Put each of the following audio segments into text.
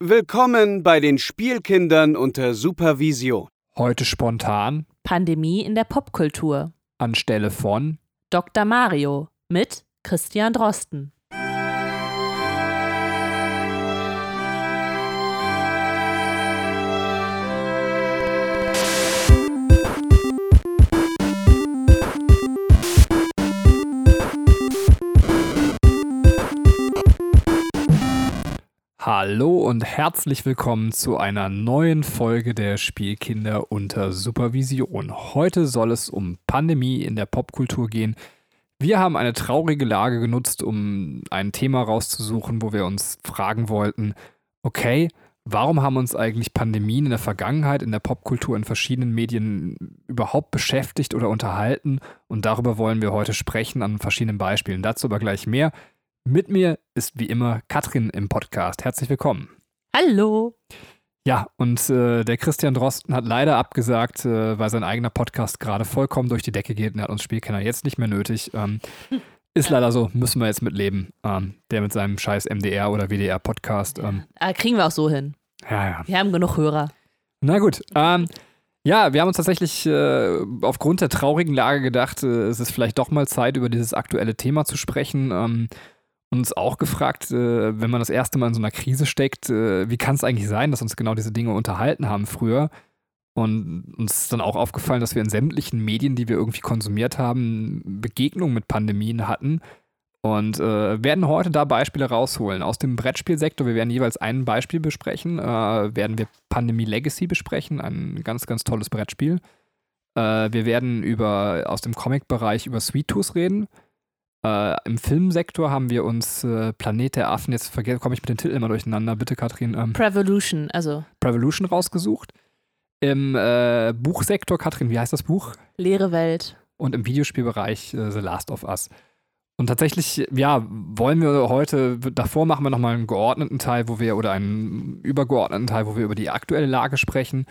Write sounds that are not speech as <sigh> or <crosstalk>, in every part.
Willkommen bei den Spielkindern unter Supervision. Heute spontan Pandemie in der Popkultur. anstelle von Dr. Mario mit Christian Drosten. Hallo und herzlich willkommen zu einer neuen Folge der Spielkinder unter Supervision. Heute soll es um Pandemie in der Popkultur gehen. Wir haben eine traurige Lage genutzt, um ein Thema rauszusuchen, wo wir uns fragen wollten, okay, warum haben uns eigentlich Pandemien in der Vergangenheit in der Popkultur in verschiedenen Medien überhaupt beschäftigt oder unterhalten? Und darüber wollen wir heute sprechen an verschiedenen Beispielen. Dazu aber gleich mehr. Mit mir ist wie immer Katrin im Podcast. Herzlich willkommen. Hallo. Ja, und äh, der Christian Drosten hat leider abgesagt, äh, weil sein eigener Podcast gerade vollkommen durch die Decke geht und er hat uns Spielkenner jetzt nicht mehr nötig. Ähm, <laughs> ist leider so, müssen wir jetzt mit leben. Ähm, der mit seinem scheiß MDR oder WDR Podcast. Ähm, Ah, kriegen wir auch so hin. ja, ja. Wir haben genug Hörer. Na gut. Ähm, ja, wir haben uns tatsächlich äh, aufgrund der traurigen Lage gedacht, äh, es ist vielleicht doch mal Zeit, über dieses aktuelle Thema zu sprechen. Uns auch gefragt, äh, wenn man das erste Mal in so einer Krise steckt, äh, wie kann es eigentlich sein, dass uns genau diese Dinge unterhalten haben früher? Und uns ist dann auch aufgefallen, dass wir in sämtlichen Medien, die wir irgendwie konsumiert haben, Begegnungen mit Pandemien hatten. Und äh, werden heute da Beispiele rausholen. Aus dem Brettspielsektor, wir werden jeweils ein Beispiel besprechen, äh, werden wir Pandemie Legacy besprechen, ein ganz, ganz tolles Brettspiel. Äh, wir werden über, aus dem Comic-Bereich über Sweet Tooth reden. Äh, Im Filmsektor haben wir uns äh, Planet der Affen, jetzt komme ich mit den Titeln immer durcheinander, bitte Katrin, ähm, Prevolution, also Prevolution rausgesucht. Im äh, Buchsektor, Katrin, wie heißt das Buch? leere Welt. und im Videospielbereich äh, The Last of Us. Und tatsächlich, ja, wollen wir heute, davor machen wir nochmal einen geordneten Teil, wo wir, oder einen übergeordneten Teil, wo wir über die aktuelle Lage sprechen,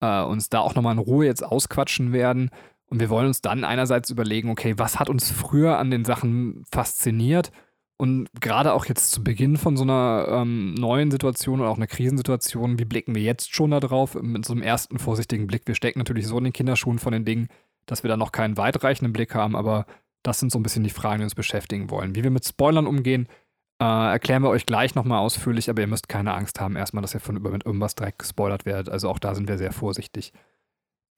äh, uns da auch nochmal in Ruhe jetzt ausquatschen werden. Und wir wollen uns dann einerseits überlegen, okay, was hat uns früher an den Sachen fasziniert? Und gerade auch jetzt zu Beginn von so einer ähm, neuen Situation oder auch einer Krisensituation, wie blicken wir jetzt schon da drauf? Mit so einem ersten vorsichtigen Blick. Wir stecken natürlich so in den Kinderschuhen von den Dingen, dass wir da noch keinen weitreichenden Blick haben, aber das sind so ein bisschen die Fragen, die uns beschäftigen wollen. Wie wir mit Spoilern umgehen, äh, erklären wir euch gleich nochmal ausführlich, aber ihr müsst keine Angst haben, erstmal, dass ihr von über mit irgendwas direkt gespoilert werdet. Also auch da sind wir sehr vorsichtig.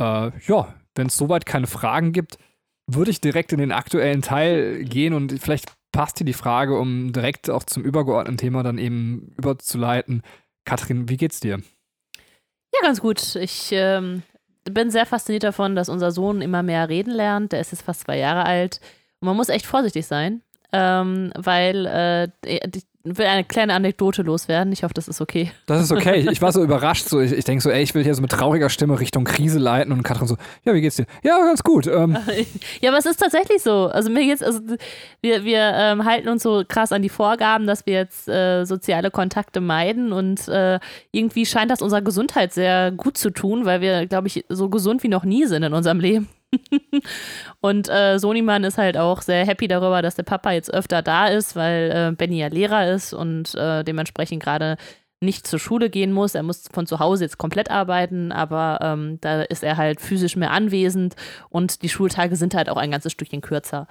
Äh, ja, wenn es soweit keine Fragen gibt, würde ich direkt in den aktuellen Teil gehen und vielleicht passt hier die Frage, um direkt auch zum übergeordneten Thema dann eben überzuleiten. Katrin, wie geht's dir? Ja, ganz gut. Ich ähm, bin sehr fasziniert davon, dass unser Sohn immer mehr reden lernt. Der ist jetzt fast zwei Jahre alt. Und man muss echt vorsichtig sein, ähm, weil äh, will eine kleine Anekdote loswerden. Ich hoffe, das ist okay. Das ist okay. Ich war so <laughs> überrascht. So, ich, ich denke so, ey, ich will hier so mit trauriger Stimme Richtung Krise leiten und Katrin so, ja, wie geht's dir? Ja, ganz gut. Ähm, <laughs> Ja, aber es ist tatsächlich so. Also mir geht's, also wir, wir ähm, halten uns so krass an die Vorgaben, dass wir jetzt äh, soziale Kontakte meiden und äh, irgendwie scheint das unserer Gesundheit sehr gut zu tun, weil wir, glaube ich, so gesund wie noch nie sind in unserem Leben. <laughs> und äh, Soniman ist halt auch sehr happy darüber, dass der Papa jetzt öfter da ist, weil äh, Benny ja Lehrer ist und äh, dementsprechend gerade nicht zur Schule gehen muss. Er muss von zu Hause jetzt komplett arbeiten, aber ähm, da ist er halt physisch mehr anwesend und die Schultage sind halt auch ein ganzes Stückchen kürzer.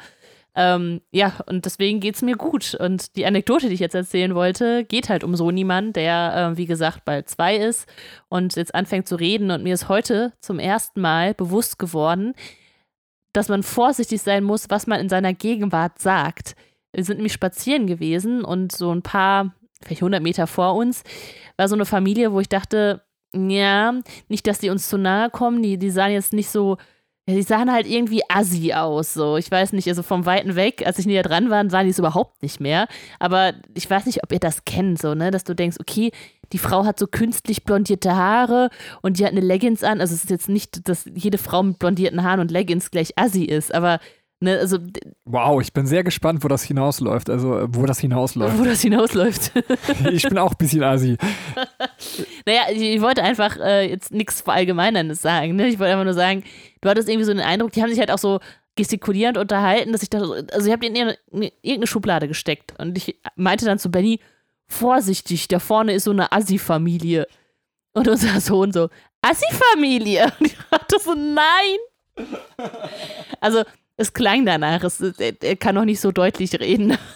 Ähm, ja, und deswegen geht's mir gut. Und die Anekdote, die ich jetzt erzählen wollte, geht halt um so niemanden, der, äh, wie gesagt, bald zwei ist und jetzt anfängt zu reden. Und mir ist heute zum ersten Mal bewusst geworden, dass man vorsichtig sein muss, was man in seiner Gegenwart sagt. Wir sind nämlich spazieren gewesen und so ein paar, vielleicht 100 Meter vor uns, war so eine Familie, wo ich dachte, ja, nicht, dass die uns zu nahe kommen, die, die sahen jetzt nicht so, ja, die sahen halt irgendwie assi aus, so. Ich weiß nicht, also vom Weiten weg, als ich näher dran war, sahen die es überhaupt nicht mehr. Aber ich weiß nicht, ob ihr das kennt, so, ne, dass du denkst, okay, die Frau hat so künstlich blondierte Haare und die hat eine Leggings an. Also es ist jetzt nicht, dass jede Frau mit blondierten Haaren und Leggings gleich assi ist, aber ne, also wow, ich bin sehr gespannt, wo das hinausläuft. Also, äh, wo das hinausläuft. <laughs> wo das hinausläuft. <laughs> ich bin auch ein bisschen assi. <laughs> Naja, ich, ich wollte einfach äh, jetzt nichts Verallgemeinerndes sagen. Ne? Ich wollte einfach nur sagen, du hattest irgendwie so den Eindruck, die haben sich halt auch so gestikulierend unterhalten, dass ich so- also ich habe die in irgendeine, in irgendeine Schublade gesteckt. Und ich meinte dann zu Benny, vorsichtig, da vorne ist so eine Assi-Familie. Und unser Sohn so, Assi-Familie. Und ich dachte so, nein. Also, es klang danach. Es, er, kann noch nicht so deutlich reden. <laughs>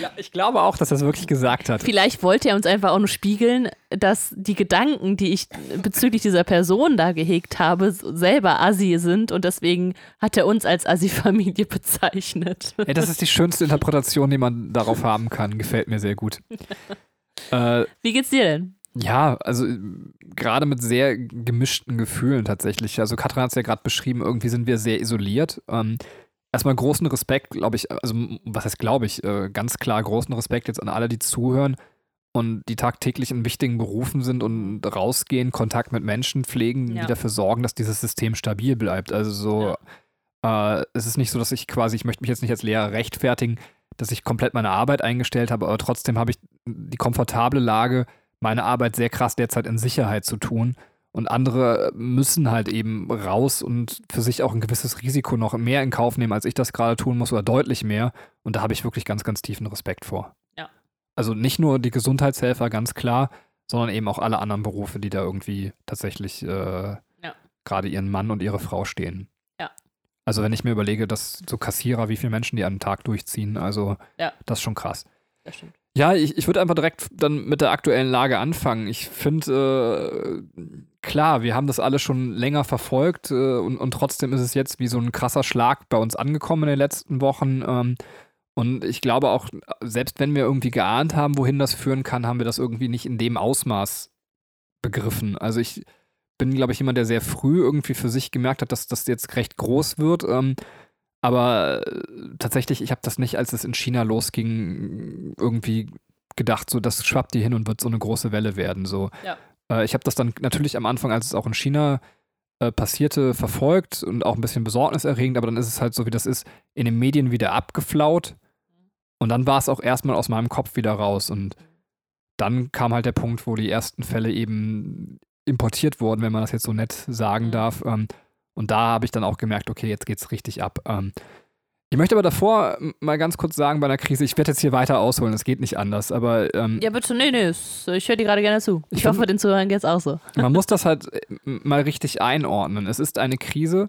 Ja, ich glaube auch, dass er es wirklich gesagt hat. Vielleicht wollte er uns einfach auch nur spiegeln, dass die Gedanken, die ich bezüglich dieser Person da gehegt habe, selber Assi sind und deswegen hat er uns als Assi-Familie <laughs> bezeichnet. Ey, das ist die schönste Interpretation, die man darauf haben kann. Gefällt mir sehr gut. <laughs> äh, Wie geht's dir denn? Ja, also gerade mit sehr gemischten Gefühlen tatsächlich. Also Katrin hat es ja gerade beschrieben, irgendwie sind wir sehr isoliert. Ähm, erstmal großen Respekt, glaube ich, also was heißt glaube ich, äh, ganz klar großen Respekt jetzt an alle, die zuhören und die tagtäglich in wichtigen Berufen sind und rausgehen, Kontakt mit Menschen pflegen, ja. die dafür sorgen, dass dieses System stabil bleibt. Also so, ja. äh, es ist nicht so, dass ich quasi, ich möchte mich jetzt nicht als Lehrer rechtfertigen, dass ich komplett meine Arbeit eingestellt habe, aber trotzdem habe ich die komfortable Lage, meine Arbeit sehr krass derzeit in Sicherheit zu tun und andere müssen halt eben raus und für sich auch ein gewisses Risiko noch mehr in Kauf nehmen, als ich das gerade tun muss oder deutlich mehr. Und da habe ich wirklich ganz, ganz tiefen Respekt vor. Ja. Also nicht nur die Gesundheitshelfer, ganz klar, sondern eben auch alle anderen Berufe, die da irgendwie tatsächlich äh, ja. gerade ihren Mann und ihre Frau stehen. Ja. Also wenn ich mir überlege, dass so Kassierer, wie viele Menschen die einen Tag durchziehen, also ja. das ist schon krass. Das stimmt. Ja, ich, ich würde einfach direkt dann mit der aktuellen Lage anfangen. Ich finde, äh, klar, wir haben das alle schon länger verfolgt äh, und, und trotzdem ist es jetzt wie so ein krasser Schlag bei uns angekommen in den letzten Wochen. Ähm, und ich glaube auch, selbst wenn wir irgendwie geahnt haben, wohin das führen kann, haben wir das irgendwie nicht in dem Ausmaß begriffen. Also ich bin, glaube ich, jemand, der sehr früh irgendwie für sich gemerkt hat, dass das jetzt recht groß wird. Ähm, aber äh, tatsächlich, ich habe das nicht, als es in China losging, irgendwie gedacht, so das schwappt hier hin und wird so eine große Welle werden. So. Ja. Äh, ich habe das dann natürlich am Anfang, als es auch in China äh, passierte, verfolgt und auch ein bisschen besorgniserregend, aber dann ist es halt so, wie das ist, in den Medien wieder abgeflaut. Und dann war es auch erstmal aus meinem Kopf wieder raus. Und dann kam halt der Punkt, wo die ersten Fälle eben importiert wurden, wenn man das jetzt so nett sagen mhm. darf. Ähm, und da habe ich dann auch gemerkt, okay, jetzt geht es richtig ab. Ähm, ich möchte aber davor mal ganz kurz sagen, bei einer Krise, ich werde jetzt hier weiter ausholen, es geht nicht anders, aber. Ähm, ja, bitte, nee, nee, ich höre dir gerade gerne zu. Ich, ich hoffe, den Zuhörern geht es auch so. Man muss das halt äh, mal richtig einordnen. Es ist eine Krise,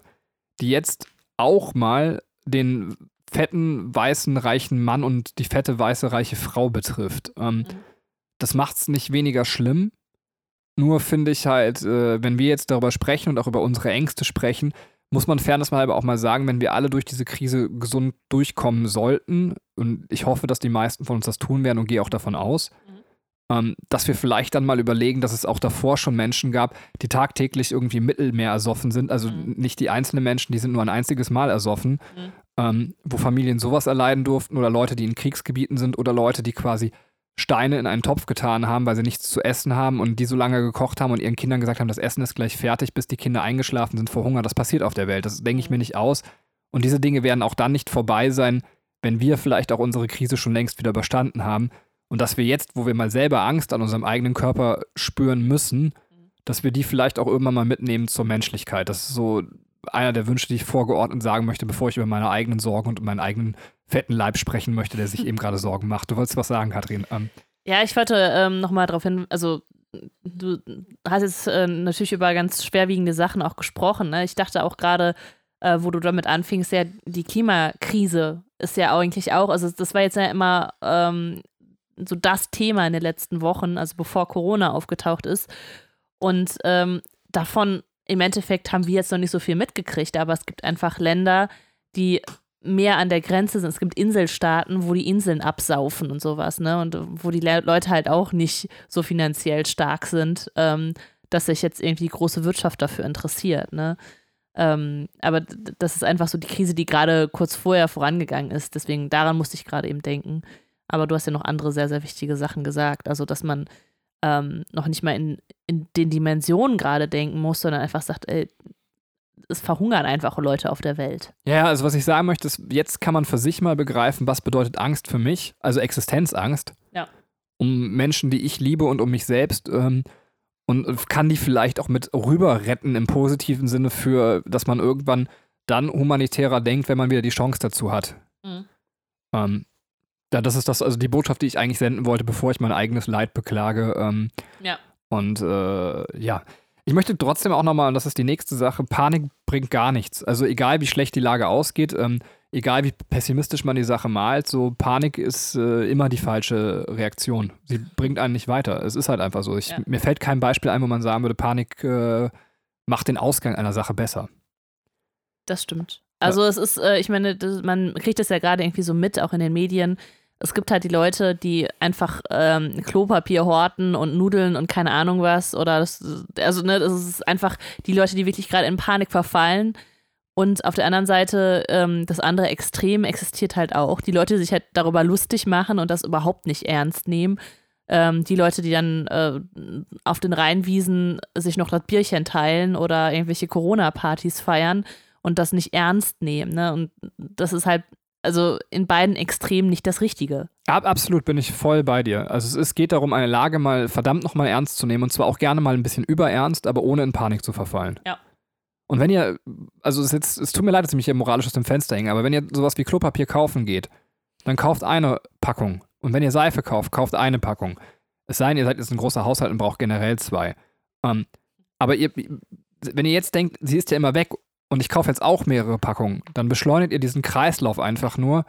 die jetzt auch mal den fetten, weißen, reichen Mann und die fette, weiße, reiche Frau betrifft. Ähm, mhm. Das macht es nicht weniger schlimm, nur finde ich halt, äh, wenn wir jetzt darüber sprechen und auch über unsere Ängste sprechen, muss man fairness mal auch mal sagen, wenn wir alle durch diese Krise gesund durchkommen sollten, und ich hoffe, dass die meisten von uns das tun werden und gehe auch davon aus, mhm. ähm, dass wir vielleicht dann mal überlegen, dass es auch davor schon Menschen gab, die tagtäglich irgendwie im Mittelmeer ersoffen sind. Also mhm. nicht die einzelnen Menschen, die sind nur ein einziges Mal ersoffen, mhm. ähm, wo Familien sowas erleiden durften oder Leute, die in Kriegsgebieten sind oder Leute, die quasi Steine in einen Topf getan haben, weil sie nichts zu essen haben und die so lange gekocht haben und ihren Kindern gesagt haben, das Essen ist gleich fertig, bis die Kinder eingeschlafen sind vor Hunger. Das passiert auf der Welt. Das denke ich mir nicht aus. Und diese Dinge werden auch dann nicht vorbei sein, wenn wir vielleicht auch unsere Krise schon längst wieder überstanden haben. Und dass wir jetzt, wo wir mal selber Angst an unserem eigenen Körper spüren müssen, dass wir die vielleicht auch irgendwann mal mitnehmen zur Menschlichkeit. Das ist so einer der Wünsche, die ich vorgeordnet sagen möchte, bevor ich über meine eigenen Sorgen und meinen eigenen fetten Leib sprechen möchte, der sich eben gerade Sorgen macht. Du wolltest was sagen, Kathrin. Ähm. Ja, ich wollte ähm, nochmal darauf hin, also du hast jetzt äh, natürlich über ganz schwerwiegende Sachen auch gesprochen. Ne? Ich dachte auch gerade, äh, wo du damit anfingst, ja, die Klimakrise ist ja eigentlich auch, also das war jetzt ja immer ähm, so das Thema in den letzten Wochen, also bevor Corona aufgetaucht ist. Und ähm, davon im Endeffekt haben wir jetzt noch nicht so viel mitgekriegt, aber es gibt einfach Länder, die mehr an der Grenze sind. Es gibt Inselstaaten, wo die Inseln absaufen und sowas, ne? Und wo die Le Leute halt auch nicht so finanziell stark sind, ähm, dass sich jetzt irgendwie die große Wirtschaft dafür interessiert, ne? Ähm, aber das ist einfach so die Krise, die gerade kurz vorher vorangegangen ist. Deswegen daran musste ich gerade eben denken. Aber du hast ja noch andere sehr, sehr wichtige Sachen gesagt. Also, dass man ähm, noch nicht mal in, in den Dimensionen gerade denken muss, sondern einfach sagt, ey, es verhungern einfach Leute auf der Welt. Ja, also was ich sagen möchte, ist, jetzt kann man für sich mal begreifen, was bedeutet Angst für mich, also Existenzangst. Ja. Um Menschen, die ich liebe und um mich selbst. Ähm, und kann die vielleicht auch mit rüber retten im positiven Sinne für, dass man irgendwann dann humanitärer denkt, wenn man wieder die Chance dazu hat. Mhm. Ähm, Ja, das ist das, also die Botschaft, die ich eigentlich senden wollte, bevor ich mein eigenes Leid beklage. Ähm, Ja. Und äh, ja, ich möchte trotzdem auch nochmal, und das ist die nächste Sache, Panik bringt gar nichts. Also egal, wie schlecht die Lage ausgeht, ähm, egal wie pessimistisch man die Sache malt, so Panik ist äh, immer die falsche Reaktion. Sie bringt einen nicht weiter. Es ist halt einfach so. Ich, Ja. Mir fällt kein Beispiel ein, wo man sagen würde, Panik äh, macht den Ausgang einer Sache besser. Das stimmt. Also es ist, äh, ich meine, das, man kriegt das ja gerade irgendwie so mit, auch in den Medien. Es gibt halt die Leute, die einfach ähm, Klopapier horten und Nudeln und keine Ahnung was. Oder das, also ne, das ist einfach die Leute, die wirklich gerade in Panik verfallen. Und auf der anderen Seite, ähm, das andere Extrem existiert halt auch. Die Leute, die sich halt darüber lustig machen und das überhaupt nicht ernst nehmen. Ähm, die Leute, die dann äh, auf den Rheinwiesen sich noch das Bierchen teilen oder irgendwelche Corona-Partys feiern und das nicht ernst nehmen. Ne? Und das ist halt, also in beiden Extremen nicht das Richtige. Ab, absolut bin ich voll bei dir. Also es, es geht darum, eine Lage mal verdammt nochmal ernst zu nehmen und zwar auch gerne mal ein bisschen überernst, aber ohne in Panik zu verfallen. Ja. Und wenn ihr, also es, jetzt, es tut mir leid, dass ich mich hier moralisch aus dem Fenster hänge, aber wenn ihr sowas wie Klopapier kaufen geht, dann kauft eine Packung. Und wenn ihr Seife kauft, kauft eine Packung. Es sei denn, ihr seid jetzt ein großer Haushalt und braucht generell zwei. Ähm, aber ihr, wenn ihr jetzt denkt, sie ist ja immer weg und ich kaufe jetzt auch mehrere Packungen, dann beschleunigt ihr diesen Kreislauf einfach nur.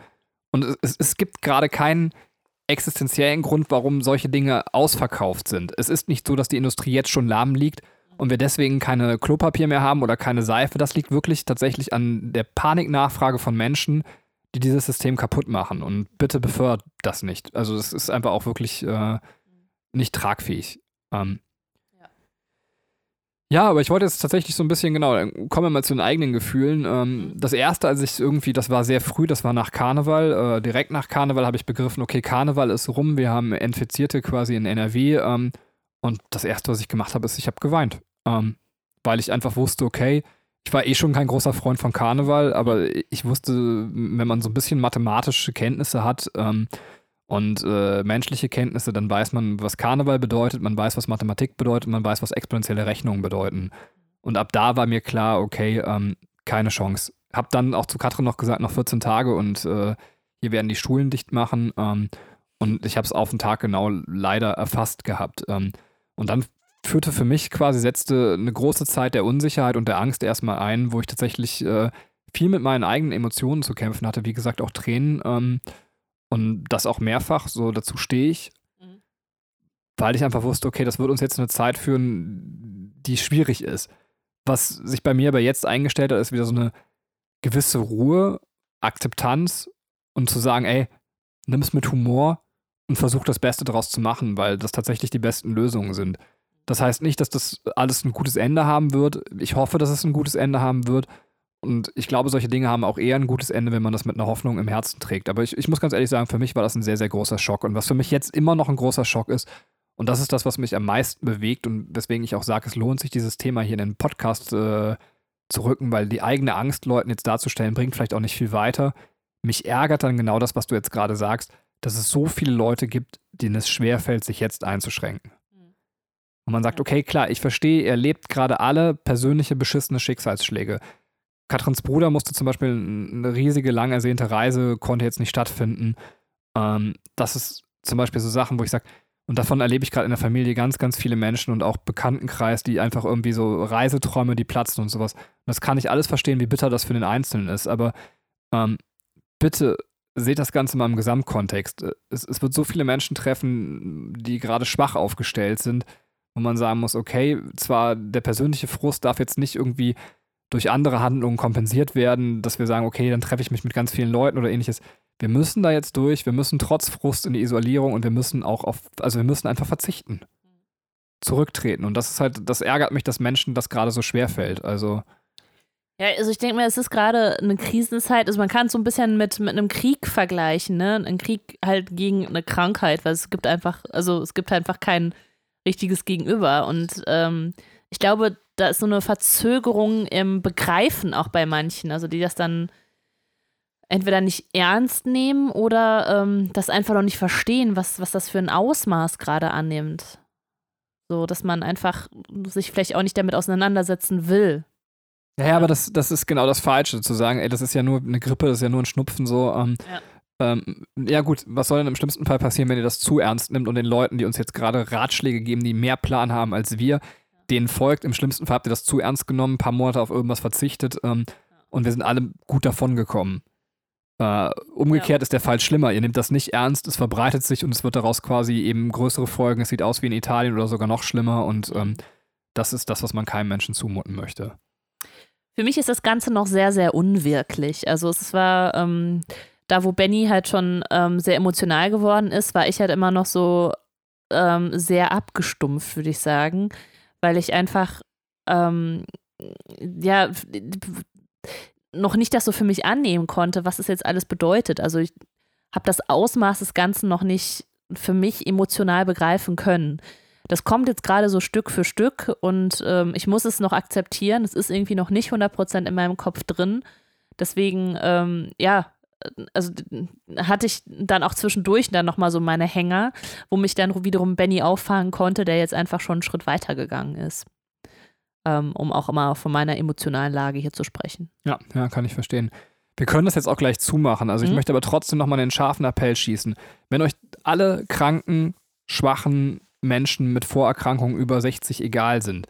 Und es, es, gibt gerade keinen existenziellen Grund, warum solche Dinge ausverkauft sind. Es ist nicht so, dass die Industrie jetzt schon lahm liegt und wir deswegen keine Klopapier mehr haben oder keine Seife. Das liegt wirklich tatsächlich an der Paniknachfrage von Menschen, die dieses System kaputt machen. Und bitte befördert das nicht. Also es ist einfach auch wirklich äh, nicht tragfähig. Ähm. Ja, aber ich wollte jetzt tatsächlich so ein bisschen, genau, kommen wir mal zu den eigenen Gefühlen. Ähm, das erste, als ich irgendwie, das war sehr früh, das war nach Karneval. Äh, direkt nach Karneval habe ich begriffen, okay, Karneval ist rum, wir haben Infizierte quasi in NRW. Ähm, und das erste, was ich gemacht habe, ist, ich habe geweint. Ähm, weil ich einfach wusste, okay, ich war eh schon kein großer Freund von Karneval, aber ich wusste, wenn man so ein bisschen mathematische Kenntnisse hat ähm, und äh, menschliche Kenntnisse, dann weiß man, was Karneval bedeutet, man weiß, was Mathematik bedeutet, man weiß, was exponentielle Rechnungen bedeuten. Und ab da war mir klar, okay, ähm, keine Chance. Hab dann auch zu Katrin noch gesagt, noch 14 Tage und äh, hier werden die Schulen dicht machen. Ähm, und ich habe es auf den Tag genau leider erfasst gehabt. Ähm, und dann führte für mich quasi, setzte eine große Zeit der Unsicherheit und der Angst erstmal ein, wo ich tatsächlich äh, viel mit meinen eigenen Emotionen zu kämpfen hatte. Wie gesagt, auch Tränen. Ähm, und das auch mehrfach, so dazu stehe ich. Mhm. Weil ich einfach wusste, okay, das wird uns jetzt eine Zeit führen, die schwierig ist. Was sich bei mir aber jetzt eingestellt hat, ist wieder so eine gewisse Ruhe, Akzeptanz und zu sagen, ey, nimm es mit Humor und versuch das Beste daraus zu machen, weil das tatsächlich die besten Lösungen sind. Das heißt nicht, dass das alles ein gutes Ende haben wird. Ich hoffe, dass es ein gutes Ende haben wird. Und ich glaube, solche Dinge haben auch eher ein gutes Ende, wenn man das mit einer Hoffnung im Herzen trägt. Aber ich, ich muss ganz ehrlich sagen, für mich war das ein sehr, sehr großer Schock. Und was für mich jetzt immer noch ein großer Schock ist, und das ist das, was mich am meisten bewegt und weswegen ich auch sage, es lohnt sich, dieses Thema hier in den Podcast äh, zu rücken, weil die eigene Angst Leuten jetzt darzustellen, bringt vielleicht auch nicht viel weiter. Mich ärgert dann genau das, was du jetzt gerade sagst, dass es so viele Leute gibt, denen es schwerfällt, sich jetzt einzuschränken. Mhm. Und man sagt, okay, klar, ich verstehe, er lebt gerade alle persönliche beschissene Schicksalsschläge. Katrins Bruder musste zum Beispiel eine riesige, lang ersehnte Reise, konnte jetzt nicht stattfinden. Ähm, das ist zum Beispiel so Sachen, wo ich sage, und davon erlebe ich gerade in der Familie ganz, ganz viele Menschen und auch Bekanntenkreis, die einfach irgendwie so Reiseträume, die platzen und sowas. Und das kann ich alles verstehen, wie bitter das für den Einzelnen ist. Aber ähm, bitte seht das Ganze mal im Gesamtkontext. Es, es wird so viele Menschen treffen, die gerade schwach aufgestellt sind, wo man sagen muss, okay, zwar der persönliche Frust darf jetzt nicht irgendwie durch andere Handlungen kompensiert werden, dass wir sagen, okay, dann treffe ich mich mit ganz vielen Leuten oder ähnliches. Wir müssen da jetzt durch, wir müssen trotz Frust in die Isolierung und wir müssen auch auf, also wir müssen einfach verzichten. Zurücktreten. Und das ist halt, das ärgert mich, dass Menschen das gerade so schwer fällt. Also, Ja, also ich denke mir, es ist gerade eine Krisenzeit. Also man kann es so ein bisschen mit, mit einem Krieg vergleichen, ne? Ein Krieg halt gegen eine Krankheit, weil es gibt einfach, also es gibt einfach kein richtiges Gegenüber. Und ähm, ich glaube, da ist so eine Verzögerung im Begreifen auch bei manchen, also die das dann entweder nicht ernst nehmen oder ähm, das einfach noch nicht verstehen, was, was das für ein Ausmaß gerade annimmt. So, dass man einfach sich vielleicht auch nicht damit auseinandersetzen will. ja, ja, aber das, das ist genau das Falsche, zu sagen, ey, das ist ja nur eine Grippe, das ist ja nur ein Schnupfen so. Ähm, Ja. Ähm, ja gut, was soll denn im schlimmsten Fall passieren, wenn ihr das zu ernst nimmt und den Leuten, die uns jetzt gerade Ratschläge geben, die mehr Plan haben als wir, denen folgt. Im schlimmsten Fall habt ihr das zu ernst genommen, ein paar Monate auf irgendwas verzichtet ähm, und wir sind alle gut davon gekommen. Äh, umgekehrt ja. ist der Fall schlimmer. Ihr nehmt das nicht ernst, es verbreitet sich und es wird daraus quasi eben größere Folgen. Es sieht aus wie in Italien oder sogar noch schlimmer und ähm, das ist das, was man keinem Menschen zumuten möchte. Für mich ist das Ganze noch sehr, sehr unwirklich. Also es war ähm, da, wo Benny halt schon ähm, sehr emotional geworden ist, war ich halt immer noch so ähm, sehr abgestumpft, würde ich sagen, weil ich einfach ähm, ja noch nicht das so für mich annehmen konnte, was es jetzt alles bedeutet. Also ich habe das Ausmaß des Ganzen noch nicht für mich emotional begreifen können. Das kommt jetzt gerade so Stück für Stück und ähm, ich muss es noch akzeptieren. Es ist irgendwie noch nicht 100% in meinem Kopf drin. Deswegen, ähm, ja, also hatte ich dann auch zwischendurch dann nochmal so meine Hänger, wo mich dann wiederum Benny auffangen konnte, der jetzt einfach schon einen Schritt weiter gegangen ist ähm, um auch immer von meiner emotionalen Lage hier zu sprechen. Ja, ja, kann ich verstehen. Wir können das jetzt auch gleich zumachen. Also ich mhm. möchte aber trotzdem nochmal einen scharfen Appell schießen. Wenn euch alle kranken, schwachen Menschen mit Vorerkrankungen über 60 egal sind,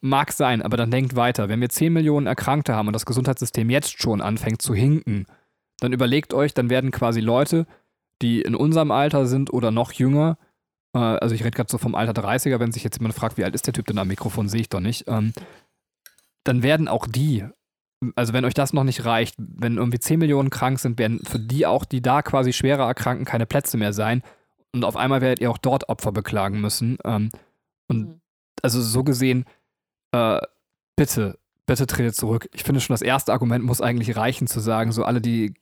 mag sein, aber dann denkt weiter. Wenn wir 10 Millionen Erkrankte haben und das Gesundheitssystem jetzt schon anfängt zu hinken, dann überlegt euch, dann werden quasi Leute, die in unserem Alter sind oder noch jünger, äh, also ich rede gerade so vom Alter 30er, wenn sich jetzt jemand fragt, wie alt ist der Typ denn am Mikrofon, sehe ich doch nicht. Ähm, dann werden auch die, also wenn euch das noch nicht reicht, wenn irgendwie 10 Millionen krank sind, werden für die auch, die da quasi schwerer erkranken, keine Plätze mehr sein. Und auf einmal werdet ihr auch dort Opfer beklagen müssen. Ähm, und mhm. also so gesehen, äh, bitte, bitte tretet zurück. Ich finde schon, das erste Argument muss eigentlich reichen, zu sagen, so alle, die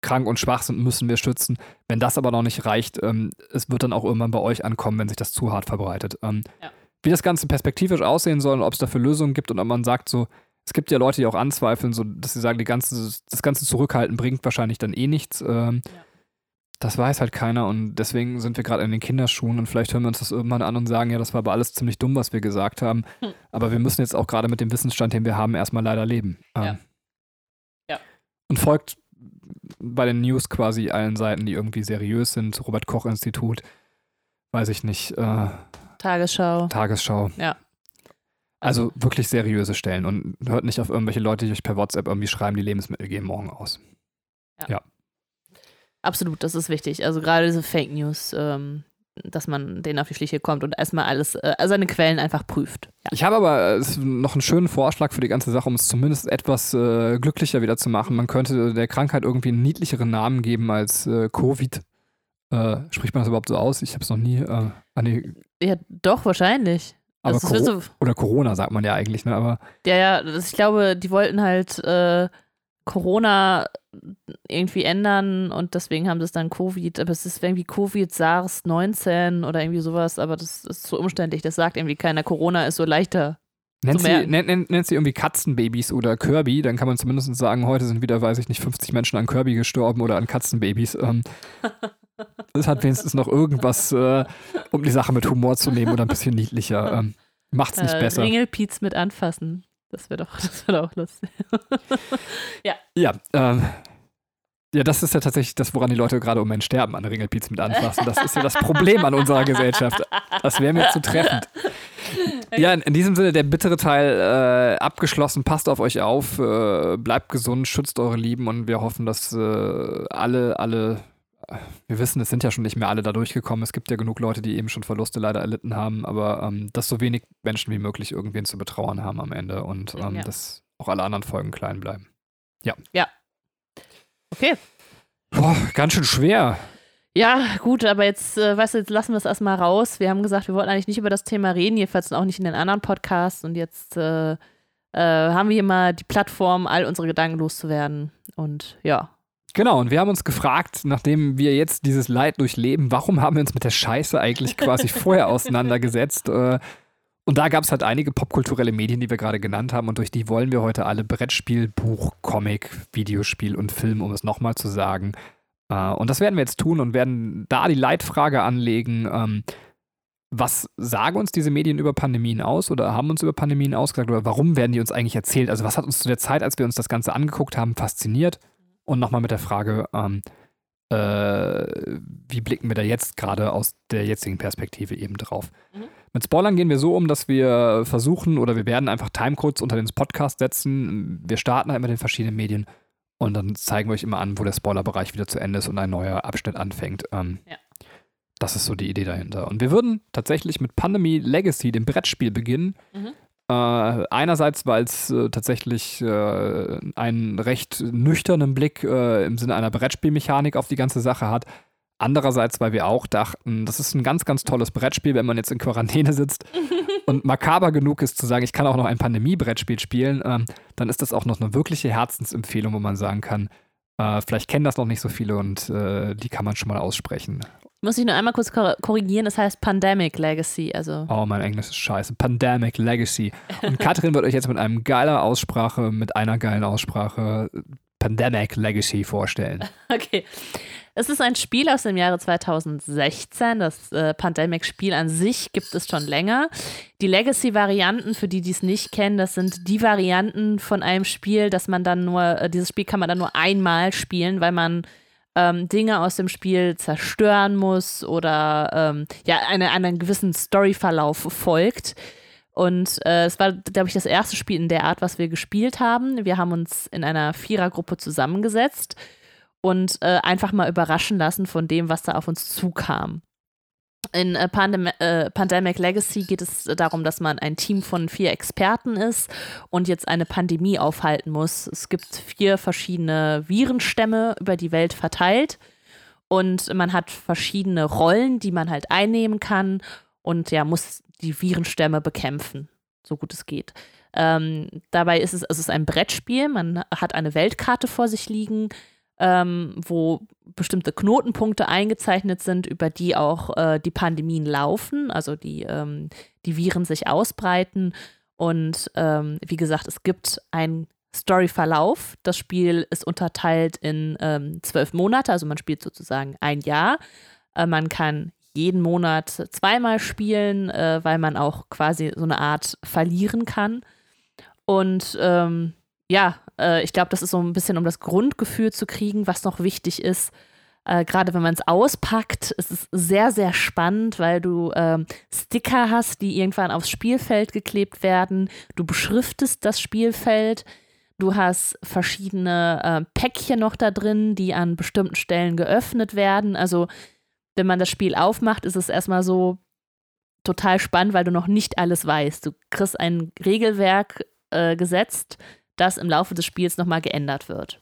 krank und schwach sind, müssen wir schützen. Wenn das aber noch nicht reicht, ähm, es wird dann auch irgendwann bei euch ankommen, wenn sich das zu hart verbreitet. Ähm, ja. Wie das Ganze perspektivisch aussehen soll und ob es dafür Lösungen gibt und ob man sagt, so, es gibt ja Leute, die auch anzweifeln, so, dass sie sagen, ganze, das ganze Zurückhalten bringt wahrscheinlich dann eh nichts. Ähm, ja. Das weiß halt keiner und deswegen sind wir gerade in den Kinderschuhen und vielleicht hören wir uns das irgendwann an und sagen, ja, das war aber alles ziemlich dumm, was wir gesagt haben. Hm. Aber wir müssen jetzt auch gerade mit dem Wissensstand, den wir haben, erstmal leider leben. Ja. Ähm, ja. Und folgt bei den News quasi allen Seiten, die irgendwie seriös sind. Robert Koch Institut, weiß ich nicht. Äh, Tagesschau. Tagesschau. Ja. Also wirklich seriöse Stellen und hört nicht auf irgendwelche Leute, die euch per WhatsApp irgendwie schreiben, die Lebensmittel gehen morgen aus. Ja. ja. Absolut, das ist wichtig. Also gerade diese Fake News, ähm, dass man denen auf die Schliche kommt und erstmal alles, äh, seine Quellen einfach prüft. Ja. Ich habe aber äh, noch einen schönen Vorschlag für die ganze Sache, um es zumindest etwas äh, glücklicher wieder zu machen. Man könnte der Krankheit irgendwie einen niedlicheren Namen geben als äh, Covid. Äh, spricht man das überhaupt so aus? Ich habe es noch nie. Äh, nee. Ja, doch, wahrscheinlich. Also, so oder Corona sagt man ja eigentlich, ne? Aber ja, ja, ich glaube, die wollten halt Corona irgendwie ändern und deswegen haben sie es dann Covid, aber es ist irgendwie Covid, SARS 19 oder irgendwie sowas, aber das ist so umständlich, das sagt irgendwie keiner. Corona ist so leichter. Nennt sie, nennt, nennt, sie irgendwie Katzenbabys oder Kirby, dann kann man zumindest sagen, heute sind wieder, weiß ich nicht, 50 Menschen an Kirby gestorben oder an Katzenbabys. Ähm, <laughs> das hat wenigstens noch irgendwas, äh, um die Sache mit Humor zu nehmen oder ein bisschen niedlicher. Ähm, macht's nicht äh, besser. Ringelpiez mit anfassen. Das wäre doch, <laughs> das wär doch lustig. <laughs> ja. Ja, ähm, ja, das ist ja tatsächlich das, woran die Leute gerade um einen sterben, an Ringelpiez mit anfassen. Das ist ja das Problem an unserer Gesellschaft. Das wäre mir zu treffend. Ja, in, in, diesem Sinne, der bittere Teil äh, abgeschlossen. Passt auf euch auf, äh, bleibt gesund, schützt eure Lieben und wir hoffen, dass äh, alle, alle wir wissen, es sind ja schon nicht mehr alle da durchgekommen. Es gibt ja genug Leute, die eben schon Verluste leider erlitten haben, aber ähm, dass so wenig Menschen wie möglich irgendwen zu betrauern haben am Ende und ähm, ja. dass auch alle anderen Folgen klein bleiben. Ja. Ja. Okay. Boah, ganz schön schwer. Ja, gut, aber jetzt, äh, weißt du, jetzt lassen wir es erstmal raus. Wir haben gesagt, wir wollten eigentlich nicht über das Thema reden, jedenfalls auch nicht in den anderen Podcasts. Und jetzt äh, äh, haben wir hier mal die Plattform, all unsere Gedanken loszuwerden. Und ja, Genau, und wir haben uns gefragt, nachdem wir jetzt dieses Leid durchleben, warum haben wir uns mit der Scheiße eigentlich quasi <laughs> vorher auseinandergesetzt? Äh, und da gab es halt einige popkulturelle Medien, die wir gerade genannt haben, und durch die wollen wir heute alle Brettspiel, Buch, Comic, Videospiel und Film, um es nochmal zu sagen. Äh, und das werden wir jetzt tun und werden da die Leitfrage anlegen. Ähm, was sagen uns diese Medien über Pandemien aus oder haben uns über Pandemien ausgesagt oder warum werden die uns eigentlich erzählt? Also was hat uns zu der Zeit, als wir uns das Ganze angeguckt haben, fasziniert? Und nochmal mit der Frage, ähm, äh, wie blicken wir da jetzt gerade aus der jetzigen Perspektive eben drauf. Mhm. Mit Spoilern gehen wir so um, dass wir versuchen oder wir werden einfach Timecodes unter den Podcast setzen. Wir starten halt mit den verschiedenen Medien und dann zeigen wir euch immer an, wo der Spoilerbereich wieder zu Ende ist und ein neuer Abschnitt anfängt. Ähm, ja. Das ist so die Idee dahinter. Und wir würden tatsächlich mit Pandemie Legacy, dem Brettspiel, beginnen. Mhm. Äh, einerseits, weil es äh, tatsächlich äh, einen recht nüchternen Blick äh, im Sinne einer Brettspielmechanik auf die ganze Sache hat. Andererseits, weil wir auch dachten, das ist ein ganz, ganz tolles Brettspiel, wenn man jetzt in Quarantäne sitzt <laughs> und makaber genug ist zu sagen, ich kann auch noch ein Pandemie-Brettspiel spielen, ähm, dann ist das auch noch eine wirkliche Herzensempfehlung, wo man sagen kann, äh, vielleicht kennen das noch nicht so viele und äh, die kann man schon mal aussprechen. Muss ich nur einmal kurz korrigieren, das heißt Pandemic Legacy. Also. Oh, mein Englisch ist scheiße. Pandemic Legacy. Und Katrin wird euch jetzt mit einem geiler Aussprache, mit einer geilen Aussprache Pandemic Legacy vorstellen. <laughs> Okay. Es ist ein Spiel aus dem Jahre 2016. Das äh, Pandemic-Spiel an sich gibt es schon länger. Die Legacy-Varianten, für die, die es nicht kennen, das sind die Varianten von einem Spiel, dass man dann nur, äh, dieses Spiel kann man dann nur einmal spielen, weil man ähm, Dinge aus dem Spiel zerstören muss oder ähm, ja, eine, einen gewissen Storyverlauf folgt. Und äh, es war, glaube ich, das erste Spiel in der Art, was wir gespielt haben. Wir haben uns in einer Vierergruppe zusammengesetzt und äh, einfach mal überraschen lassen von dem, was da auf uns zukam. In äh, Pandem äh, Pandemic Legacy geht es darum, dass man ein Team von vier Experten ist und jetzt eine Pandemie aufhalten muss. Es gibt vier verschiedene Virenstämme über die Welt verteilt und man hat verschiedene Rollen, die man halt einnehmen kann und ja, muss die Virenstämme bekämpfen, so gut es geht. Ähm, dabei ist es, es ist ein Brettspiel, man hat eine Weltkarte vor sich liegen ähm, wo bestimmte Knotenpunkte eingezeichnet sind, über die auch äh, die Pandemien laufen, also die, ähm, die Viren sich ausbreiten. Und ähm, wie gesagt, es gibt einen Storyverlauf. Das Spiel ist unterteilt in ähm, zwölf Monate, also man spielt sozusagen ein Jahr. Äh, man kann jeden Monat zweimal spielen, äh, weil man auch quasi so eine Art verlieren kann. Und ähm, ja, äh, ich glaube, das ist so ein bisschen, um das Grundgefühl zu kriegen, was noch wichtig ist. Äh, Gerade wenn man es auspackt, ist es sehr, sehr spannend, weil du äh, Sticker hast, die irgendwann aufs Spielfeld geklebt werden. Du beschriftest das Spielfeld. Du hast verschiedene äh, Päckchen noch da drin, die an bestimmten Stellen geöffnet werden. Also, wenn man das Spiel aufmacht, ist es erstmal so total spannend, weil du noch nicht alles weißt. Du kriegst ein Regelwerk äh, gesetzt, das im Laufe des Spiels nochmal geändert wird.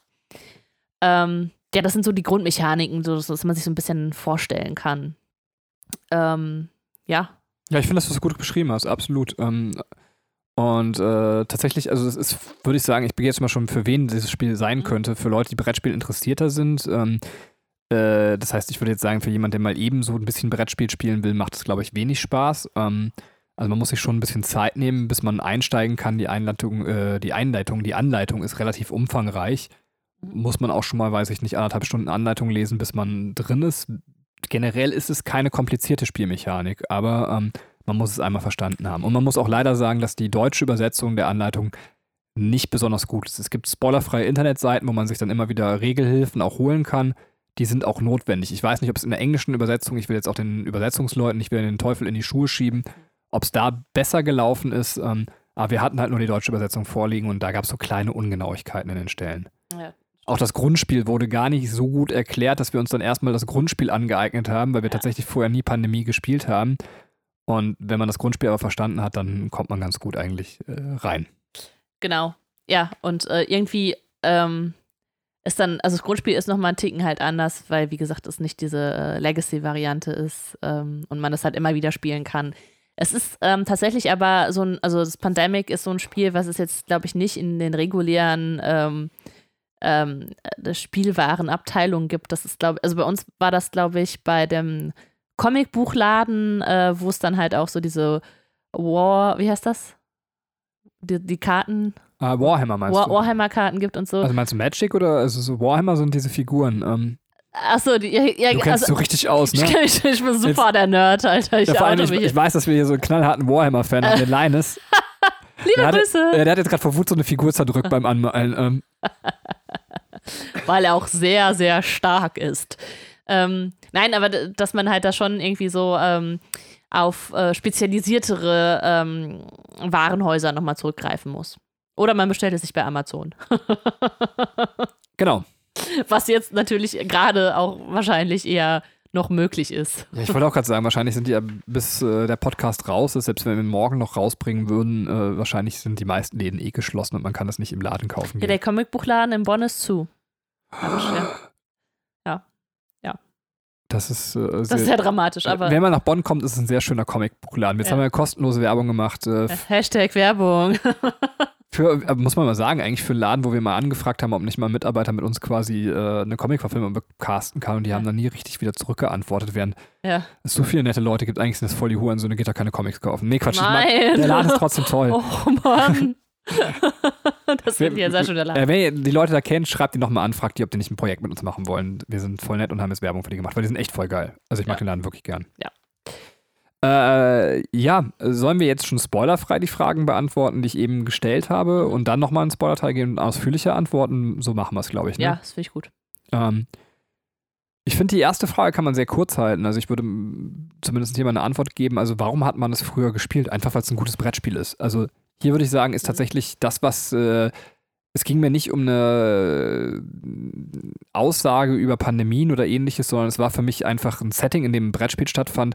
Ähm, ja, das sind so die Grundmechaniken, so, dass man sich so ein bisschen vorstellen kann. Ähm, ja. Ja, ich finde, dass du es gut beschrieben hast, absolut. Ähm, und äh, tatsächlich, also das ist, würde ich sagen, ich begehe jetzt mal schon, für wen dieses Spiel sein mhm. könnte. Für Leute, die Brettspiel interessierter sind. Ähm, äh, das heißt, ich würde jetzt sagen, für jemanden, der mal eben so ein bisschen Brettspiel spielen will, macht es, glaube ich, wenig Spaß. Ähm, also man muss sich schon ein bisschen Zeit nehmen, bis man einsteigen kann. Die Einleitung, äh, die Einleitung, die Anleitung ist relativ umfangreich. Muss man auch schon mal, weiß ich nicht, anderthalb Stunden Anleitung lesen, bis man drin ist. Generell ist es keine komplizierte Spielmechanik, aber ähm, man muss es einmal verstanden haben. Und man muss auch leider sagen, dass die deutsche Übersetzung der Anleitung nicht besonders gut ist. Es gibt spoilerfreie Internetseiten, wo man sich dann immer wieder Regelhilfen auch holen kann. Die sind auch notwendig. Ich weiß nicht, ob es in der englischen Übersetzung, ich will jetzt auch den Übersetzungsleuten, ich will den Teufel in die Schuhe schieben, ob es da besser gelaufen ist, ähm, aber wir hatten halt nur die deutsche Übersetzung vorliegen und da gab es so kleine Ungenauigkeiten in den Stellen. Ja. Auch das Grundspiel wurde gar nicht so gut erklärt, dass wir uns dann erstmal das Grundspiel angeeignet haben, weil wir ja. tatsächlich vorher nie Pandemie gespielt haben. Und wenn man das Grundspiel aber verstanden hat, dann kommt man ganz gut eigentlich äh, rein. Genau. Ja, und äh, irgendwie ähm, ist dann, also das Grundspiel ist nochmal ein Ticken halt anders, weil, wie gesagt, es nicht diese äh, Legacy-Variante ist ähm, und man es halt immer wieder spielen kann. Es ist ähm, tatsächlich aber so ein, also das Pandemic ist so ein Spiel, was es jetzt, glaube ich, nicht in den regulären ähm, ähm, Spielwarenabteilungen gibt. Das ist, glaube also bei uns war das, glaube ich, bei dem Comicbuchladen, äh, wo es dann halt auch so diese War, wie heißt das? Die, die Karten. Uh, Warhammer meinst War, du? Warhammer-Karten gibt und so. Also meinst du Magic oder also so Warhammer sind diese Figuren? Ähm Achso, ja, ja, du kennst also, so richtig aus, ne? Ich, ich, ich bin super Jetzt, der Nerd, Alter. Ich, ja, vor allem, ich, ich, weiß, dass wir hier so einen knallharten Warhammer-Fan haben, den Linus. <laughs> Liebe der Grüße. Hat, der hat jetzt gerade vor Wut so eine Figur zerdrückt beim Anmalen. Ähm. <laughs> weil er auch sehr, sehr stark ist. Ähm, nein, aber dass man halt da schon irgendwie so ähm, auf äh, spezialisiertere ähm, Warenhäuser nochmal zurückgreifen muss. Oder man bestellt es sich bei Amazon. <laughs> genau. <laughs> Was jetzt natürlich gerade auch wahrscheinlich eher noch möglich ist. Ja, ich wollte auch gerade sagen, wahrscheinlich sind die ja, bis äh, der Podcast raus ist, selbst wenn wir ihn morgen noch rausbringen würden, äh, wahrscheinlich sind die meisten Läden eh geschlossen und man kann das nicht im Laden kaufen. Ja, der Comicbuchladen in Bonn ist zu. Ja. Das ist, äh, das ist sehr dramatisch, aber. Wenn man nach Bonn kommt, ist es ein sehr schöner Comicbuchladen. Jetzt ja. haben wir kostenlose Werbung gemacht. Äh, Hashtag Werbung. <laughs> Für, äh, muss man mal sagen, eigentlich für einen Laden, wo wir mal angefragt haben, ob nicht mal ein Mitarbeiter mit uns quasi äh, eine Comic-Verfilmung casten kann und die ja. haben dann nie richtig wieder zurückgeantwortet, während ja. es so viele nette Leute gibt. Eigentlich sind das voll die Huren, so eine geht da keine Comics kaufen. Nee, Quatsch. Nein. Der Laden ist trotzdem toll. <laughs> Oh Mann. <laughs> das ich ja sehr schön der Äh, wenn ihr die Leute da kennt, schreibt die nochmal an, fragt die, ob die nicht ein Projekt mit uns machen wollen. Wir sind voll nett und haben jetzt Werbung für die gemacht, weil die sind echt voll geil. Also ich mag ja. den Laden wirklich gern. Ja. Äh, ja, sollen wir jetzt schon spoilerfrei die Fragen beantworten, die ich eben gestellt habe und dann nochmal einen Spoiler-Teil geben und ausführlicher antworten? So machen wir es, glaube ich. Ne? Ja, das finde ich gut. Ähm, ich finde, die erste Frage kann man sehr kurz halten. Also ich würde zumindest hier mal eine Antwort geben. Also warum hat man es früher gespielt? Einfach, weil es ein gutes Brettspiel ist. Also hier würde ich sagen, ist mhm. tatsächlich das, was... Äh, es ging mir nicht um eine Aussage über Pandemien oder ähnliches, sondern es war für mich einfach ein Setting, in dem ein Brettspiel stattfand,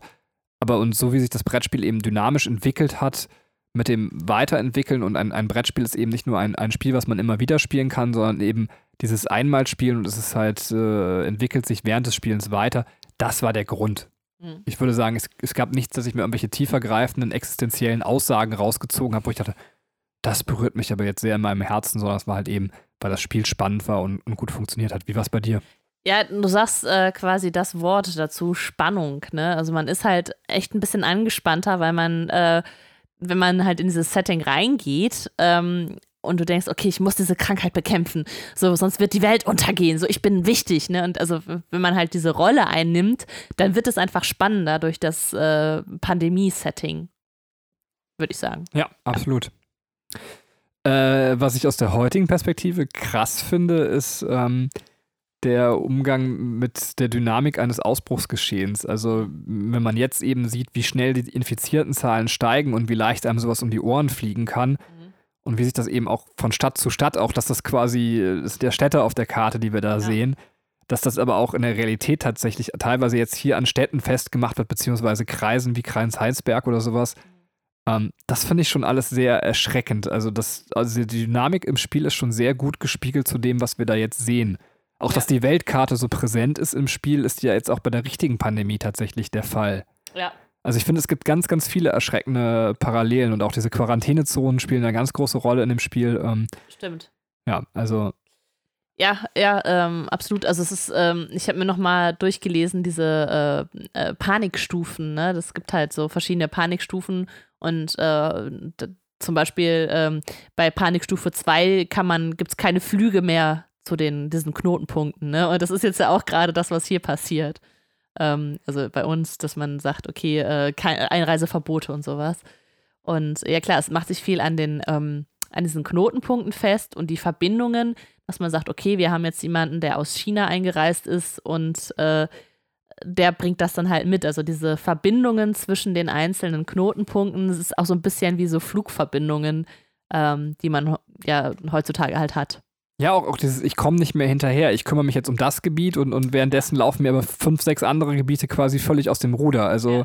aber und so wie sich das Brettspiel eben dynamisch entwickelt hat, mit dem Weiterentwickeln und ein, ein Brettspiel ist eben nicht nur ein, ein Spiel, was man immer wieder spielen kann, sondern eben dieses Einmalspielen und es ist halt, äh, entwickelt sich während des Spielens weiter. Das war der Grund. Mhm. Ich würde sagen, es, es gab nichts, dass ich mir irgendwelche tiefergreifenden existenziellen Aussagen rausgezogen habe, wo ich dachte, das berührt mich aber jetzt sehr in meinem Herzen, sondern es war halt eben, weil das Spiel spannend war und, und gut funktioniert hat. Wie war es bei dir? Ja, du sagst äh, quasi das Wort dazu, Spannung. Ne? Also man ist halt echt ein bisschen angespannter, weil man, äh, wenn man halt in dieses Setting reingeht ähm, und du denkst, okay, ich muss diese Krankheit bekämpfen, so sonst wird die Welt untergehen, so ich bin wichtig. Ne? Und also wenn man halt diese Rolle einnimmt, dann wird es einfach spannender durch das äh, Pandemie-Setting, würde ich sagen. Ja, absolut. Äh, was ich aus der heutigen Perspektive krass finde, ist, ähm, der Umgang mit der Dynamik eines Ausbruchsgeschehens. Also wenn man jetzt eben sieht, wie schnell die infizierten Zahlen steigen und wie leicht einem sowas um die Ohren fliegen kann mhm. und wie sich das eben auch von Stadt zu Stadt, auch dass das quasi ist der Städte auf der Karte, die wir da ja. sehen, dass das aber auch in der Realität tatsächlich teilweise jetzt hier an Städten festgemacht wird, beziehungsweise Kreisen wie Kreis-Heinsberg oder sowas. Mhm. Ähm, das finde ich schon alles sehr erschreckend. Also, das, also die Dynamik im Spiel ist schon sehr gut gespiegelt zu dem, was wir da jetzt sehen. Auch ja. dass die Weltkarte so präsent ist im Spiel, ist ja jetzt auch bei der richtigen Pandemie tatsächlich der Fall. Ja. Also ich finde, es gibt ganz, ganz viele erschreckende Parallelen und auch diese Quarantänezonen spielen eine ganz große Rolle in dem Spiel. Ähm, Stimmt. Ja, also. Ja, ja, ähm, absolut. Also es ist, ähm, ich habe mir nochmal durchgelesen, diese äh, äh, Panikstufen, ne? Das gibt halt so verschiedene Panikstufen und äh, zum Beispiel ähm, bei Panikstufe 2 kann man, gibt es keine Flüge mehr zu den, diesen Knotenpunkten. Ne? Und das ist jetzt ja auch gerade das, was hier passiert. Ähm, also bei uns, dass man sagt, okay, äh, Einreiseverbote und sowas. Und ja klar, es macht sich viel an den, ähm, an diesen Knotenpunkten fest und die Verbindungen, dass man sagt, okay, wir haben jetzt jemanden, der aus China eingereist ist und äh, der bringt das dann halt mit. Also diese Verbindungen zwischen den einzelnen Knotenpunkten, das ist auch so ein bisschen wie so Flugverbindungen, ähm, die man ja heutzutage halt hat. Ja, auch, auch dieses, ich komme nicht mehr hinterher, ich kümmere mich jetzt um das Gebiet und, und währenddessen laufen mir aber fünf, sechs andere Gebiete quasi völlig aus dem Ruder. Also ja.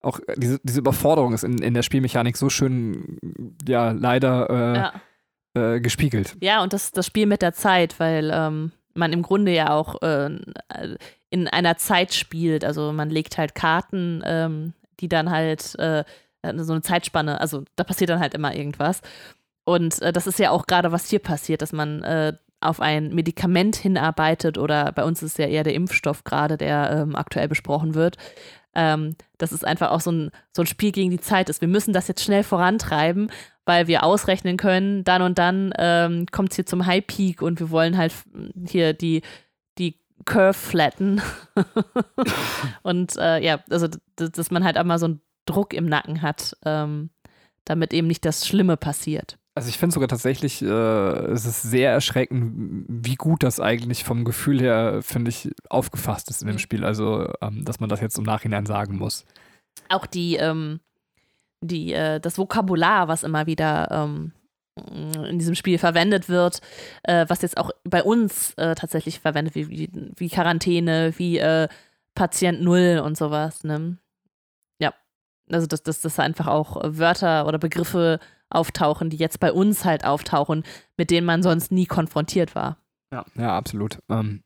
auch diese, diese Überforderung ist in, in der Spielmechanik so schön, ja, leider äh, ja. Äh, gespiegelt. Ja, und das, das Spiel mit der Zeit, weil ähm, man im Grunde ja auch äh, in einer Zeit spielt. Also man legt halt Karten, ähm, die dann halt äh, so eine Zeitspanne, also da passiert dann halt immer irgendwas. Und äh, das ist ja auch gerade, was hier passiert, dass man äh, auf ein Medikament hinarbeitet oder bei uns ist ja eher der Impfstoff gerade, der ähm, aktuell besprochen wird. Ähm, dass es einfach auch so ein, so ein Spiel gegen die Zeit ist. Wir müssen das jetzt schnell vorantreiben, weil wir ausrechnen können, dann und dann ähm, kommt es hier zum High Peak und wir wollen halt hier die, die Curve flatten. <laughs> und äh, ja, also dass man halt einmal so einen Druck im Nacken hat, ähm, damit eben nicht das Schlimme passiert. Also ich finde sogar tatsächlich, äh, es ist sehr erschreckend, wie gut das eigentlich vom Gefühl her, finde ich, aufgefasst ist in dem Mhm. Spiel. Also, ähm, dass man das jetzt im Nachhinein sagen muss. Auch die, ähm, die, äh, das Vokabular, was immer wieder ähm, in diesem Spiel verwendet wird, äh, was jetzt auch bei uns äh, tatsächlich verwendet, wie, wie, wie Quarantäne, wie äh, Patient Null und sowas. Ne? Ja, also dass das, das einfach auch Wörter oder Begriffe auftauchen, die jetzt bei uns halt auftauchen, mit denen man sonst nie konfrontiert war. Ja, ja absolut. Ähm,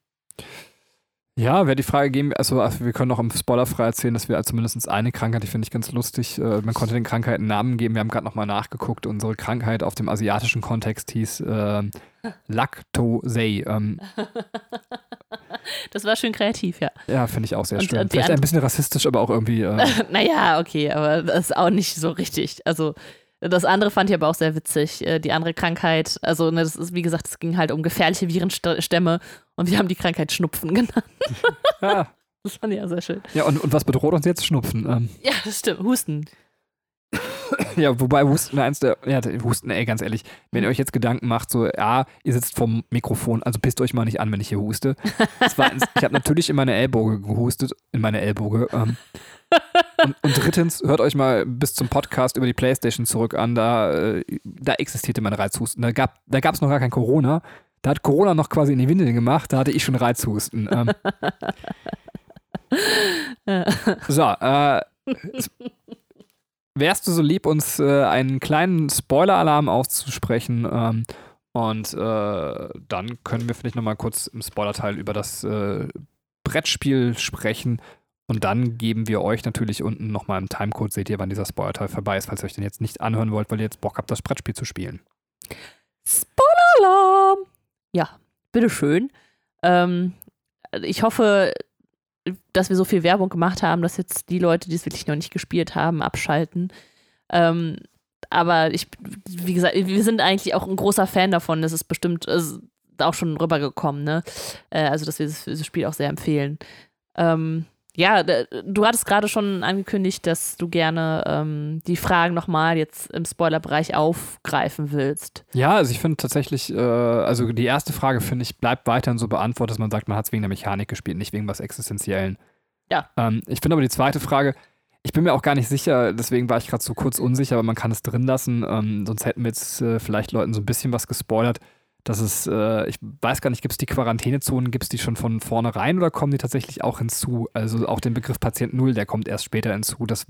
ja, wäre die Frage geben, also also wir können noch im Spoilerfrei erzählen, dass wir also mindestens eine Krankheit, die finde ich ganz lustig, äh, man konnte den Krankheiten Namen geben, wir haben gerade nochmal nachgeguckt, unsere Krankheit auf dem asiatischen Kontext hieß äh, Lactosei. Ähm, Das war schön kreativ, ja. ja, finde ich auch sehr Und, schön. die Vielleicht ein bisschen rassistisch, aber auch irgendwie, äh, <laughs> naja, okay, aber das ist auch nicht so richtig. Also, das andere fand ich aber auch sehr witzig. Äh, Die andere Krankheit, also, ne, das ist, wie gesagt, es ging halt um gefährliche Virenstämme und wir haben die Krankheit Schnupfen <laughs> genannt. ja, Das fand ich ja sehr schön. ja und, und was bedroht uns jetzt? Schnupfen. Ähm, Ja, das stimmt. Husten. Ja, wobei Husten eins der, ja, der Husten, ey, ganz ehrlich, wenn ihr euch jetzt Gedanken macht, so, ja, ihr sitzt vorm Mikrofon, also pisst euch mal nicht an, wenn ich hier huste. Zweitens, ich habe natürlich in meine Ellboge gehustet, in meine Ellboge. Ähm, und, und drittens, hört euch mal bis zum Podcast über die Playstation zurück an, da, äh, da existierte mein Reizhusten. Da gab es da gab's noch gar kein Corona. Da hat Corona noch quasi in die Windeln gemacht, da hatte ich schon Reizhusten. Ähm, <laughs> so, äh, wärst du so lieb, uns äh, einen kleinen Spoiler-Alarm auszusprechen? Ähm, und äh, dann können wir vielleicht nochmal kurz im Spoiler-Teil über das äh, Brettspiel sprechen. Und dann geben wir euch natürlich unten nochmal im Timecode, seht ihr, wann dieser Spoiler-Teil vorbei ist, falls ihr euch den jetzt nicht anhören wollt, weil ihr jetzt Bock habt, das Brettspiel zu spielen. Spoiler-Alarm! Ja, bitteschön. Ähm, ich hoffe, dass wir so viel Werbung gemacht haben, dass jetzt die Leute, die es wirklich noch nicht gespielt haben, abschalten. Ähm, aber ich, wie gesagt, wir sind eigentlich auch ein großer Fan davon. Das ist bestimmt ist auch schon rübergekommen, ne? Äh, also, dass wir das, dieses Spiel auch sehr empfehlen. Ähm, ja, du hattest gerade schon angekündigt, dass du gerne ähm, die Fragen nochmal jetzt im Spoilerbereich aufgreifen willst. Ja, also ich finde tatsächlich, äh, also die erste Frage, finde ich, bleibt weiterhin so beantwortet, dass man sagt, man hat es wegen der Mechanik gespielt, nicht wegen was Existenziellen. Ja. Ähm, ich finde aber die zweite Frage, ich bin mir auch gar nicht sicher, deswegen war ich gerade so kurz unsicher, aber man kann es drin lassen, ähm, sonst hätten wir jetzt äh, vielleicht Leuten so ein bisschen was gespoilert. Dass es, äh, ich weiß gar nicht, gibt es die Quarantänezonen, gibt es die schon von vornherein oder kommen die tatsächlich auch hinzu? Also auch den Begriff Patient Null, der kommt erst später hinzu. Das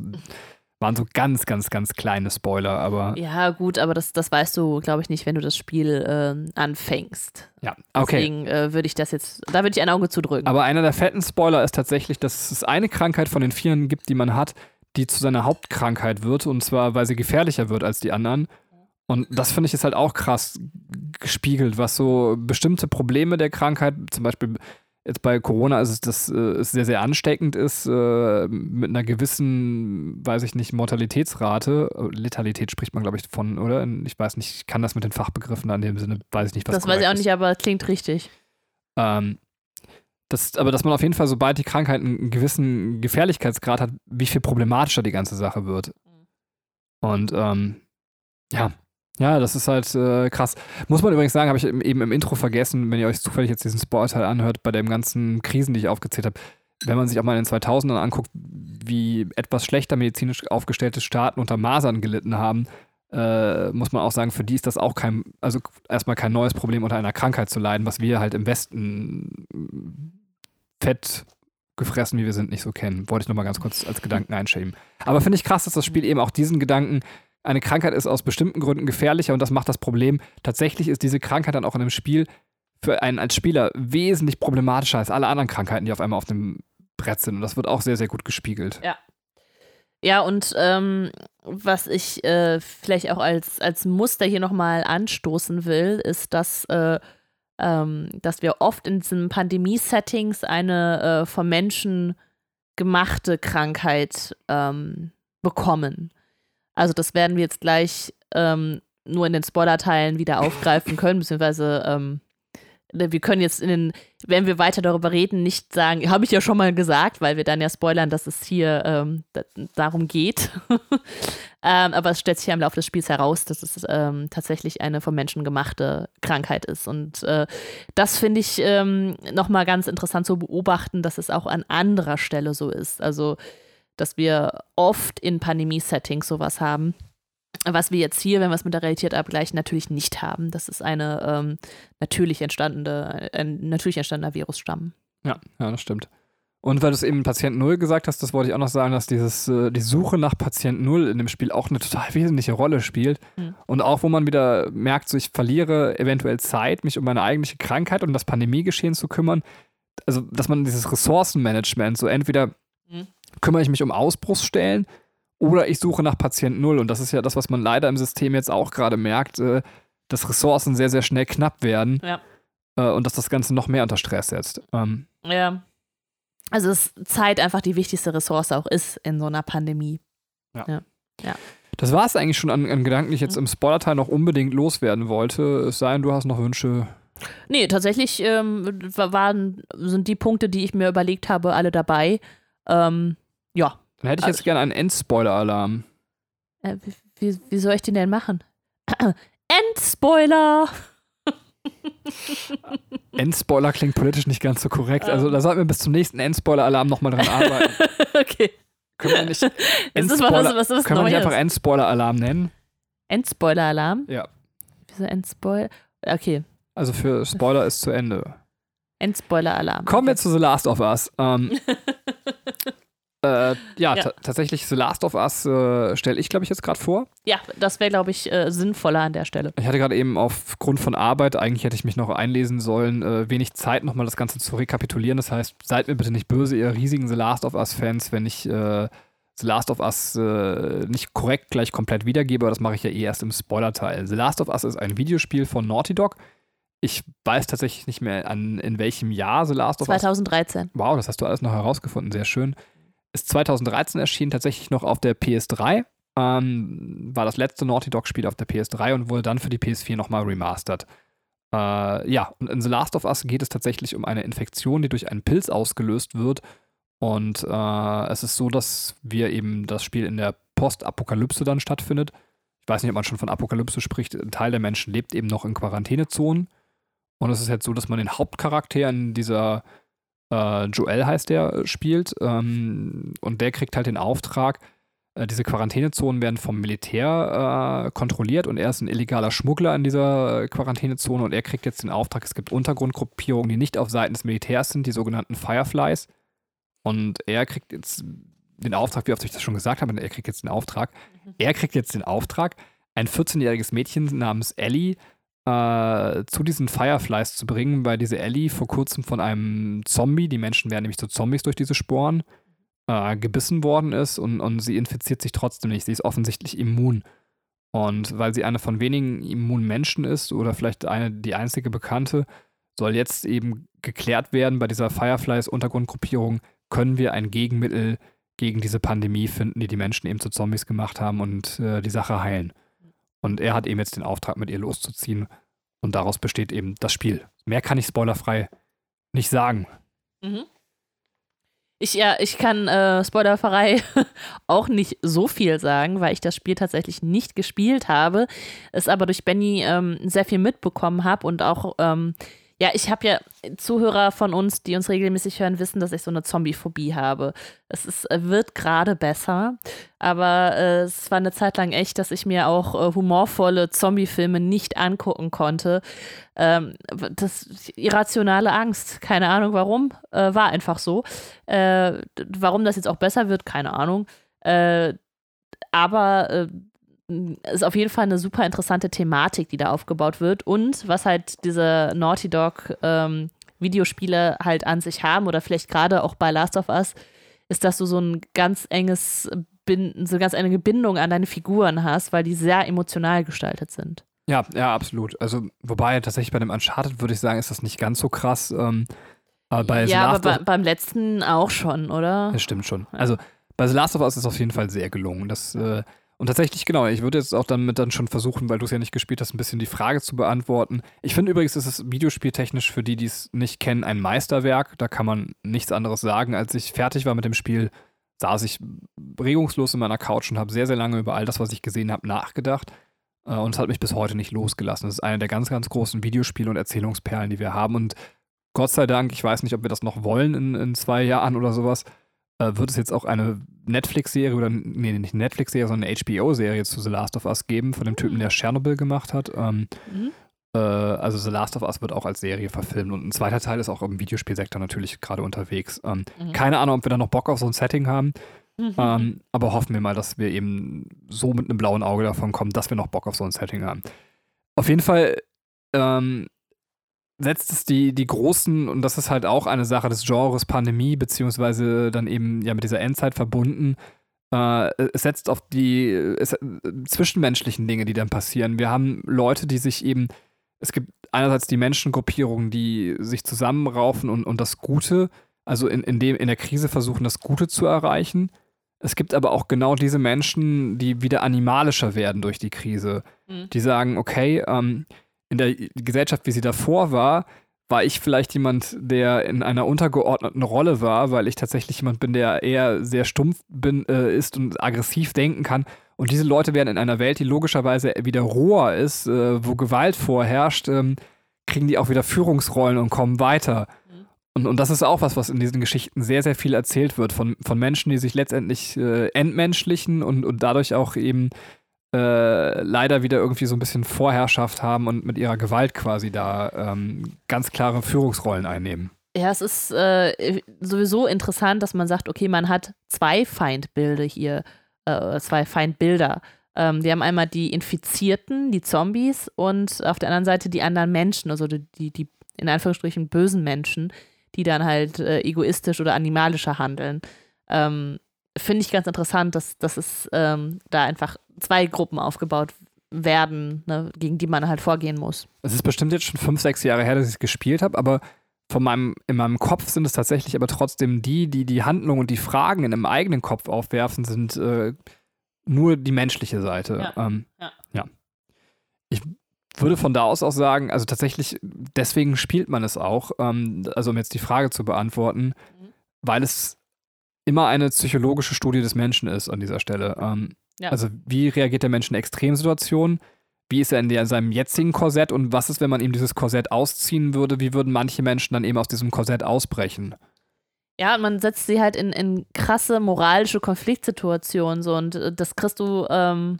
waren so ganz, ganz, ganz kleine Spoiler, aber Ja, gut, aber das, das weißt du, glaube ich, nicht, wenn du das Spiel ähm, anfängst. ja, okay. Deswegen äh, würde ich das jetzt, da würde ich ein Auge zudrücken. Aber einer der fetten Spoiler ist tatsächlich, dass es eine Krankheit von den vieren gibt, die man hat, die zu seiner Hauptkrankheit wird. Und zwar, weil sie gefährlicher wird als die anderen. Und das finde ich ist halt auch krass gespiegelt, was so bestimmte Probleme der Krankheit, zum Beispiel jetzt bei Corona ist es, dass äh, es sehr, sehr ansteckend ist, äh, mit einer gewissen, weiß ich nicht, Mortalitätsrate. Letalität spricht man, glaube ich, von, oder? Ich weiß nicht, ich kann das mit den Fachbegriffen in dem Sinne, weiß ich nicht, was das weiß ich auch ist. nicht, aber es klingt richtig. Ähm, das, aber dass man auf jeden Fall, sobald die Krankheit einen gewissen Gefährlichkeitsgrad hat, wie viel problematischer die ganze Sache wird. Und ähm, ja, ja, das ist halt äh, krass. Muss man übrigens sagen, habe ich eben im Intro vergessen, wenn ihr euch zufällig jetzt diesen Spoiler-Teil anhört, bei den ganzen Krisen, die ich aufgezählt habe, wenn man sich auch mal in den 2000ern anguckt, wie etwas schlechter medizinisch aufgestellte Staaten unter Masern gelitten haben, äh, muss man auch sagen, für die ist das auch kein, also erstmal kein neues Problem, unter einer Krankheit zu leiden, was wir halt im Westen äh, fett gefressen, wie wir sind, nicht so kennen. Wollte ich nochmal ganz kurz als Gedanken einschieben. Aber finde ich krass, dass das Spiel eben auch diesen Gedanken, eine Krankheit ist aus bestimmten Gründen gefährlicher und das macht das Problem. Tatsächlich ist diese Krankheit dann auch in einem Spiel für einen als Spieler wesentlich problematischer als alle anderen Krankheiten, die auf einmal auf dem Brett sind. Und das wird auch sehr, sehr gut gespiegelt. Ja, und ähm, was ich äh, vielleicht auch als, als Muster hier nochmal anstoßen will, ist, dass, äh, ähm, dass wir oft in diesen Pandemie-Settings eine äh, vom Menschen gemachte Krankheit ähm, bekommen. Also das werden wir jetzt gleich ähm, nur in den Spoiler-Teilen wieder aufgreifen können, beziehungsweise ähm, wir können jetzt in den, wenn wir weiter darüber reden, nicht sagen, habe ich ja schon mal gesagt, weil wir dann ja spoilern, dass es hier ähm, darum geht. <laughs> ähm, aber es stellt sich ja im Laufe des Spiels heraus, dass es ähm, tatsächlich eine vom Menschen gemachte Krankheit ist. Und äh, das finde ich ähm, nochmal ganz interessant zu beobachten, dass es auch an anderer Stelle so ist. Also, dass wir oft in Pandemie-Settings sowas haben was wir jetzt hier, wenn wir es mit der Realität abgleichen, natürlich nicht haben. Das ist eine ähm, natürlich entstandene, ein natürlich entstandener Virusstamm. Ja, ja, das stimmt. Und weil du es eben Patient Null gesagt hast, das wollte ich auch noch sagen, dass dieses, äh, die Suche nach Patient Null in dem Spiel auch eine total wesentliche Rolle spielt. Mhm. Und auch, wo man wieder merkt, so ich verliere eventuell Zeit, mich um meine eigentliche Krankheit und das Pandemiegeschehen zu kümmern. Also, dass man dieses Ressourcenmanagement, so entweder mhm. Kümmere ich mich um Ausbruchsstellen oder ich suche nach Patient Null. Und das ist ja das, was man leider im System jetzt auch gerade merkt, äh, dass Ressourcen sehr, sehr schnell knapp werden. Ja. Äh, und dass das Ganze noch mehr unter Stress setzt. Ähm, ja. Also, dass Zeit einfach die wichtigste Ressource auch ist in so einer Pandemie. Ja. ja. ja. Das war es eigentlich schon an, an Gedanken, die ich jetzt mhm. im Spoilerteil noch unbedingt loswerden wollte. Es sei denn, du hast noch Wünsche. Nee, tatsächlich ähm, waren, sind die Punkte, die ich mir überlegt habe, alle dabei. Ähm, ja, dann hätte ich jetzt also, gerne einen Endspoiler-Alarm. Äh, wie, wie, soll ich den denn machen? <clears throat> Endspoiler! <laughs> Endspoiler klingt politisch nicht ganz so korrekt. Also da sollten wir bis zum nächsten Endspoiler-Alarm nochmal dran arbeiten. <laughs> okay. Können wir nicht <laughs> Endspoiler, was, was, was können wir nicht einfach Endspoiler-Alarm nennen? Endspoiler-Alarm? Ja. Wieso Endspoiler? Okay. Also für Spoiler ist zu Ende. Endspoiler-Alarm. Kommen wir zu The Last of Us. Ähm, Äh, ja, ja. tatsächlich The Last of Us äh, stelle ich, glaube ich, jetzt gerade vor. Ja, das wäre, glaube ich, äh, sinnvoller an der Stelle. Ich hatte gerade eben aufgrund von Arbeit, eigentlich hätte ich mich noch einlesen sollen, äh, wenig Zeit, nochmal das Ganze zu rekapitulieren. Das heißt, seid mir bitte nicht böse, ihr riesigen The Last of Us-Fans, wenn ich äh, The Last of Us äh, nicht korrekt gleich komplett wiedergebe, aber das mache ich ja eh erst im Spoiler-Teil. The Last of Us ist ein Videospiel von Naughty Dog. Ich weiß tatsächlich nicht mehr, an, in welchem Jahr The Last of 2013. Us. 2013. Wow, das hast du alles noch herausgefunden, sehr schön ist 2013 erschienen, tatsächlich noch auf der PS3. Ähm, war das letzte Naughty Dog-Spiel auf der PS3 und wurde dann für die PS4 nochmal remastert. Äh, ja, und in The Last of Us geht es tatsächlich um eine Infektion, die durch einen Pilz ausgelöst wird. Und äh, es ist so, dass wir eben das Spiel in der Postapokalypse dann stattfindet. Ich weiß nicht, ob man schon von Apokalypse spricht. Ein Teil der Menschen lebt eben noch in Quarantänezonen. Und es ist jetzt so, dass man den Hauptcharakter in dieser äh, Joel heißt der, äh, spielt. Ähm, und der kriegt halt den Auftrag, äh, diese Quarantänezonen werden vom Militär äh, kontrolliert und er ist ein illegaler Schmuggler in dieser Quarantänezone und er kriegt jetzt den Auftrag, es gibt Untergrundgruppierungen, die nicht auf Seiten des Militärs sind, die sogenannten Fireflies. Und er kriegt jetzt den Auftrag, wie oft ich das schon gesagt habe, er kriegt jetzt den Auftrag. Mhm. Er kriegt jetzt den Auftrag, ein 14-jähriges Mädchen namens Ellie äh, zu diesen Fireflies zu bringen, weil diese Ellie vor kurzem von einem Zombie, die Menschen werden nämlich zu Zombies durch diese Sporen, äh, gebissen worden ist und, und sie infiziert sich trotzdem nicht. Sie ist offensichtlich immun. Und weil sie eine von wenigen immunen Menschen ist oder vielleicht eine, die einzige Bekannte, soll jetzt eben geklärt werden bei dieser Fireflies-Untergrundgruppierung, können wir ein Gegenmittel gegen diese Pandemie finden, die die Menschen eben zu Zombies gemacht haben und äh, die Sache heilen. Und er hat eben jetzt den Auftrag, mit ihr loszuziehen. Und daraus besteht eben das Spiel. Mehr kann ich spoilerfrei nicht sagen. Mhm. Ich, ja, ich kann äh, spoilerfrei <laughs> auch nicht so viel sagen, weil ich das Spiel tatsächlich nicht gespielt habe, es aber durch Benny ähm, sehr viel mitbekommen habe und auch ähm, ja, ich habe ja Zuhörer von uns, die uns regelmäßig hören, wissen, dass ich so eine Zombie-Phobie habe. Es ist, äh, wird gerade besser, aber äh, es war eine Zeit lang echt, dass ich mir auch äh, humorvolle Zombie-Filme nicht angucken konnte. Ähm, das irrationale Angst, keine Ahnung warum, äh, war einfach so. Äh, warum das jetzt auch besser wird, keine Ahnung. Äh, aber ist auf jeden Fall eine super interessante Thematik, die da aufgebaut wird. Und was halt diese Naughty Dog ähm, Videospiele halt an sich haben, oder vielleicht gerade auch bei Last of Us, ist, dass du so ein ganz enges Binden, so eine ganz enge Bindung an deine Figuren hast, weil die sehr emotional gestaltet sind. Ja, ja, absolut. Also, wobei tatsächlich bei dem Uncharted würde ich sagen, ist das nicht ganz so krass. Ähm, aber bei ja, aber bei, beim letzten auch schon, oder? Das stimmt schon. Also bei The Last of Us ist es auf jeden Fall sehr gelungen. Das äh, Und tatsächlich, genau, ich würde jetzt auch damit dann schon versuchen, weil du es ja nicht gespielt hast, ein bisschen die Frage zu beantworten. Ich finde übrigens, ist es videospieltechnisch für die, die es nicht kennen, ein Meisterwerk. Da kann man nichts anderes sagen. Als ich fertig war mit dem Spiel, saß ich regungslos in meiner Couch und habe sehr, sehr lange über all das, was ich gesehen habe, nachgedacht. Äh, und es hat mich bis heute nicht losgelassen. Das ist eine der ganz, ganz großen Videospiele und Erzählungsperlen, die wir haben. Und Gott sei Dank, ich weiß nicht, ob wir das noch wollen in, in zwei Jahren oder sowas, wird es jetzt auch eine Netflix-Serie oder, nee, nicht Netflix-Serie, sondern eine HBO-Serie zu The Last of Us geben, von dem Typen, der Chernobyl gemacht hat. Ähm, mhm. äh, also The Last of Us wird auch als Serie verfilmt und ein zweiter Teil ist auch im Videospielsektor natürlich gerade unterwegs. Ähm, mhm. Keine Ahnung, ob wir da noch Bock auf so ein Setting haben. Mhm. Ähm, aber hoffen wir mal, dass wir eben so mit einem blauen Auge davon kommen, dass wir noch Bock auf so ein Setting haben. Auf jeden Fall ähm, setzt es die, die großen, und das ist halt auch eine Sache des Genres Pandemie, beziehungsweise dann eben ja mit dieser Endzeit verbunden, äh, es setzt auf die es, zwischenmenschlichen Dinge, die dann passieren. Wir haben Leute, die sich eben, es gibt einerseits die Menschengruppierungen, die sich zusammenraufen und, und das Gute, also in, in, dem, in der Krise versuchen, das Gute zu erreichen. Es gibt aber auch genau diese Menschen, die wieder animalischer werden durch die Krise. Mhm. Die sagen, okay, ähm, in der Gesellschaft, wie sie davor war, war ich vielleicht jemand, der in einer untergeordneten Rolle war, weil ich tatsächlich jemand bin, der eher sehr stumpf bin, äh, ist und aggressiv denken kann. Und diese Leute werden in einer Welt, die logischerweise wieder roher ist, äh, wo Gewalt vorherrscht, ähm, kriegen die auch wieder Führungsrollen und kommen weiter. Mhm. Und, und das ist auch was, was in diesen Geschichten sehr, sehr viel erzählt wird von, von Menschen, die sich letztendlich äh, entmenschlichen und, und dadurch auch eben äh, leider wieder irgendwie so ein bisschen Vorherrschaft haben und mit ihrer Gewalt quasi da ähm, ganz klare Führungsrollen einnehmen. Ja, es ist äh, sowieso interessant, dass man sagt, okay, man hat zwei Feindbilder hier, äh, zwei Feindbilder. Ähm, wir haben einmal die Infizierten, die Zombies und auf der anderen Seite die anderen Menschen, also die, die, die in Anführungsstrichen bösen Menschen, die dann halt äh, egoistisch oder animalischer handeln. Ähm, Finde ich ganz interessant, dass, dass es ähm, da einfach zwei Gruppen aufgebaut werden, ne, gegen die man halt vorgehen muss. Es ist bestimmt jetzt schon fünf, sechs Jahre her, dass ich es gespielt habe, aber von meinem, in meinem Kopf sind es tatsächlich aber trotzdem die, die die Handlung und die Fragen in einem eigenen Kopf aufwerfen, sind äh, nur die menschliche Seite. Ja. Ähm, ja. ja. Ich würde von da aus auch sagen, also tatsächlich, deswegen spielt man es auch, ähm, also um jetzt die Frage zu beantworten, mhm. weil es immer eine psychologische Studie des Menschen ist an dieser Stelle. Ähm, ja. Also wie reagiert der Mensch in Extremsituationen? Wie ist er in, der, in seinem jetzigen Korsett und was ist, wenn man ihm dieses Korsett ausziehen würde? Wie würden manche Menschen dann eben aus diesem Korsett ausbrechen? Ja, man setzt sie halt in, in krasse moralische Konfliktsituationen so und äh, das kriegst du, ähm,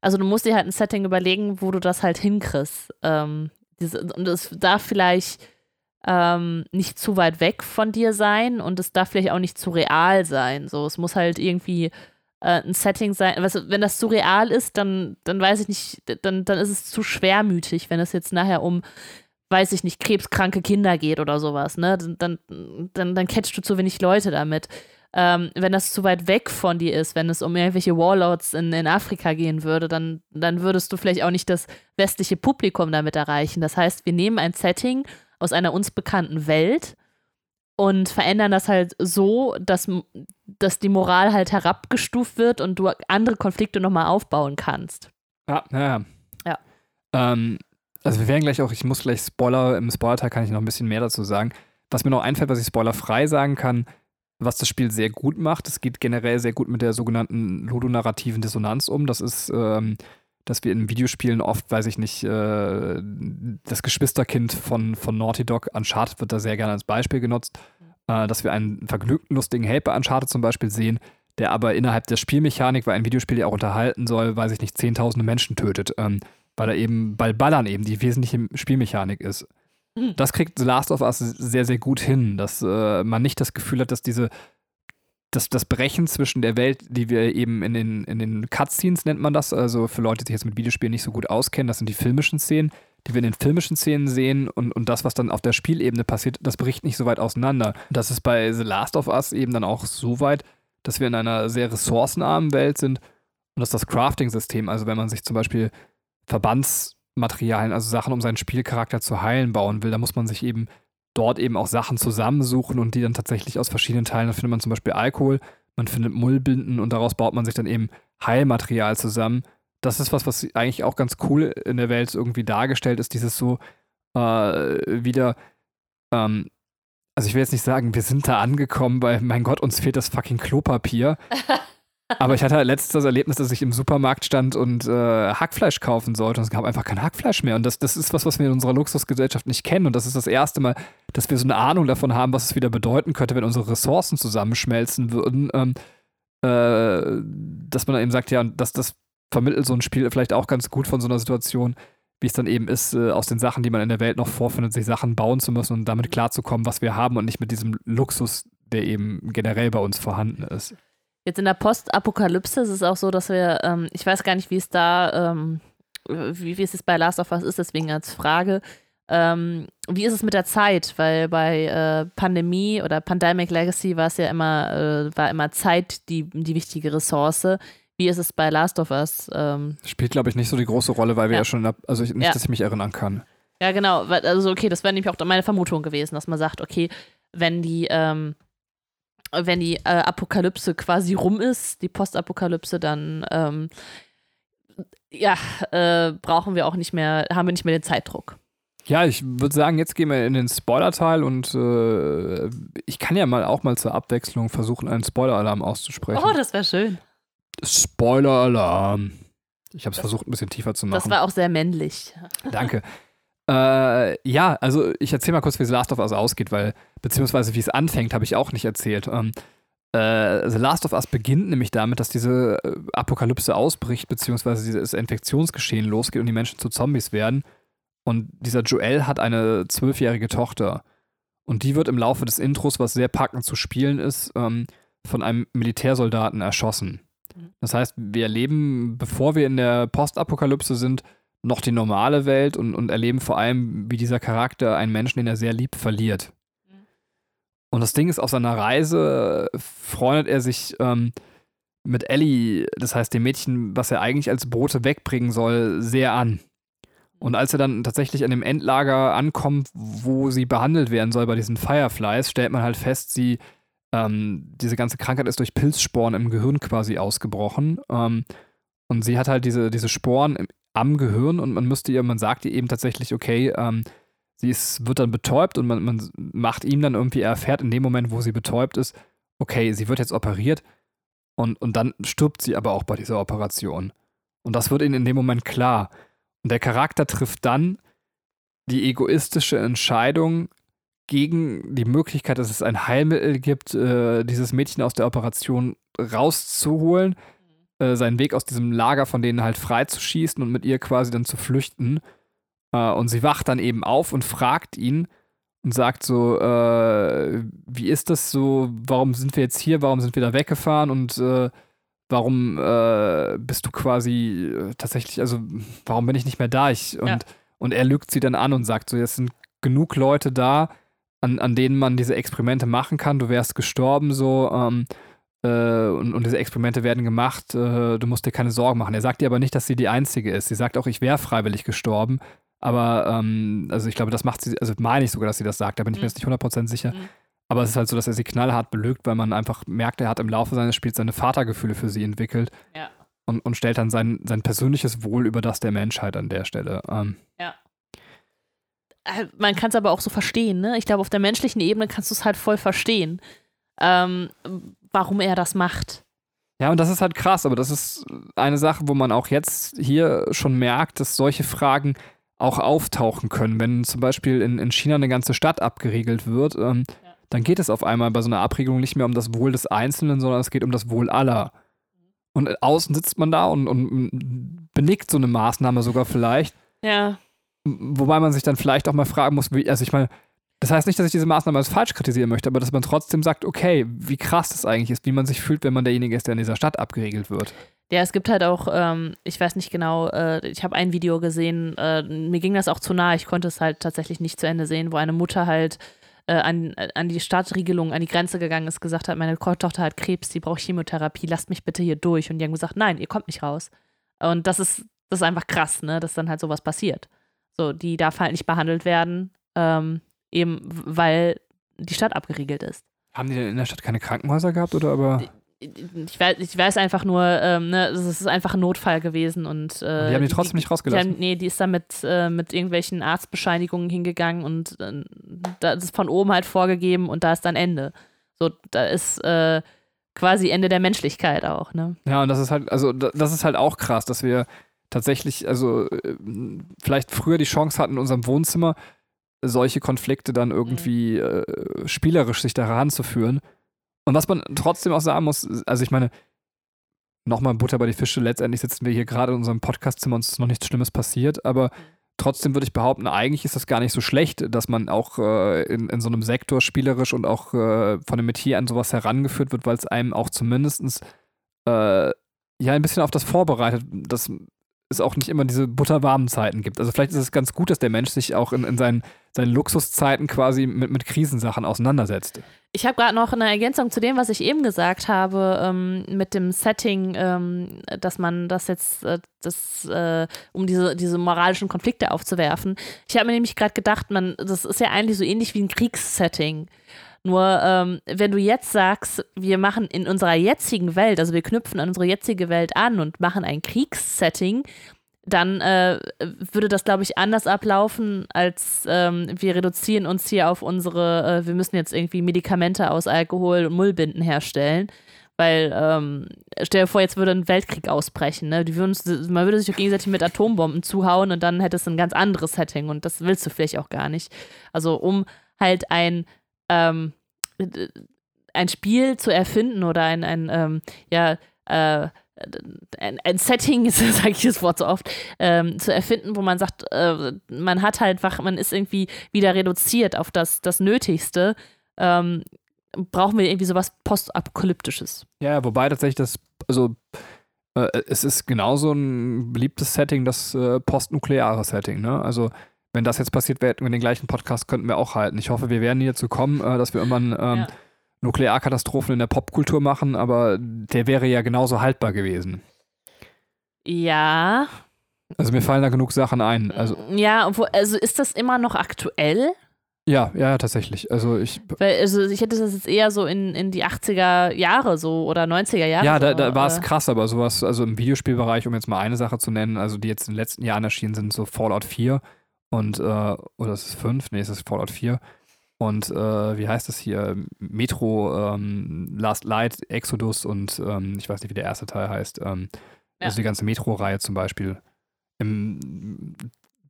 also du musst dir halt ein Setting überlegen, wo du das halt hinkriegst. Ähm, diese, und es darf vielleicht ähm, nicht zu weit weg von dir sein und es darf vielleicht auch nicht zu real sein. So, es muss halt irgendwie äh, ein Setting sein. Was, wenn das zu real ist, dann, dann weiß ich nicht, dann, dann ist es zu schwermütig, wenn es jetzt nachher um, weiß ich nicht, krebskranke Kinder geht oder sowas, ne? Dann, dann, dann catchst du zu wenig Leute damit. Ähm, wenn das zu weit weg von dir ist, wenn es um irgendwelche Warlords in, in Afrika gehen würde, dann, dann würdest du vielleicht auch nicht das westliche Publikum damit erreichen. Das heißt, wir nehmen ein Setting aus einer uns bekannten Welt und verändern das halt so, dass, dass die Moral halt herabgestuft wird und du andere Konflikte nochmal aufbauen kannst. Ja, ja, ja. Ähm, also wir werden gleich auch, ich muss gleich Spoiler, im Spoiler-Teil kann ich noch ein bisschen mehr dazu sagen. Was mir noch einfällt, was ich spoilerfrei sagen kann, was das Spiel sehr gut macht, es geht generell sehr gut mit der sogenannten ludonarrativen Dissonanz um. Das ist ähm, dass wir in Videospielen oft, weiß ich nicht, äh, das Geschwisterkind von, von Naughty Dog, Uncharted wird da sehr gerne als Beispiel genutzt, äh, dass wir einen vergnügten, lustigen Held bei Uncharted zum Beispiel sehen, der aber innerhalb der Spielmechanik, weil ein Videospiel ja auch unterhalten soll, weiß ich nicht, zehntausende Menschen tötet, ähm, weil er eben, weil Ballern eben die wesentliche Spielmechanik ist. Hm. Das kriegt The Last of Us sehr, sehr gut hin, dass äh, man nicht das Gefühl hat, dass diese das, das Brechen zwischen der Welt, die wir eben in den, in den Cutscenes nennt man das, also für Leute, die sich jetzt mit Videospielen nicht so gut auskennen, das sind die filmischen Szenen, die wir in den filmischen Szenen sehen und, und das, was dann auf der Spielebene passiert, das bricht nicht so weit auseinander. Das ist bei The Last of Us eben dann auch so weit, dass wir in einer sehr ressourcenarmen Welt sind und dass das Crafting-System, also wenn man sich zum Beispiel Verbandsmaterialien, also Sachen, um seinen Spielcharakter zu heilen, bauen will, da muss man sich eben dort eben auch Sachen zusammensuchen und die dann tatsächlich aus verschiedenen Teilen, da findet man zum Beispiel Alkohol, man findet Mullbinden und daraus baut man sich dann eben Heilmaterial zusammen. Das ist was, was eigentlich auch ganz cool in der Welt irgendwie dargestellt ist, dieses so äh, wieder, ähm, also ich will jetzt nicht sagen, wir sind da angekommen, weil mein Gott, uns fehlt das fucking Klopapier. <laughs> Aber ich hatte letztens das Erlebnis, dass ich im Supermarkt stand und äh, Hackfleisch kaufen sollte und es gab einfach kein Hackfleisch mehr. Und das, das ist was, was wir in unserer Luxusgesellschaft nicht kennen. Und das ist das erste Mal, dass wir so eine Ahnung davon haben, was es wieder bedeuten könnte, wenn unsere Ressourcen zusammenschmelzen würden. Ähm, äh, dass man dann eben sagt, ja, dass das vermittelt so ein Spiel vielleicht auch ganz gut von so einer Situation, wie es dann eben ist, äh, aus den Sachen, die man in der Welt noch vorfindet, sich Sachen bauen zu müssen und damit klarzukommen, was wir haben und nicht mit diesem Luxus, der eben generell bei uns vorhanden ist. Jetzt in der Postapokalypse ist es auch so, dass wir, ähm, ich weiß gar nicht, wie es da, ähm, wie, wie es bei Last of Us ist, deswegen als Frage. Ähm, wie ist es mit der Zeit? Weil bei äh, Pandemie oder Pandemic Legacy war es ja immer, äh, war immer Zeit die, die wichtige Ressource. Wie ist es bei Last of Us? Ähm, Spielt, glaube ich, nicht so die große Rolle, weil wir ja, ja schon, also ich, nicht, ja. dass ich mich erinnern kann. Ja, genau. Also, okay, das wäre nämlich auch meine Vermutung gewesen, dass man sagt, okay, wenn die, ähm, wenn die äh, Apokalypse quasi rum ist, die Postapokalypse, dann ähm, ja, äh, brauchen wir auch nicht mehr, haben wir nicht mehr den Zeitdruck. Ja, ich würde sagen, jetzt gehen wir in den Spoiler-Teil und äh, ich kann ja mal auch mal zur Abwechslung versuchen, einen Spoiler-Alarm auszusprechen. Oh, das wäre schön. Spoiler-Alarm. Ich habe es versucht, ein bisschen tiefer zu machen. Das war auch sehr männlich. Danke. <laughs> Äh, ja, also ich erzähle mal kurz, wie The Last of Us ausgeht, weil, beziehungsweise wie es anfängt, habe ich auch nicht erzählt. Ähm, äh, The Last of Us beginnt nämlich damit, dass diese äh, Apokalypse ausbricht, beziehungsweise dieses Infektionsgeschehen losgeht und die Menschen zu Zombies werden. Und dieser Joel hat eine zwölfjährige Tochter. Und die wird im Laufe des Intros, was sehr packend zu spielen ist, ähm, von einem Militärsoldaten erschossen. Mhm. Das heißt, wir erleben, bevor wir in der Postapokalypse sind, noch die normale Welt und, und erleben vor allem, wie dieser Charakter einen Menschen, den er sehr liebt, verliert. Mhm. Und das Ding ist, auf seiner Reise freundet er sich ähm, mit Ellie, das heißt dem Mädchen, was er eigentlich als Bote wegbringen soll, sehr an. Und als er dann tatsächlich an dem Endlager ankommt, wo sie behandelt werden soll bei diesen Fireflies, stellt man halt fest, sie, ähm, diese ganze Krankheit ist durch Pilzsporen im Gehirn quasi ausgebrochen. Ähm, und sie hat halt diese, diese Sporen am Gehirn und man müsste ihr, man sagt ihr eben tatsächlich, okay, ähm, sie ist, wird dann betäubt und man, man macht ihm dann irgendwie, er erfährt in dem Moment, wo sie betäubt ist, okay, sie wird jetzt operiert und, und dann stirbt sie aber auch bei dieser Operation. Und das wird ihnen in dem Moment klar. Und der Charakter trifft dann die egoistische Entscheidung gegen die Möglichkeit, dass es ein Heilmittel gibt, äh, dieses Mädchen aus der Operation rauszuholen äh, seinen Weg aus diesem Lager von denen halt freizuschießen und mit ihr quasi dann zu flüchten. Äh, und sie wacht dann eben auf und fragt ihn und sagt so, äh, wie ist das so, warum sind wir jetzt hier, warum sind wir da weggefahren und äh, warum äh, bist du quasi tatsächlich, also warum bin ich nicht mehr da? Ich, und, ja. und er lügt sie dann an und sagt so, jetzt sind genug Leute da, an, an denen man diese Experimente machen kann, du wärst gestorben so, ähm, äh, und, und, diese Experimente werden gemacht, äh, du musst dir keine Sorgen machen. Er sagt ihr aber nicht, dass sie die Einzige ist. Sie sagt auch, ich wäre freiwillig gestorben. Aber, ähm, also ich glaube, das macht sie, also meine ich sogar, dass sie das sagt, da bin ich mhm. mir jetzt nicht 100% sicher. Mhm. Aber es ist halt so, dass er sie knallhart belügt, weil man einfach merkt, er hat im Laufe seines Spiels seine Vatergefühle für sie entwickelt. Ja. Und, und stellt dann sein, sein persönliches Wohl über das der Menschheit an der Stelle. Ähm, ja. Äh, man kann es aber auch so verstehen, ne? Ich glaube, auf der menschlichen Ebene kannst du es halt voll verstehen. Ähm, warum er das macht. Ja, und das ist halt krass, aber das ist eine Sache, wo man auch jetzt hier schon merkt, dass solche Fragen auch auftauchen können. Wenn zum Beispiel in, in China eine ganze Stadt abgeriegelt wird, ähm, ja. dann geht es auf einmal bei so einer Abregelung nicht mehr um das Wohl des Einzelnen, sondern es geht um das Wohl aller. Und außen sitzt man da und, und benickt so eine Maßnahme sogar vielleicht. Ja. Wobei man sich dann vielleicht auch mal fragen muss, wie, also ich meine, das heißt nicht, dass ich diese Maßnahme als falsch kritisieren möchte, aber dass man trotzdem sagt, okay, wie krass das eigentlich ist, wie man sich fühlt, wenn man derjenige ist, der in dieser Stadt abgeregelt wird. Ja, es gibt halt auch, ähm, ich weiß nicht genau, äh, ich habe ein Video gesehen, äh, mir ging das auch zu nah, ich konnte es halt tatsächlich nicht zu Ende sehen, wo eine Mutter halt äh, an, an die Stadtriegelung, an die Grenze gegangen ist, gesagt hat, meine Tochter hat Krebs, die braucht Chemotherapie, lasst mich bitte hier durch. Und die haben gesagt, nein, ihr kommt nicht raus. Und das ist, das ist einfach krass, ne, dass dann halt sowas passiert. So, die darf halt nicht behandelt werden. Ähm, Eben weil die Stadt abgeriegelt ist. Haben die denn in der Stadt keine Krankenhäuser gehabt oder aber? ich weiß, ich weiß einfach nur, ähm, ne, es ist einfach ein Notfall gewesen und äh, die haben die trotzdem nicht rausgelassen. Die haben, nee, die ist dann mit, äh, mit irgendwelchen Arztbescheinigungen hingegangen und äh, da ist von oben halt vorgegeben und da ist dann Ende. So, da ist äh, quasi Ende der Menschlichkeit auch, ne? Ja, und das ist halt, also das ist halt auch krass, dass wir tatsächlich, also äh, vielleicht früher die Chance hatten in unserem Wohnzimmer, solche Konflikte dann irgendwie mhm. äh, spielerisch sich daran zu führen. Und was man trotzdem auch sagen muss, also ich meine, nochmal Butter bei die Fische, letztendlich sitzen wir hier gerade in unserem Podcastzimmer und es ist noch nichts Schlimmes passiert, aber trotzdem würde ich behaupten, eigentlich ist das gar nicht so schlecht, dass man auch äh, in, in so einem Sektor spielerisch und auch äh, von dem Metier an sowas herangeführt wird, weil es einem auch zumindest äh, ja ein bisschen auf das vorbereitet, dass es auch nicht immer diese butterwarmen Zeiten gibt. Also vielleicht ist es ganz gut, dass der Mensch sich auch in, in seinen, seinen Luxuszeiten quasi mit, mit Krisensachen auseinandersetzt. Ich habe gerade noch eine Ergänzung zu dem, was ich eben gesagt habe, ähm, mit dem Setting, ähm, dass man das jetzt, äh, das, äh, um diese, diese moralischen Konflikte aufzuwerfen. Ich habe mir nämlich gerade gedacht, man, das ist ja eigentlich so ähnlich wie ein Kriegssetting. Nur ähm, wenn du jetzt sagst, wir machen in unserer jetzigen Welt, also wir knüpfen an unsere jetzige Welt an und machen ein Kriegssetting, dann äh, würde das, glaube ich, anders ablaufen, als ähm, wir reduzieren uns hier auf unsere, äh, wir müssen jetzt irgendwie Medikamente aus Alkohol und Mullbinden herstellen. Weil, ähm, stell dir vor, jetzt würde ein Weltkrieg ausbrechen. Ne? Die würden, man würde sich gegenseitig mit Atombomben zuhauen und dann hätte es ein ganz anderes Setting und das willst du vielleicht auch gar nicht. Also, um halt ein ähm, ein Spiel zu erfinden oder ein, ein ähm, ja, äh, ein, ein, Setting, <laughs> sage ich das Wort so oft, ähm, zu erfinden, wo man sagt, äh, man hat halt, man ist irgendwie wieder reduziert auf das, das Nötigste, ähm, brauchen wir irgendwie sowas Postapokalyptisches. Ja, wobei tatsächlich das, also äh, es ist genauso ein beliebtes Setting, das äh, postnukleare Setting, ne? Also wenn das jetzt passiert wäre, den gleichen Podcast könnten wir auch halten. Ich hoffe, wir werden hierzu kommen, äh, dass wir irgendwann ähm, ja. Nuklearkatastrophen in der Popkultur machen, aber der wäre ja genauso haltbar gewesen. Ja. Also mir fallen da genug Sachen ein. Also, ja, also ist das immer noch aktuell? Ja, ja, tatsächlich. Also ich. Weil, also ich hätte das jetzt eher so in, in die 80er Jahre so oder 90er Jahre. Ja, da, da war es äh, krass, aber sowas, also im Videospielbereich, um jetzt mal eine Sache zu nennen, also die jetzt in den letzten Jahren erschienen sind, so Fallout 4 und, äh, oder ist es 5? Nee, es ist Fallout 4. Und äh, wie heißt das hier? Metro, ähm, Last Light, Exodus und ähm, ich weiß nicht, wie der erste Teil heißt. Ähm, ja. Also die ganze Metro-Reihe zum Beispiel. Im,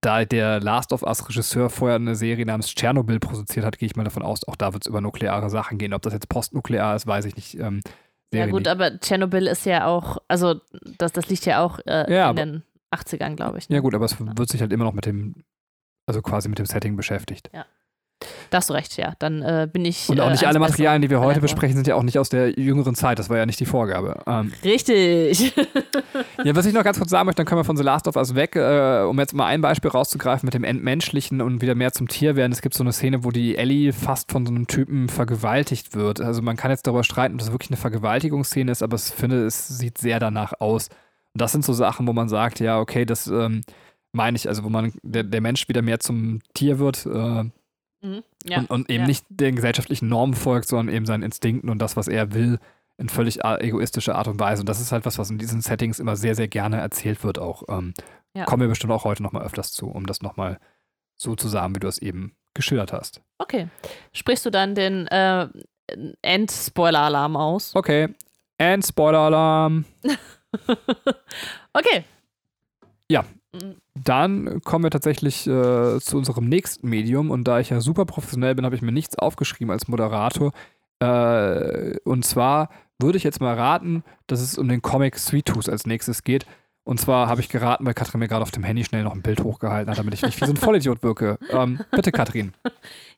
da der Last of Us Regisseur vorher eine Serie namens Tschernobyl produziert hat, gehe ich mal davon aus, auch da wird es über nukleare Sachen gehen. Ob das jetzt postnuklear ist, weiß ich nicht. Ähm, ja gut, aber Tschernobyl ist ja auch, also das, das liegt ja auch äh, ja, in den 80ern, glaube ich. Ne? Ja gut, aber es wird sich halt immer noch mit dem also quasi mit dem Setting beschäftigt. Ja. Da hast du recht, ja. Dann äh, bin ich. Und auch nicht äh, alle Materialien, die wir heute besprechen, sind ja auch nicht aus der jüngeren Zeit. Das war ja nicht die Vorgabe. Ähm, Richtig. <laughs> ja, was ich noch ganz kurz sagen möchte, dann können wir von The Last of Us weg, äh, um jetzt mal ein Beispiel rauszugreifen mit dem Entmenschlichen und wieder mehr zum Tier werden. Es gibt so eine Szene, wo die Ellie fast von so einem Typen vergewaltigt wird. Also man kann jetzt darüber streiten, ob das wirklich eine Vergewaltigungsszene ist, aber ich finde, es sieht sehr danach aus. Und das sind so Sachen, wo man sagt, ja, okay, das. Ähm, meine ich, also wo man der, der Mensch wieder mehr zum Tier wird äh, mhm. ja. und, und, eben ja. nicht den gesellschaftlichen Normen folgt, sondern eben seinen Instinkten und das, was er will, in völlig egoistischer Art und Weise. Und das ist halt was, was in diesen Settings immer sehr, sehr gerne erzählt wird auch. Ähm, ja. Kommen wir bestimmt auch heute nochmal öfters zu, um das nochmal so zu sagen, wie du es eben geschildert hast. Okay. Sprichst du dann den äh, End-Spoiler-Alarm aus? Okay. End-Spoiler-Alarm. <laughs> okay. Ja, dann kommen wir tatsächlich äh, zu unserem nächsten Medium und da ich ja super professionell bin, habe ich mir nichts aufgeschrieben als Moderator. Äh, und zwar würde ich jetzt mal raten, dass es um den Comic Sweet Tooth als nächstes geht. Und zwar habe ich geraten, weil Katrin mir gerade auf dem Handy schnell noch ein Bild hochgehalten hat, damit ich nicht wie so ein Vollidiot wirke. Ähm, bitte, Katrin. <laughs>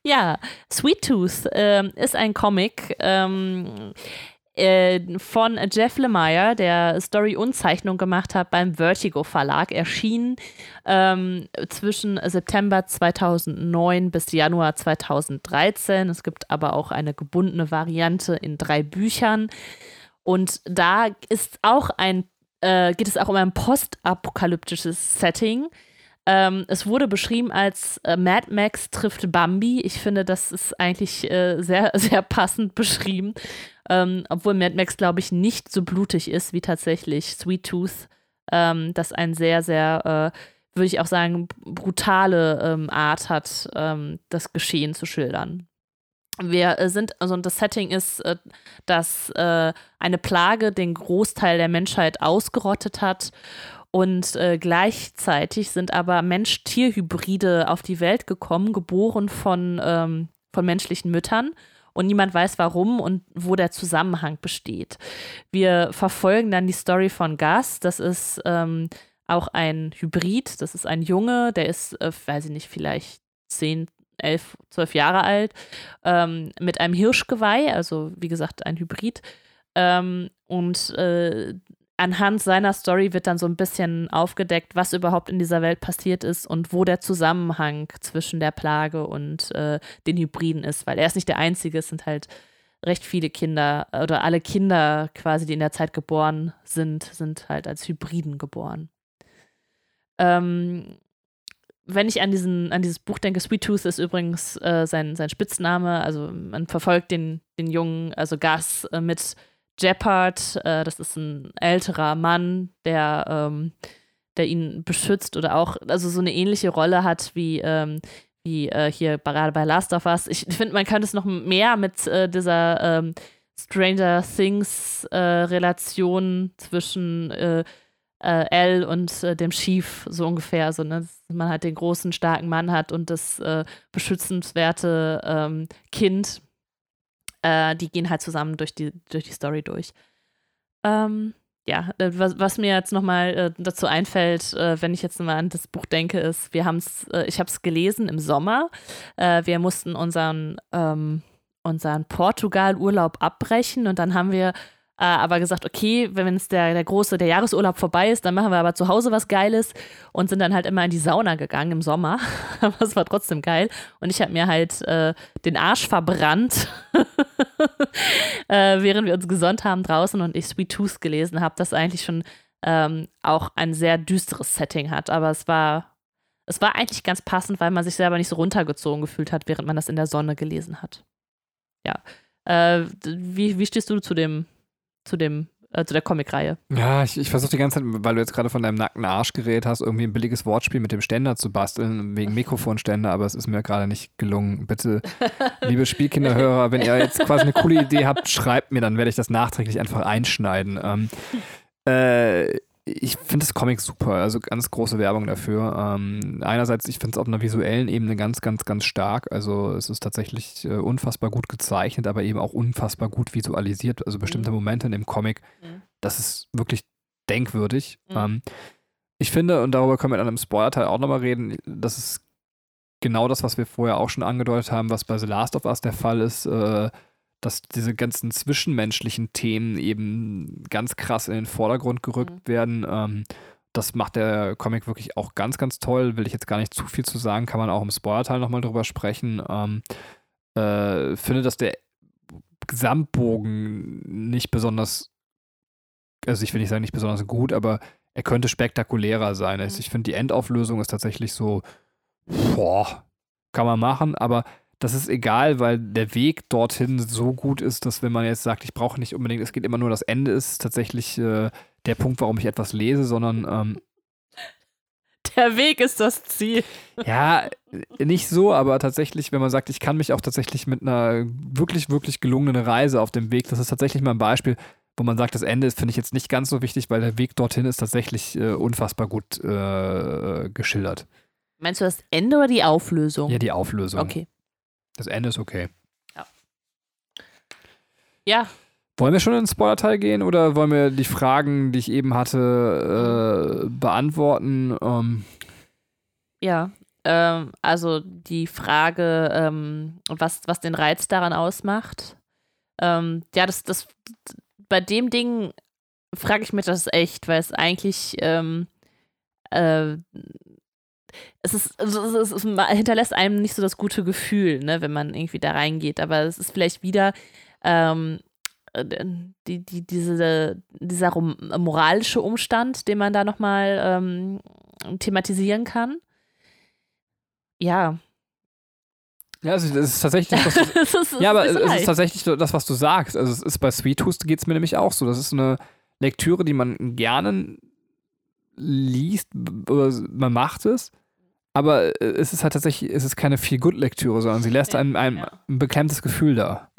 Ja, Sweet Tooth ähm, ist ein Comic. Ähm, äh, von Jeff Lemire, der Story und Zeichnung gemacht hat beim Vertigo Verlag, erschien ähm, zwischen September 2009 bis Januar 2013. Es gibt aber auch eine gebundene Variante in drei Büchern. Und da ist auch ein, äh, geht es auch um ein postapokalyptisches Setting. Ähm, es wurde beschrieben als äh, Mad Max trifft Bambi. Ich finde, das ist eigentlich äh, sehr, <laughs> sehr passend beschrieben. Ähm, obwohl Mad Max, glaube ich, nicht so blutig ist wie tatsächlich Sweet Tooth. Ähm, das ein sehr, sehr, äh, würde ich auch sagen, brutale ähm, Art hat, ähm, das Geschehen zu schildern. Wir äh, sind, also das Setting ist, äh, dass äh, eine Plage den Großteil der Menschheit ausgerottet hat und äh, gleichzeitig sind aber Mensch-Tier-Hybride auf die Welt gekommen, geboren von, ähm, von menschlichen Müttern. Und niemand weiß warum und wo der Zusammenhang besteht. Wir verfolgen dann die Story von Gus. Das ist ähm, auch ein Hybrid. Das ist ein Junge, der ist, äh, weiß ich nicht, vielleicht zehn, elf, zwölf Jahre alt, ähm, mit einem Hirschgeweih, also wie gesagt, ein Hybrid. Ähm, und äh, anhand seiner Story wird dann so ein bisschen aufgedeckt, was überhaupt in dieser Welt passiert ist und wo der Zusammenhang zwischen der Plage und äh, den Hybriden ist, weil er ist nicht der Einzige, es sind halt recht viele Kinder oder alle Kinder quasi, die in der Zeit geboren sind, sind halt als Hybriden geboren. Ähm, wenn ich an, diesen, an dieses Buch denke, Sweet Tooth ist übrigens äh, sein, sein Spitzname, also man verfolgt den, den Jungen, also Gus, äh, mit Jeppard, äh, das ist ein älterer Mann, der, ähm, der ihn beschützt oder auch, also so eine ähnliche Rolle hat wie, ähm, wie äh, hier gerade bei Last of Us. Ich finde, man könnte es noch mehr mit äh, dieser ähm, Stranger Things äh, zwischen äh, äh, L und dem Chief so ungefähr, so, ne? man halt den großen, starken Mann hat und das beschützenswerte ähm, Kind äh, die gehen halt zusammen durch die, durch die Story durch. Ähm, ja, äh, was, was, mir jetzt nochmal äh, dazu einfällt, äh, wenn ich jetzt nochmal an das Buch denke, ist, wir haben es, äh, ich habe es gelesen im Sommer. Äh, wir mussten unseren, ähm, unseren Portugal-Urlaub abbrechen und dann haben wir äh, aber gesagt, okay, wenn es der, der große, der Jahresurlaub vorbei ist, dann machen wir aber zu Hause was Geiles und sind dann halt immer in die Sauna gegangen im Sommer. <laughs> aber es war trotzdem geil. Und ich habe mir halt äh, den Arsch verbrannt, <laughs> äh, während wir uns gesonnt haben draußen und ich Sweet Tooth gelesen habe, das eigentlich schon ähm, auch ein sehr düsteres Setting hat. Aber es war, es war eigentlich ganz passend, weil man sich selber nicht so runtergezogen gefühlt hat, während man das in der Sonne gelesen hat. Ja. Äh, wie, wie stehst du zu dem zu dem äh, zu der Comicreihe. Ja, ich, ich versuche die ganze Zeit, weil du jetzt gerade von deinem nackten Arsch geredet hast, irgendwie ein billiges Wortspiel mit dem Ständer zu basteln, wegen Mikrofonständer, aber es ist mir gerade nicht gelungen. Bitte, liebe Spielkinderhörer, wenn ihr jetzt quasi eine coole Idee habt, schreibt mir, dann werde ich das nachträglich einfach einschneiden. Ähm, äh, ich finde das Comic super, also ganz große Werbung dafür. Ähm, einerseits, ich finde es auf einer visuellen Ebene ganz, ganz, ganz stark. Also es ist tatsächlich äh, unfassbar gut gezeichnet, aber eben auch unfassbar gut visualisiert. Also bestimmte mhm. Momente in dem Comic, mhm. das ist wirklich denkwürdig. Mhm. Ähm, ich finde, und darüber können wir dann im Spoiler-Teil auch nochmal reden, das ist genau das, was wir vorher auch schon angedeutet haben, was bei The Last of Us der Fall ist. Äh, dass diese ganzen zwischenmenschlichen Themen eben ganz krass in den Vordergrund gerückt mhm. werden. Ähm, das macht der Comic wirklich auch ganz, ganz toll. Will ich jetzt gar nicht zu viel zu sagen, kann man auch im Spoilerteil nochmal drüber sprechen. Ähm, äh, finde, dass der Gesamtbogen nicht besonders, also ich will nicht sagen nicht besonders gut, aber er könnte spektakulärer sein. Also mhm. Ich finde, die Endauflösung ist tatsächlich so, boah, kann man machen, aber das ist egal, weil der Weg dorthin so gut ist, dass wenn man jetzt sagt, ich brauche nicht unbedingt, es geht immer nur das Ende, ist tatsächlich äh, der Punkt, warum ich etwas lese, sondern ähm, der Weg ist das Ziel. Ja, nicht so, aber tatsächlich, wenn man sagt, ich kann mich auch tatsächlich mit einer wirklich, wirklich gelungenen Reise auf dem Weg, das ist tatsächlich mal ein Beispiel, wo man sagt, das Ende ist, finde ich jetzt nicht ganz so wichtig, weil der Weg dorthin ist tatsächlich äh, unfassbar gut äh, geschildert. Meinst du das Ende oder die Auflösung? Ja, die Auflösung. Okay. Das Ende ist okay. Ja. Ja. Wollen wir schon in den Spoiler-Teil gehen oder wollen wir die Fragen, die ich eben hatte, äh, beantworten? Ähm. Ja, ähm, also die Frage, ähm, was, was den Reiz daran ausmacht. Ähm, ja, das, das, bei dem Ding frage ich mich das echt, weil es eigentlich ähm, äh, es ist, also es, ist, hinterlässt einem nicht so das gute Gefühl, ne, wenn man irgendwie da reingeht. Aber es ist vielleicht wieder ähm, äh, die, die, diese, dieser moralische Umstand, den man da nochmal ähm, thematisieren kann. ja. Ja, also das ist tatsächlich das, was du, <laughs> Es ist- Ja, aber es leicht. ist tatsächlich das, was du sagst. Also es ist bei Sweet Tooth geht es mir nämlich auch so. Das ist eine Lektüre, die man gerne liest, man macht es. Aber äh, es ist halt tatsächlich, es ist keine Feel-Good-Lektüre, sondern sie lässt Ja, einem, einem ja. ein beklemmtes Gefühl da.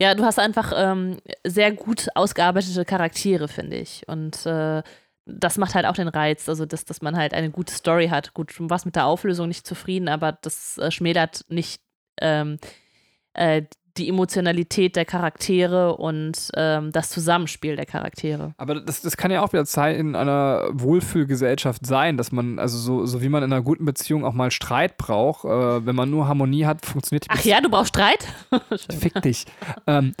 Ja, du hast einfach ähm, sehr gut ausgearbeitete Charaktere, finde ich. Und äh, das macht halt auch den Reiz, also dass, dass man halt eine gute Story hat. Gut, du warst mit der Auflösung nicht zufrieden, aber das äh, schmälert nicht ähm, äh, die Emotionalität der Charaktere und ähm, das Zusammenspiel der Charaktere. Aber das, das kann ja auch wieder Zeit in einer Wohlfühlgesellschaft sein, dass man, also so, so wie man in einer guten Beziehung auch mal Streit braucht, äh, wenn man nur Harmonie hat, funktioniert die Ach ja, du brauchst Streit? <laughs> <laughs> Fick dich. ähm,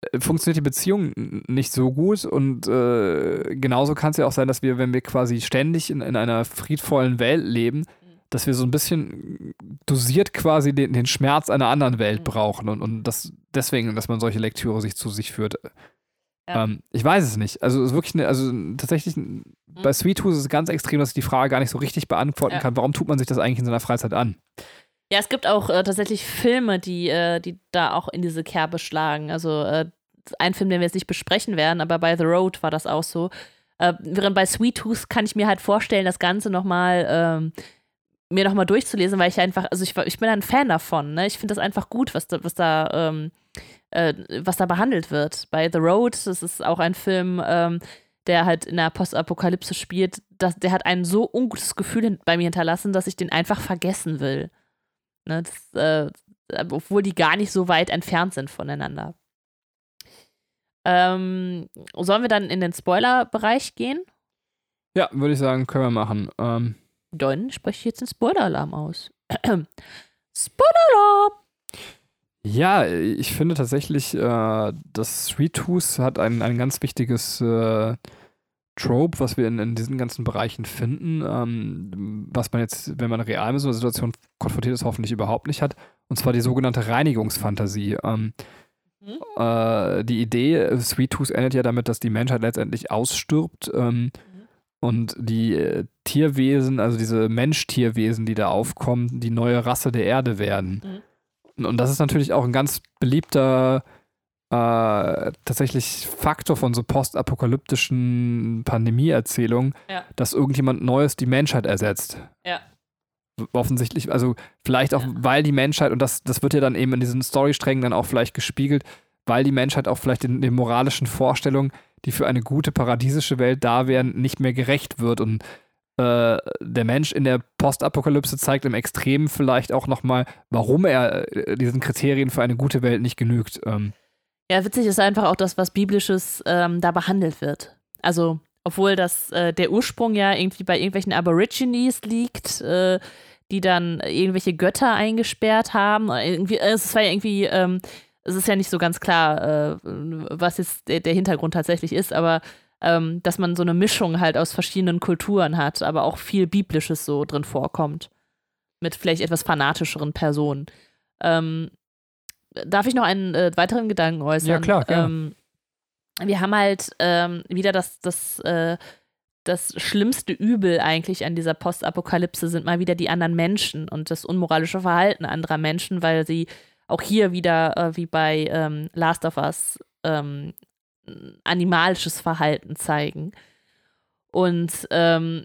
äh, funktioniert die Beziehung nicht so gut und äh, genauso kann es ja auch sein, dass wir, wenn wir quasi ständig in, in einer friedvollen Welt leben, dass wir so ein bisschen dosiert quasi den, den Schmerz einer anderen Welt Mhm. brauchen und, und das deswegen, dass man solche Lektüre sich zu sich führt. Ja. Ähm, ich weiß es nicht. Also es ist wirklich eine, also tatsächlich bei Sweet Tooth ist es ganz extrem, dass ich die Frage gar nicht so richtig beantworten Ja. kann. Warum tut man sich das eigentlich in seiner Freizeit an? Ja, es gibt auch äh, tatsächlich Filme, die, äh, die da auch in diese Kerbe schlagen. Also äh, ein Film, den wir jetzt nicht besprechen werden, aber bei The Road war das auch so. Äh, während bei Sweet Tooth kann ich mir halt vorstellen, das Ganze nochmal ähm, mir nochmal durchzulesen, weil ich einfach, also ich, ich bin ein Fan davon. Ne? Ich finde das einfach gut, was da, was da, ähm, äh, was da behandelt wird. Bei The Road, das ist auch ein Film, ähm, der halt in der Postapokalypse spielt, das, der hat ein so ungutes Gefühl bei mir hinterlassen, dass ich den einfach vergessen will. Ne, das, äh, obwohl die gar nicht so weit entfernt sind voneinander. Ähm, sollen wir dann in den Spoiler-Bereich gehen? Ja, würde ich sagen, können wir machen. Ähm, Dann spreche ich jetzt den Spoiler-Alarm aus. <clears throat> Spoiler-Alarm! Ja, ich finde tatsächlich, äh, das Sweet Tooth hat ein, ein ganz wichtiges äh, Trope, was wir in, in diesen ganzen Bereichen finden, ähm, was man jetzt, wenn man real mit so einer Situation konfrontiert ist, hoffentlich überhaupt nicht hat. Und zwar die sogenannte Reinigungsfantasie. Ähm, Mhm. äh, die Idee, Sweet Tooth endet ja damit, dass die Menschheit letztendlich ausstirbt ähm, und die äh, Tierwesen, also diese Mensch-Tierwesen, die da aufkommen, die neue Rasse der Erde werden. Und- Und das ist natürlich auch ein ganz beliebter äh, tatsächlich Faktor von so postapokalyptischen Pandemieerzählungen, Ja. dass irgendjemand Neues die Menschheit ersetzt. Ja. Offensichtlich, also vielleicht auch, Ja. weil die Menschheit, und das, das wird ja dann eben in diesen Storysträngen dann auch vielleicht gespiegelt, weil die Menschheit auch vielleicht den, den moralischen Vorstellungen, die für eine gute paradiesische Welt da wären, nicht mehr gerecht wird. Und äh, der Mensch in der Postapokalypse zeigt im Extremen vielleicht auch nochmal, warum er äh, diesen Kriterien für eine gute Welt nicht genügt. Ähm, Ja, witzig ist einfach auch das, was Biblisches ähm, da behandelt wird. Also, obwohl das äh, der Ursprung ja irgendwie bei irgendwelchen Aborigines liegt, äh, die dann irgendwelche Götter eingesperrt haben. Oder Irgendwie, äh, es war ja irgendwie, ähm, es ist ja nicht so ganz klar, äh, was jetzt der, der Hintergrund tatsächlich ist, aber ähm, dass man so eine Mischung halt aus verschiedenen Kulturen hat, aber auch viel Biblisches so drin vorkommt. Mit vielleicht etwas fanatischeren Personen. Ähm, darf ich noch einen äh, weiteren Gedanken äußern? Ja, klar. Ähm, wir haben halt ähm, wieder das, das, äh, das schlimmste Übel eigentlich an dieser Postapokalypse sind mal wieder die anderen Menschen und das unmoralische Verhalten anderer Menschen, weil sie auch hier wieder, äh, wie bei ähm, Last of Us, ähm, animalisches Verhalten zeigen. Und ähm,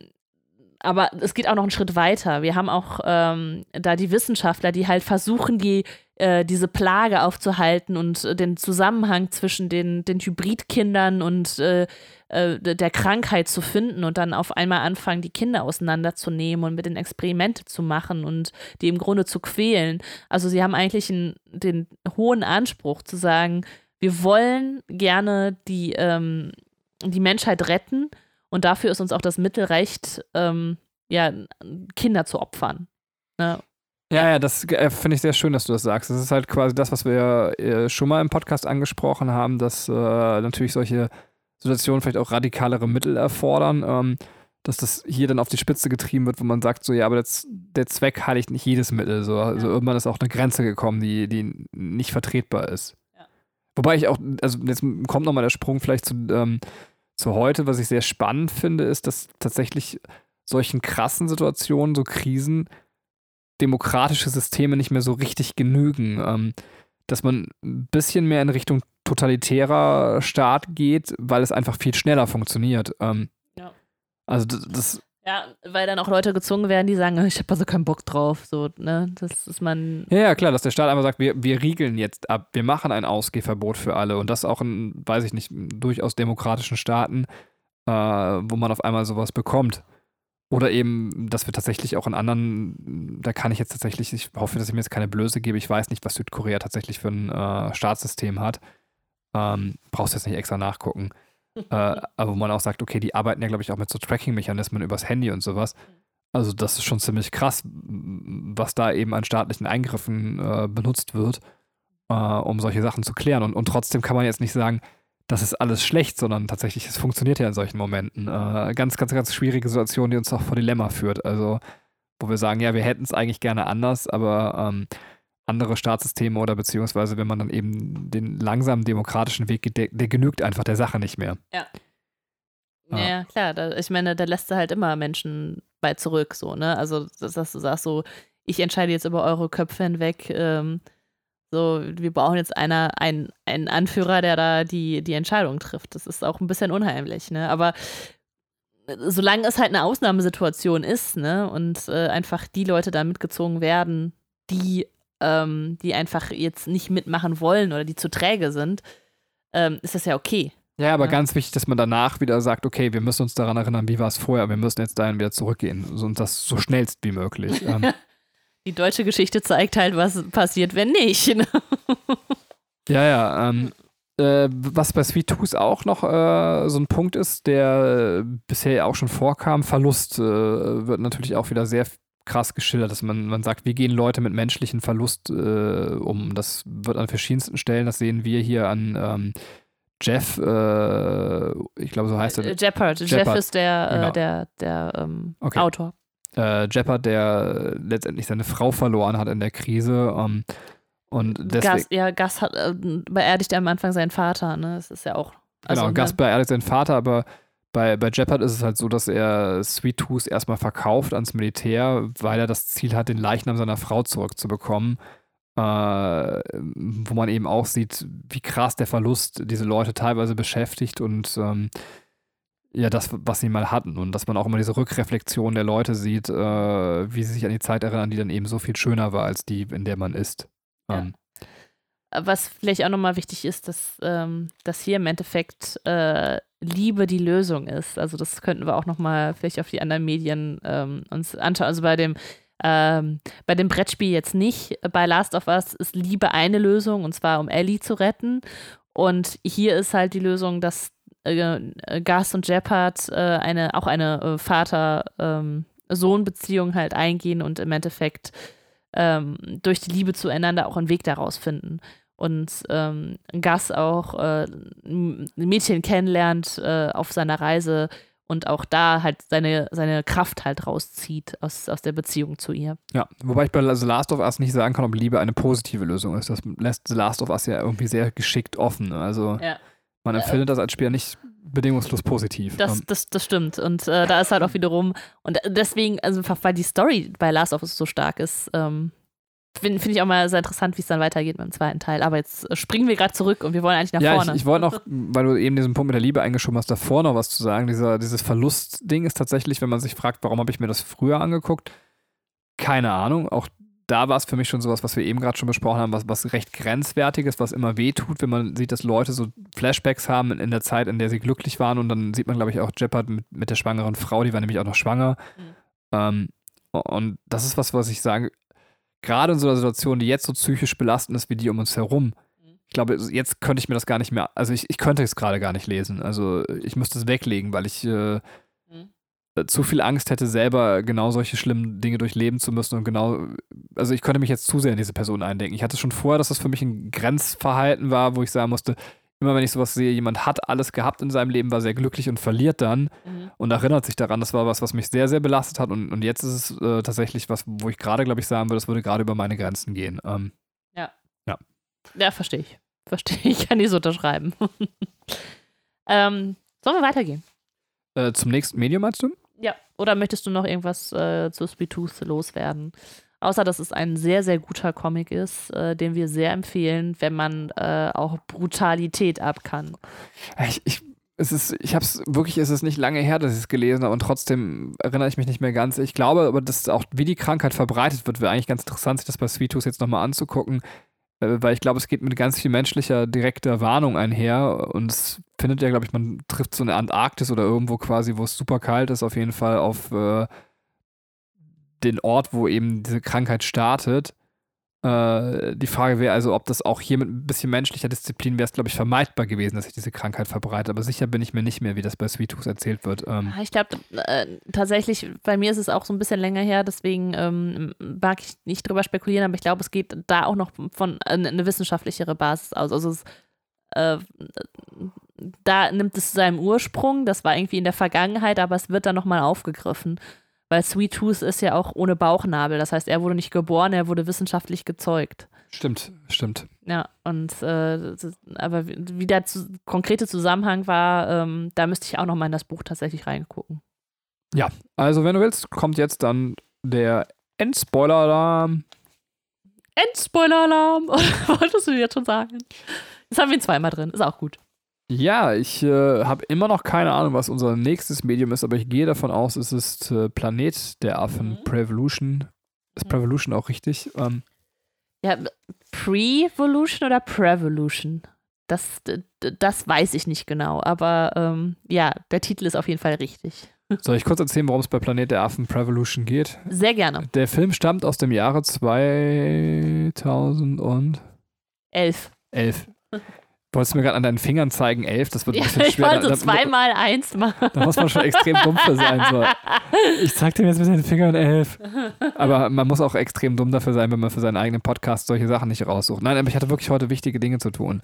aber es geht auch noch einen Schritt weiter. Wir haben auch ähm, da die Wissenschaftler, die halt versuchen, die, äh, diese Plage aufzuhalten und äh, den Zusammenhang zwischen den, den Hybridkindern und äh, äh, der Krankheit zu finden und dann auf einmal anfangen, die Kinder auseinanderzunehmen und mit den Experimente zu machen und die im Grunde zu quälen. Also sie haben eigentlich einen, den hohen Anspruch zu sagen, wir wollen gerne die, ähm, die Menschheit retten und dafür ist uns auch das Mittelrecht, ähm, ja, Kinder zu opfern. Ne? Ja, ja, das äh, finde ich sehr schön, dass du das sagst. Das ist halt quasi das, was wir äh, schon mal im Podcast angesprochen haben, dass äh, natürlich solche Situationen vielleicht auch radikalere Mittel erfordern, ähm, dass das hier dann auf die Spitze getrieben wird, wo man sagt, so ja, aber das, der Zweck heiligt nicht jedes Mittel. So. Also Ja. irgendwann ist auch eine Grenze gekommen, die, die nicht vertretbar ist. Ja. Wobei ich auch, also jetzt kommt nochmal der Sprung vielleicht zu, ähm, zu heute, was ich sehr spannend finde, ist, dass tatsächlich solchen krassen Situationen, so Krisen, demokratische Systeme nicht mehr so richtig genügen. Ähm, dass man ein bisschen mehr in Richtung totalitärer Staat geht, weil es einfach viel schneller funktioniert. Ähm, Ja. Also das, das Ja, weil dann auch Leute gezwungen werden, die sagen, ich habe also keinen Bock drauf. So, ne? Das ist man. Ja, ja, klar, dass der Staat einfach sagt, wir, wir riegeln jetzt ab, wir machen ein Ausgehverbot für alle und das auch in, weiß ich nicht, durchaus demokratischen Staaten, äh, wo man auf einmal sowas bekommt. Oder eben, dass wir tatsächlich auch in anderen, da kann ich jetzt tatsächlich, ich hoffe, dass ich mir jetzt keine Blöße gebe, ich weiß nicht, was Südkorea tatsächlich für ein äh, Staatssystem hat. Ähm, brauchst jetzt nicht extra nachgucken. Äh, aber wo man auch sagt, okay, die arbeiten ja, glaube ich, auch mit so Tracking-Mechanismen übers Handy und sowas. Also das ist schon ziemlich krass, was da eben an staatlichen Eingriffen äh, benutzt wird, äh, um solche Sachen zu klären. Und, und trotzdem kann man jetzt nicht sagen, das ist alles schlecht, sondern tatsächlich, es funktioniert ja in solchen Momenten. Äh, ganz, ganz, ganz schwierige Situation, die uns auch vor Dilemma führt. Also, wo wir sagen, ja, wir hätten es eigentlich gerne anders, aber ähm, andere Staatssysteme oder beziehungsweise, wenn man dann eben den langsamen demokratischen Weg geht, der, der genügt einfach der Sache nicht mehr. Ja, Ah. ja klar. Da, ich meine, da lässt du halt immer Menschen bei zurück, so, ne? Also, dass, dass du sagst, so, ich entscheide jetzt über eure Köpfe hinweg. Ähm, so, wir brauchen jetzt einer, einen, einen Anführer, der da die, die Entscheidung trifft. Das ist auch ein bisschen unheimlich, ne? Aber solange es halt eine Ausnahmesituation ist, ne, und äh, einfach die Leute da mitgezogen werden, die, ähm, die einfach jetzt nicht mitmachen wollen oder die zu träge sind, ähm, ist das ja okay. Ja, aber Ja. ganz wichtig, dass man danach wieder sagt, okay, wir müssen uns daran erinnern, wie war es vorher, wir müssen jetzt dahin wieder zurückgehen und das so schnellst wie möglich. <laughs> ähm, Die deutsche Geschichte zeigt halt, was passiert, wenn nicht. Ne? ja, ja. Ähm, äh, was bei Sweet Tooth auch noch äh, so ein Punkt ist, der bisher ja auch schon vorkam, Verlust äh, wird natürlich auch wieder sehr krass geschildert, dass man, man sagt, wie gehen Leute mit menschlichen Verlust äh, um. Das wird an verschiedensten Stellen, das sehen wir hier an ähm, Jeff, äh, ich glaube, so heißt er. Äh, Jeopard. Jeff ist der, Genau. äh, der, der ähm, Okay. Autor. äh, Jeppard, der letztendlich seine Frau verloren hat in der Krise. Ähm, und deswegen, Gas, ja, Gas hat, äh, beerdigt er am Anfang seinen Vater, ne? Das ist ja auch. genau, ne? Gas beerdigt seinen Vater, aber bei, bei Jeppard ist es halt so, dass er Sweet Tooth erstmal verkauft ans Militär, weil er das Ziel hat, den Leichnam seiner Frau zurückzubekommen. Äh, wo man eben auch sieht, wie krass der Verlust diese Leute teilweise beschäftigt und ähm, ja, das, was sie mal hatten. Und dass man auch immer diese Rückreflexion der Leute sieht, äh, wie sie sich an die Zeit erinnern, die dann eben so viel schöner war als die, in der man ist. Ja. Ähm, Was vielleicht auch nochmal wichtig ist, dass, ähm, dass hier im Endeffekt äh, Liebe die Lösung ist. Also das könnten wir auch nochmal vielleicht auf die anderen Medien ähm, uns anschauen. Also bei dem, ähm, bei dem Brettspiel jetzt nicht. Bei Last of Us ist Liebe eine Lösung und zwar um Ellie zu retten. Und hier ist halt die Lösung, dass äh, Gus und Jeppard äh, eine, auch eine äh, Vater-Sohn-Beziehung halt eingehen und im Endeffekt ähm, durch die Liebe zueinander auch einen Weg daraus finden. Und ähm, Gus auch äh, ein Mädchen kennenlernt äh, auf seiner Reise und auch da halt seine, seine Kraft halt rauszieht aus, aus der Beziehung zu ihr. Ja, wobei ich bei The Last of Us nicht sagen kann, ob Liebe eine positive Lösung ist. Das lässt The Last of Us ja irgendwie sehr geschickt offen. Also Ja. man empfindet das als Spieler nicht bedingungslos positiv. Das, Ähm, das, das stimmt. Und äh, da ist halt auch wiederum, und deswegen, also einfach weil die Story bei Last of Us so stark ist, ähm, finde find ich auch mal sehr interessant, wie es dann weitergeht beim zweiten Teil. Aber jetzt äh, springen wir gerade zurück und wir wollen eigentlich nach ja, vorne. ich, ich wollte noch, weil du eben diesen Punkt mit der Liebe eingeschoben hast, davor noch was zu sagen. Dieser, dieses Verlustding ist tatsächlich, wenn man sich fragt, warum habe ich mir das früher angeguckt? Keine Ahnung. Auch da war es für mich schon sowas, was wir eben gerade schon besprochen haben, was, was recht grenzwertiges, was immer weh tut, wenn man sieht, dass Leute so Flashbacks haben in, in der Zeit, in der sie glücklich waren. Und dann sieht man, glaube ich, auch Jeppard mit, mit der schwangeren Frau, die war nämlich auch noch schwanger. Mhm. Ähm, und das ist was, was ich sage, gerade in so einer Situation, die jetzt so psychisch belastend ist wie die um uns herum, Mhm. ich glaube, jetzt könnte ich mir das gar nicht mehr, also ich, ich könnte es gerade gar nicht lesen. Also ich müsste es weglegen, weil ich äh, Mhm. äh, zu viel Angst hätte, selber genau solche schlimmen Dinge durchleben zu müssen und genau, also ich könnte mich jetzt zu sehr in diese Person eindenken. Ich hatte schon vorher, dass das für mich ein Grenzverhalten war, wo ich sagen musste, immer wenn ich sowas sehe, jemand hat alles gehabt in seinem Leben, war sehr glücklich und verliert dann Mhm. und erinnert sich daran. Das war was, was mich sehr, sehr belastet hat und, und jetzt ist es äh, tatsächlich was, wo ich gerade, glaube ich, sagen würde, das würde gerade über meine Grenzen gehen. Ähm, Ja, verstehe ich. Verstehe ich. Kann ich so unterschreiben. <laughs> ähm, sollen wir weitergehen? äh, zum nächsten Medium meinst du? Ja. Oder möchtest du noch irgendwas äh, zu Sweet Tooth loswerden? Außer, dass es ein sehr, sehr guter Comic ist, äh, den wir sehr empfehlen, wenn man äh, auch Brutalität ab kann. Ich, ich, es ist, ich habe es wirklich, es ist nicht lange her, dass ich es gelesen habe und trotzdem erinnere ich mich nicht mehr ganz. Ich glaube aber, dass auch, wie die Krankheit verbreitet wird, wäre eigentlich ganz interessant, sich das bei Sweet Tooth jetzt nochmal anzugucken, äh, weil ich glaube, es geht mit ganz viel menschlicher, direkter Warnung einher und es findet ja, glaube ich, man trifft so eine Antarktis oder irgendwo quasi, wo es super kalt ist, auf jeden Fall auf äh, den Ort, wo eben diese Krankheit startet. Äh, die Frage wäre also, ob das auch hier mit ein bisschen menschlicher Disziplin wäre es, glaube ich, vermeidbar gewesen, dass sich diese Krankheit verbreitet. Aber sicher bin ich mir nicht mehr, wie das bei Sweet Tooth erzählt wird. Ähm, Ich glaube, äh, tatsächlich, bei mir ist es auch so ein bisschen länger her, deswegen ähm, mag ich nicht drüber spekulieren, aber ich glaube, es geht da auch noch von äh, eine wissenschaftlichere Basis aus. Also es, äh, da nimmt es seinen Ursprung, das war irgendwie in der Vergangenheit, aber es wird dann nochmal aufgegriffen. Weil Sweet Tooth ist ja auch ohne Bauchnabel. Das heißt, er wurde nicht geboren, er wurde wissenschaftlich gezeugt. stimmt, stimmt. Ja, und äh, aber wie der zu, konkrete Zusammenhang war, ähm, da müsste ich auch nochmal in das Buch tatsächlich reingucken. Also, wenn du willst, kommt jetzt dann der Endspoiler-Alarm. Endspoiler-Alarm! <laughs> Wolltest du jetzt schon sagen? Das haben wir ihn zweimal drin, ist auch gut. Ja, ich äh, habe immer noch keine Ahnung, was unser nächstes Medium ist, aber ich gehe davon aus, es ist äh, Planet der Affen, Mhm. Prevolution. Ist Mhm. Prevolution auch richtig? Ähm, Ja, Pre-Volution oder Prevolution? Das, das weiß ich nicht genau, aber ähm, ja, der Titel ist auf jeden Fall richtig. <laughs> soll ich kurz erzählen, worum es bei Planet der Affen Prevolution geht? Sehr gerne. Der Film stammt aus dem Jahre 2011. Elf. Wolltest <laughs> du mir gerade an deinen Fingern zeigen, elf? Das wird ein Ja, bisschen ich schwer. wollte Da- zweimal eins machen. Da muss man schon extrem dumm für sein. So. Ich zeig dir jetzt mit den Fingern elf. Aber man muss auch extrem dumm dafür sein, wenn man für seinen eigenen Podcast solche Sachen nicht raussucht. Nein, aber ich hatte wirklich heute wichtige Dinge zu tun.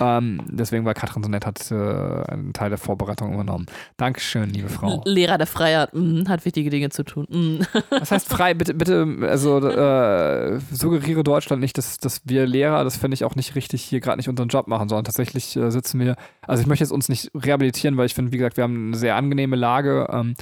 Ähm, deswegen war Katrin so nett, hat äh, einen Teil der Vorbereitung übernommen. Dankeschön, liebe Frau. Lehrer der Freiheit mm, hat wichtige Dinge zu tun. Mm. Was heißt frei? Bitte, bitte, also äh, suggeriere Deutschland nicht, dass, dass wir Lehrer, das finde ich auch nicht richtig, hier gerade nicht unseren Job machen, sondern tatsächlich äh, sitzen wir, also ich möchte jetzt uns nicht rehabilitieren, weil ich finde, wie gesagt, wir haben eine sehr angenehme Lage ähm,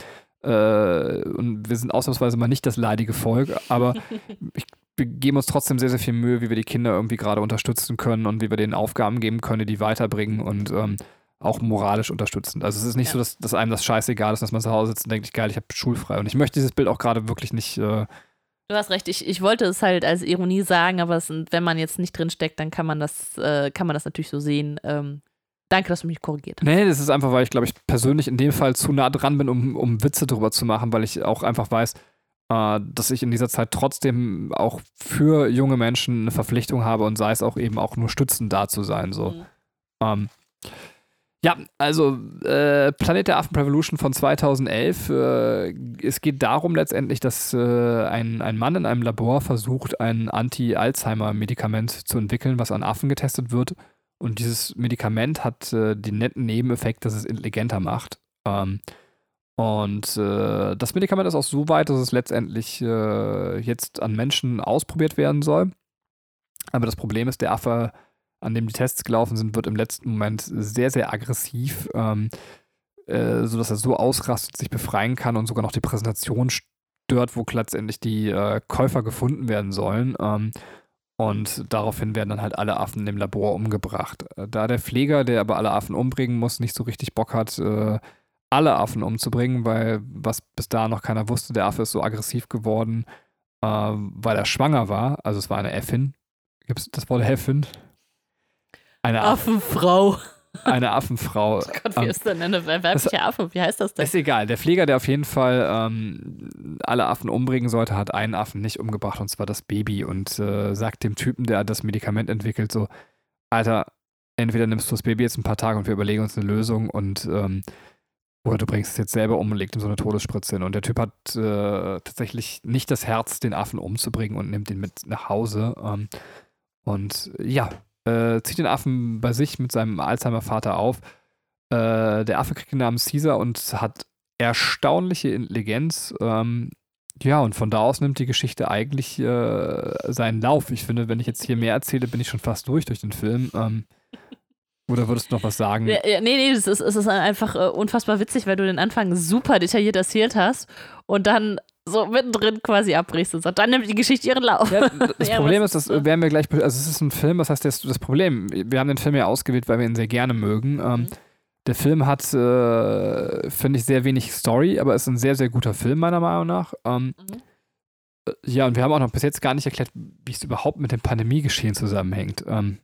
äh, und wir sind ausnahmsweise mal nicht das leidige Volk, aber <laughs> ich, wir geben uns trotzdem sehr, sehr viel Mühe, wie wir die Kinder irgendwie gerade unterstützen können und wie wir denen Aufgaben geben können, die weiterbringen und ähm, auch moralisch unterstützend. Also es ist nicht Ja. so, dass, dass einem das scheißegal ist, dass man zu Hause sitzt und denkt, geil, ich habe schulfrei. Und ich möchte dieses Bild auch gerade wirklich nicht. Äh, Du hast recht, ich, ich wollte es halt als Ironie sagen, aber es, wenn man jetzt nicht drin steckt, dann kann man das, äh, kann man das natürlich so sehen. Ähm, danke, dass du mich korrigiert hast. nee, das ist einfach, weil ich, glaube ich, persönlich in dem Fall zu nah dran bin, um, um Witze drüber zu machen, weil ich auch einfach weiß, äh, dass ich in dieser Zeit trotzdem auch für junge Menschen eine Verpflichtung habe und sei es auch eben auch nur stützend da zu sein. So. Mhm. Ähm, ja, also äh, Planet der Affen Revolution von 2011. Äh, es geht darum letztendlich, dass äh, ein, ein Mann in einem Labor versucht, ein Anti-Alzheimer-Medikament zu entwickeln, was an Affen getestet wird. Und dieses Medikament hat äh, den netten Nebeneffekt, dass es intelligenter macht. Ähm, und äh, das Medikament ist auch so weit, dass es letztendlich äh, jetzt an Menschen ausprobiert werden soll. Aber das Problem ist, der Affe an dem die Tests gelaufen sind, wird im letzten Moment sehr, sehr aggressiv, ähm, äh, sodass er so ausrastet, sich befreien kann und sogar noch die Präsentation stört, wo letztendlich die äh, Käufer gefunden werden sollen. Ähm, und daraufhin werden dann halt alle Affen dem Labor umgebracht. Äh, Da der Pfleger, der aber alle Affen umbringen muss, nicht so richtig Bock hat, äh, alle Affen umzubringen, weil was bis da noch keiner wusste, der Affe ist so aggressiv geworden, äh, weil er schwanger war. Also es war eine Äffin. Gibt es das Wort Äffin? Eine, Aff Affenfrau. eine Affenfrau. Oh <laughs> Gott, wie Ähm, ist denn eine weibliche Affe? Wie heißt das denn? Ist egal. Der Pfleger, der auf jeden Fall ähm, alle Affen umbringen sollte, hat einen Affen nicht umgebracht, und zwar das Baby. Und äh, sagt dem Typen, der das Medikament entwickelt, so: Alter, entweder nimmst du das Baby jetzt ein paar Tage und wir überlegen uns eine Lösung und ähm, oder du bringst es jetzt selber um und legst ihm so eine Todesspritze hin. Und der Typ hat äh, tatsächlich nicht das Herz, den Affen umzubringen und nimmt ihn mit nach Hause. Ähm, und ja, äh, zieht den Affen bei sich mit seinem Alzheimer-Vater auf. Äh, der Affe kriegt den Namen Caesar und hat erstaunliche Intelligenz. Ähm, ja, und von da aus nimmt die Geschichte eigentlich äh, seinen Lauf. Ich finde, wenn ich jetzt hier mehr erzähle, bin ich schon fast durch durch den Film. Ähm, oder würdest du noch was sagen? Ja, nee, nee, es ist, es ist einfach äh, unfassbar witzig, weil du den Anfang super detailliert erzählt hast und dann so mittendrin quasi abbrichst und sagst, dann nimmt die Geschichte ihren Lauf. Ja, <laughs> das ja, Problem ist, das werden wir gleich, also es ist ein Film, was heißt das, das Problem? Wir haben den Film ja ausgewählt, weil wir ihn sehr gerne mögen. Ähm, mhm. Der Film hat, äh, finde ich, sehr wenig Story, aber ist ein sehr, sehr guter Film, meiner Meinung nach. Ähm, mhm. Äh, ja, und wir haben auch noch bis jetzt gar nicht erklärt, wie es überhaupt mit dem Pandemiegeschehen zusammenhängt. Ähm,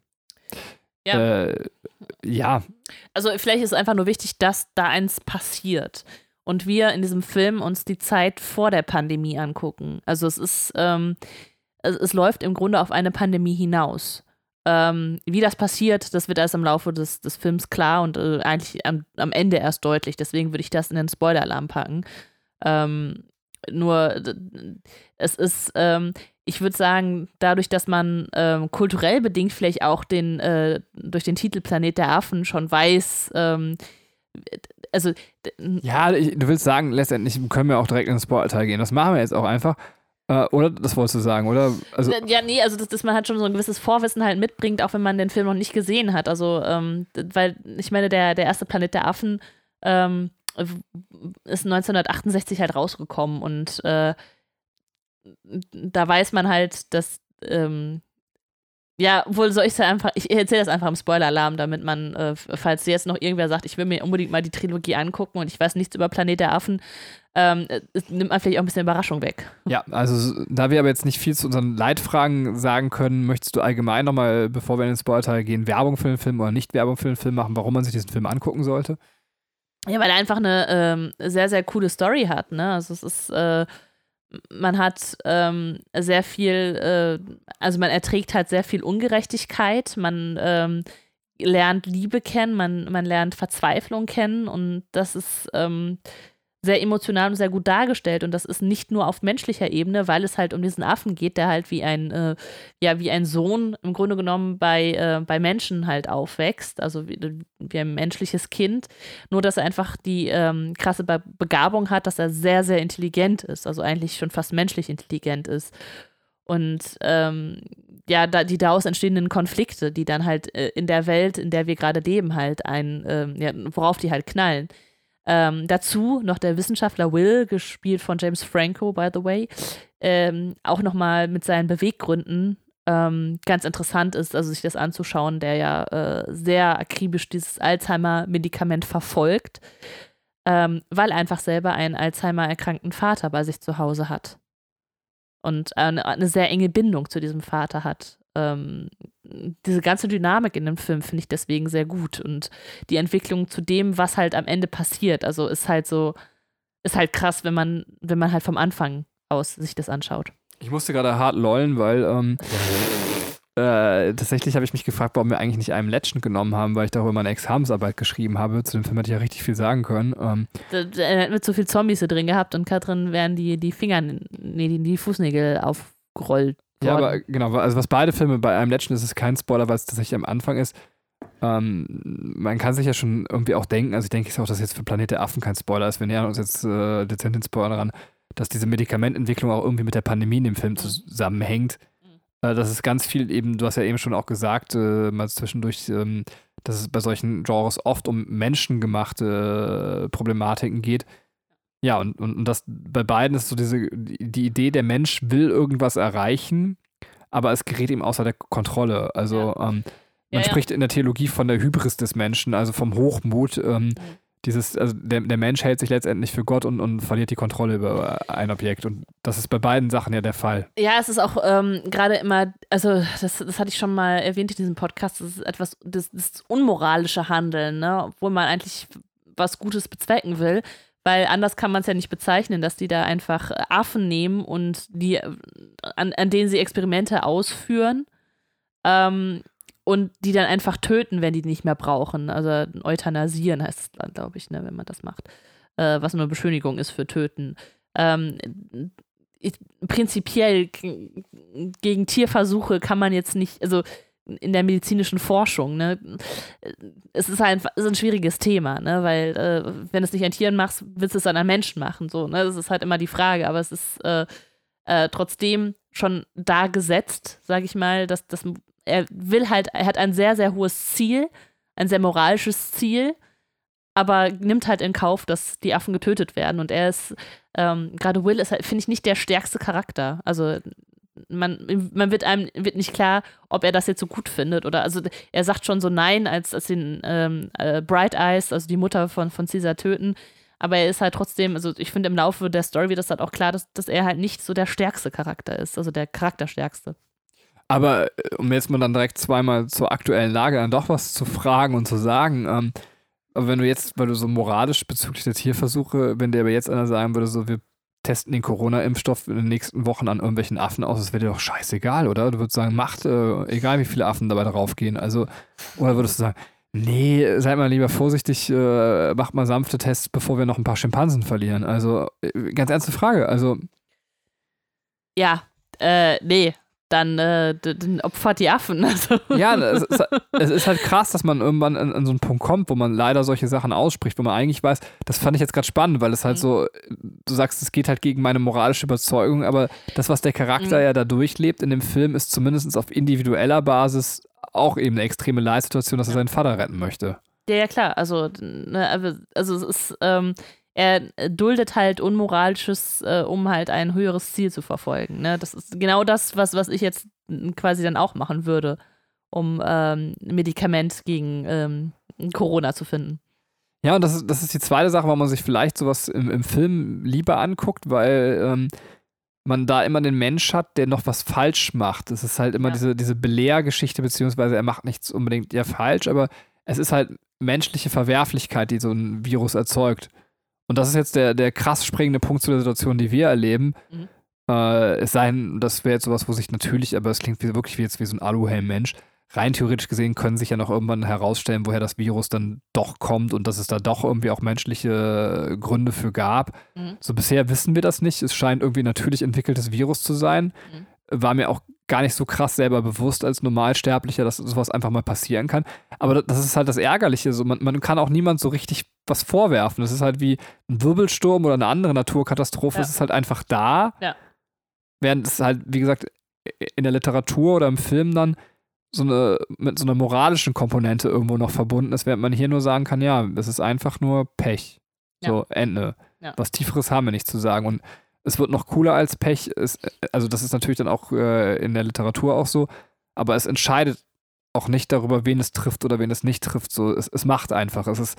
ja. Äh, ja. Also vielleicht ist es einfach nur wichtig, dass da eins passiert und wir in diesem Film uns die Zeit vor der Pandemie angucken. Also es ist, ähm, es, es, läuft im Grunde auf eine Pandemie hinaus. Ähm, wie das passiert, das wird erst im Laufe des, des Films klar und äh, eigentlich am, am, Ende erst deutlich. Deswegen würde ich das in den Spoiler-Alarm packen. Ähm, nur es ist, ähm, ich würde sagen, dadurch, dass man ähm, kulturell bedingt vielleicht auch den, äh, durch den Titel Planet der Affen schon weiß, ähm, also. Ja, du willst sagen, letztendlich können wir auch direkt in den Spoiler-Teil gehen. Das machen wir jetzt auch einfach. Äh, oder das wolltest du sagen, oder? Also, ja, nee, also dass, dass, man halt schon so ein gewisses Vorwissen halt mitbringt, auch wenn man den Film noch nicht gesehen hat. Also, ähm, weil ich meine, der, der erste Planet der Affen ähm, ist 1968 halt rausgekommen und äh, da weiß man halt, dass ähm, ja, wohl soll ich es einfach, ich erzähle das einfach im Spoiler-Alarm, damit man, äh, falls jetzt noch irgendwer sagt, ich will mir unbedingt mal die Trilogie angucken und ich weiß nichts über Planet der Affen, ähm, nimmt man vielleicht auch ein bisschen Überraschung weg. Ja, also da wir aber jetzt nicht viel zu unseren Leitfragen sagen können, möchtest du allgemein nochmal, bevor wir in den Spoiler-Teil gehen, Werbung für den Film oder nicht Werbung für den Film machen, warum man sich diesen Film angucken sollte? Ja, weil er einfach eine ähm, sehr, sehr coole Story hat, ne? Also es ist, äh, man hat ähm, sehr viel, äh, also man erträgt halt sehr viel Ungerechtigkeit, man ähm, lernt Liebe kennen, man, man lernt Verzweiflung kennen und das ist ähm, sehr emotional und sehr gut dargestellt. Und das ist nicht nur auf menschlicher Ebene, weil es halt um diesen Affen geht, der halt wie ein, äh, ja, wie ein Sohn im Grunde genommen bei, äh, bei Menschen halt aufwächst, also wie, wie, ein menschliches Kind. Nur, dass er einfach die ähm, krasse Be Begabung hat, dass er sehr, sehr intelligent ist, also eigentlich schon fast menschlich intelligent ist. Und ähm, ja, da, die daraus entstehenden Konflikte, die dann halt äh, in der Welt, in der wir gerade leben, halt ein, ähm, ja, worauf die halt knallen. Ähm, dazu noch der Wissenschaftler Will, gespielt von James Franco, by the way, ähm, auch nochmal mit seinen Beweggründen ähm, ganz interessant ist, also sich das anzuschauen, der ja äh, sehr akribisch dieses Alzheimer-Medikament verfolgt, ähm, weil einfach selber einen Alzheimer-erkrankten Vater bei sich zu Hause hat. Und eine, eine sehr enge Bindung zu diesem Vater hat ähm, diese ganze Dynamik in dem Film finde ich deswegen sehr gut und die Entwicklung zu dem, was halt am Ende passiert, also ist halt so, ist halt krass, wenn man, wenn man halt vom Anfang aus sich das anschaut. Ich musste gerade hart lollen, weil ähm, äh, tatsächlich habe ich mich gefragt, warum wir eigentlich nicht einen Legend genommen haben, weil ich darüber meine Examensarbeit geschrieben habe. Zu dem Film hätte ich ja richtig viel sagen können. Ähm, da, da hätten wir zu viel Zombies drin gehabt und Katrin wären die, die Finger, nee, die, die Fußnägel aufgerollt ja, aber genau, also was beide Filme bei einem Legend ist, ist kein Spoiler, weil es tatsächlich am Anfang ist. Ähm, man kann sich ja schon irgendwie auch denken, also ich denke auch, dass jetzt für Planet der Affen kein Spoiler ist. Wir nähern uns jetzt äh, dezent den Spoiler ran, dass diese Medikamententwicklung auch irgendwie mit der Pandemie in dem Film zusammenhängt. Mhm. Äh, das ist ganz viel eben, du hast ja eben schon auch gesagt, äh, mal zwischendurch, ähm, dass es bei solchen Genres oft um menschengemachte äh, Problematiken geht. Ja, und, und, und das bei beiden ist so diese, die Idee, der Mensch will irgendwas erreichen, aber es gerät ihm außer der Kontrolle. Also ja. ähm, man ja, spricht in der Theologie von der Hybris des Menschen, also vom Hochmut. Ähm, mhm. Dieses, also der, der Mensch hält sich letztendlich für Gott und, und verliert die Kontrolle über ein Objekt. Und das ist bei beiden Sachen ja der Fall. Ja, es ist auch ähm, gerade immer, also das, das hatte ich schon mal erwähnt in diesem Podcast, das ist etwas, das, das unmoralische Handeln, ne? obwohl man eigentlich was Gutes bezwecken will weil anders kann man es ja nicht bezeichnen, dass die da einfach äh, Affen nehmen und die, äh, an, an denen sie Experimente ausführen ähm, und die dann einfach töten, wenn die nicht mehr brauchen. Also euthanasieren heißt es glaube ich, ne, wenn man das macht. Äh, was nur Beschönigung ist für töten. Ähm, ich, prinzipiell gegen Tierversuche kann man jetzt nicht, also in der medizinischen Forschung. Ne? Es ist halt ist ein schwieriges Thema, ne? weil äh, wenn du es nicht an Tieren machst, willst du es an Menschen machen. So, ne? Das ist halt immer die Frage, aber es ist äh, äh, trotzdem schon da gesetzt, sage ich mal, dass, dass er will halt, er hat ein sehr, sehr hohes Ziel, ein sehr moralisches Ziel aber nimmt halt in Kauf, dass die Affen getötet werden. Und er ist, ähm, gerade Will ist halt, finde ich, nicht der stärkste Charakter. Also man, man wird einem wird nicht klar, ob er das jetzt so gut findet oder also er sagt schon so nein, als, als den ähm, äh, Bright Eyes, also die Mutter von, von Caesar töten. Aber er ist halt trotzdem, also ich finde im Laufe der Story wird das halt auch klar, dass, dass er halt nicht so der stärkste Charakter ist, also der charakterstärkste. Aber äh, um jetzt mal dann direkt zweimal zur aktuellen Lage dann doch was zu fragen und zu sagen, ähm, aber wenn du jetzt, weil du so moralisch bezüglich der Tierversuche, wenn dir aber jetzt einer sagen würde, so wir testen den Corona-Impfstoff in den nächsten Wochen an irgendwelchen Affen aus, das wäre dir doch scheißegal, oder? Du würdest sagen, macht, äh, egal wie viele Affen dabei draufgehen. Also, oder würdest du sagen, nee, seid mal lieber vorsichtig, äh, macht mal sanfte Tests, bevor wir noch ein paar Schimpansen verlieren. Also, äh, ganz ernste Frage. Also. Ja, äh, nee, dann, äh, dann opfert die Affen. <laughs> Also. Ja, es ist, es ist, halt krass, dass man irgendwann an, an, so einen Punkt kommt, wo man leider solche Sachen ausspricht, wo man eigentlich weiß, das fand ich jetzt gerade spannend, weil es halt mhm. so, du sagst, es geht halt gegen meine moralische Überzeugung, aber das, was der Charakter mhm. ja da durchlebt in dem Film, ist zumindest auf individueller Basis auch eben eine extreme Leitsituation, dass er seinen Vater retten möchte. Ja, ja, klar. Also, ne, also, also es ist, ähm, er duldet halt Unmoralisches, äh, um halt ein höheres Ziel zu verfolgen. Ne? Das ist genau das, was, was ich jetzt quasi dann auch machen würde, um ähm, ein Medikament gegen ähm, Corona zu finden. Ja, und das ist, das ist die zweite Sache, warum man sich vielleicht sowas im, im Film lieber anguckt, weil ähm, man da immer den Mensch hat, der noch was falsch macht. Es ist halt immer ja. diese, diese Belehrgeschichte, beziehungsweise er macht nichts unbedingt ja falsch, aber es ist halt menschliche Verwerflichkeit, die so ein Virus erzeugt. Und das ist jetzt der, der krass springende Punkt zu der Situation, die wir erleben. Mhm. Äh, es sei denn, das wäre jetzt sowas, wo sich natürlich, aber es klingt wie, wirklich wie jetzt wie so ein Aluhelm-Mensch. Rein theoretisch gesehen können sich ja noch irgendwann herausstellen, woher das Virus dann doch kommt und dass es da doch irgendwie auch menschliche Gründe für gab. Mhm. So bisher wissen wir das nicht. Es scheint irgendwie ein natürlich entwickeltes Virus zu sein. Mhm. War mir auch gar nicht so krass selber bewusst als Normalsterblicher, dass sowas einfach mal passieren kann. Aber das ist halt das Ärgerliche. So, man, man kann auch niemand so richtig was vorwerfen. Das ist halt wie ein Wirbelsturm oder eine andere Naturkatastrophe. Ja. Es ist halt einfach da. Ja. Während es halt, wie gesagt, in der Literatur oder im Film dann so eine, mit so einer moralischen Komponente irgendwo noch verbunden ist, während man hier nur sagen kann, ja, es ist einfach nur Pech. So, ja. Ende. Ja. Was Tieferes haben wir nicht zu sagen. Und es wird noch cooler als Pech. Es, also, das ist natürlich dann auch äh, in der Literatur auch so, aber es entscheidet auch nicht darüber, wen es trifft oder wen es nicht trifft. So, es, es macht einfach. Es ist,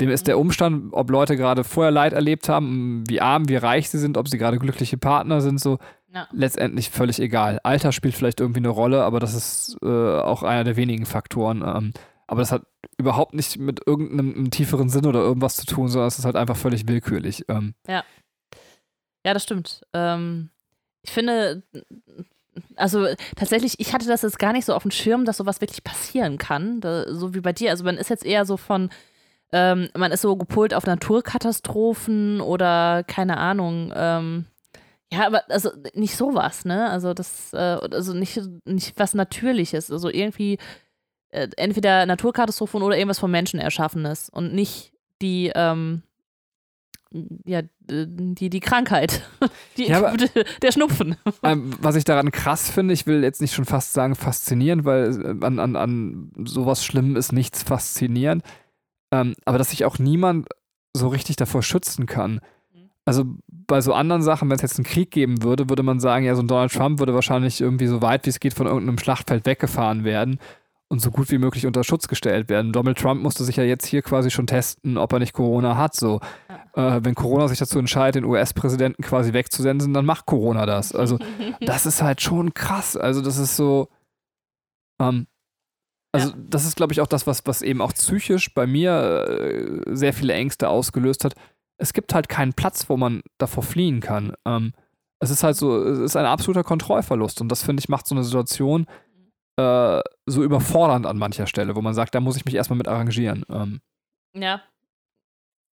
dem ist der mhm. Umstand, ob Leute gerade vorher Leid erlebt haben, wie arm, wie reich sie sind, ob sie gerade glückliche Partner sind, so ja. letztendlich völlig egal. Alter spielt vielleicht irgendwie eine Rolle, aber das ist äh, auch einer der wenigen Faktoren. Ähm, aber das hat überhaupt nicht mit irgendeinem tieferen Sinn oder irgendwas zu tun, sondern es ist halt einfach völlig willkürlich. Ähm, ja. Ja, das stimmt. Ähm, ich finde, also tatsächlich, ich hatte das jetzt gar nicht so auf dem Schirm, dass sowas wirklich passieren kann, da, so wie bei dir. Also man ist jetzt eher so von, ähm, man ist so gepolt auf Naturkatastrophen oder keine Ahnung. Ähm, ja, aber also nicht sowas, ne? Also das, äh, also nicht, nicht was Natürliches. Also irgendwie äh, entweder Naturkatastrophen oder irgendwas vom Menschen erschaffenes und nicht die, ähm, ja, die, die Krankheit. <laughs> Die, ja, aber, der Schnupfen. <laughs> Ähm, was ich daran krass finde, ich will jetzt nicht schon fast sagen faszinierend, weil an, an, an sowas Schlimmem ist nichts faszinierend. Ähm, aber dass sich auch niemand so richtig davor schützen kann. Also bei so anderen Sachen, wenn es jetzt einen Krieg geben würde, würde man sagen, ja, so ein Donald Trump würde wahrscheinlich irgendwie so weit wie es geht von irgendeinem Schlachtfeld weggefahren werden und so gut wie möglich unter Schutz gestellt werden. Donald Trump musste sich ja jetzt hier quasi schon testen, ob er nicht Corona hat. So, äh, wenn Corona sich dazu entscheidet, den US-Präsidenten quasi wegzusenden, dann macht Corona das. Also, <laughs> das ist halt schon krass. Also, das ist so. Ähm, also, ja. das ist, glaube ich, auch das, was, was eben auch psychisch bei mir äh, sehr viele Ängste ausgelöst hat. Es gibt halt keinen Platz, wo man davor fliehen kann. Ähm, es ist halt so, es ist ein absoluter Kontrollverlust. Und das, finde ich, macht so eine Situation äh, so überfordernd an mancher Stelle, wo man sagt, da muss ich mich erstmal mit arrangieren. Ähm. Ja.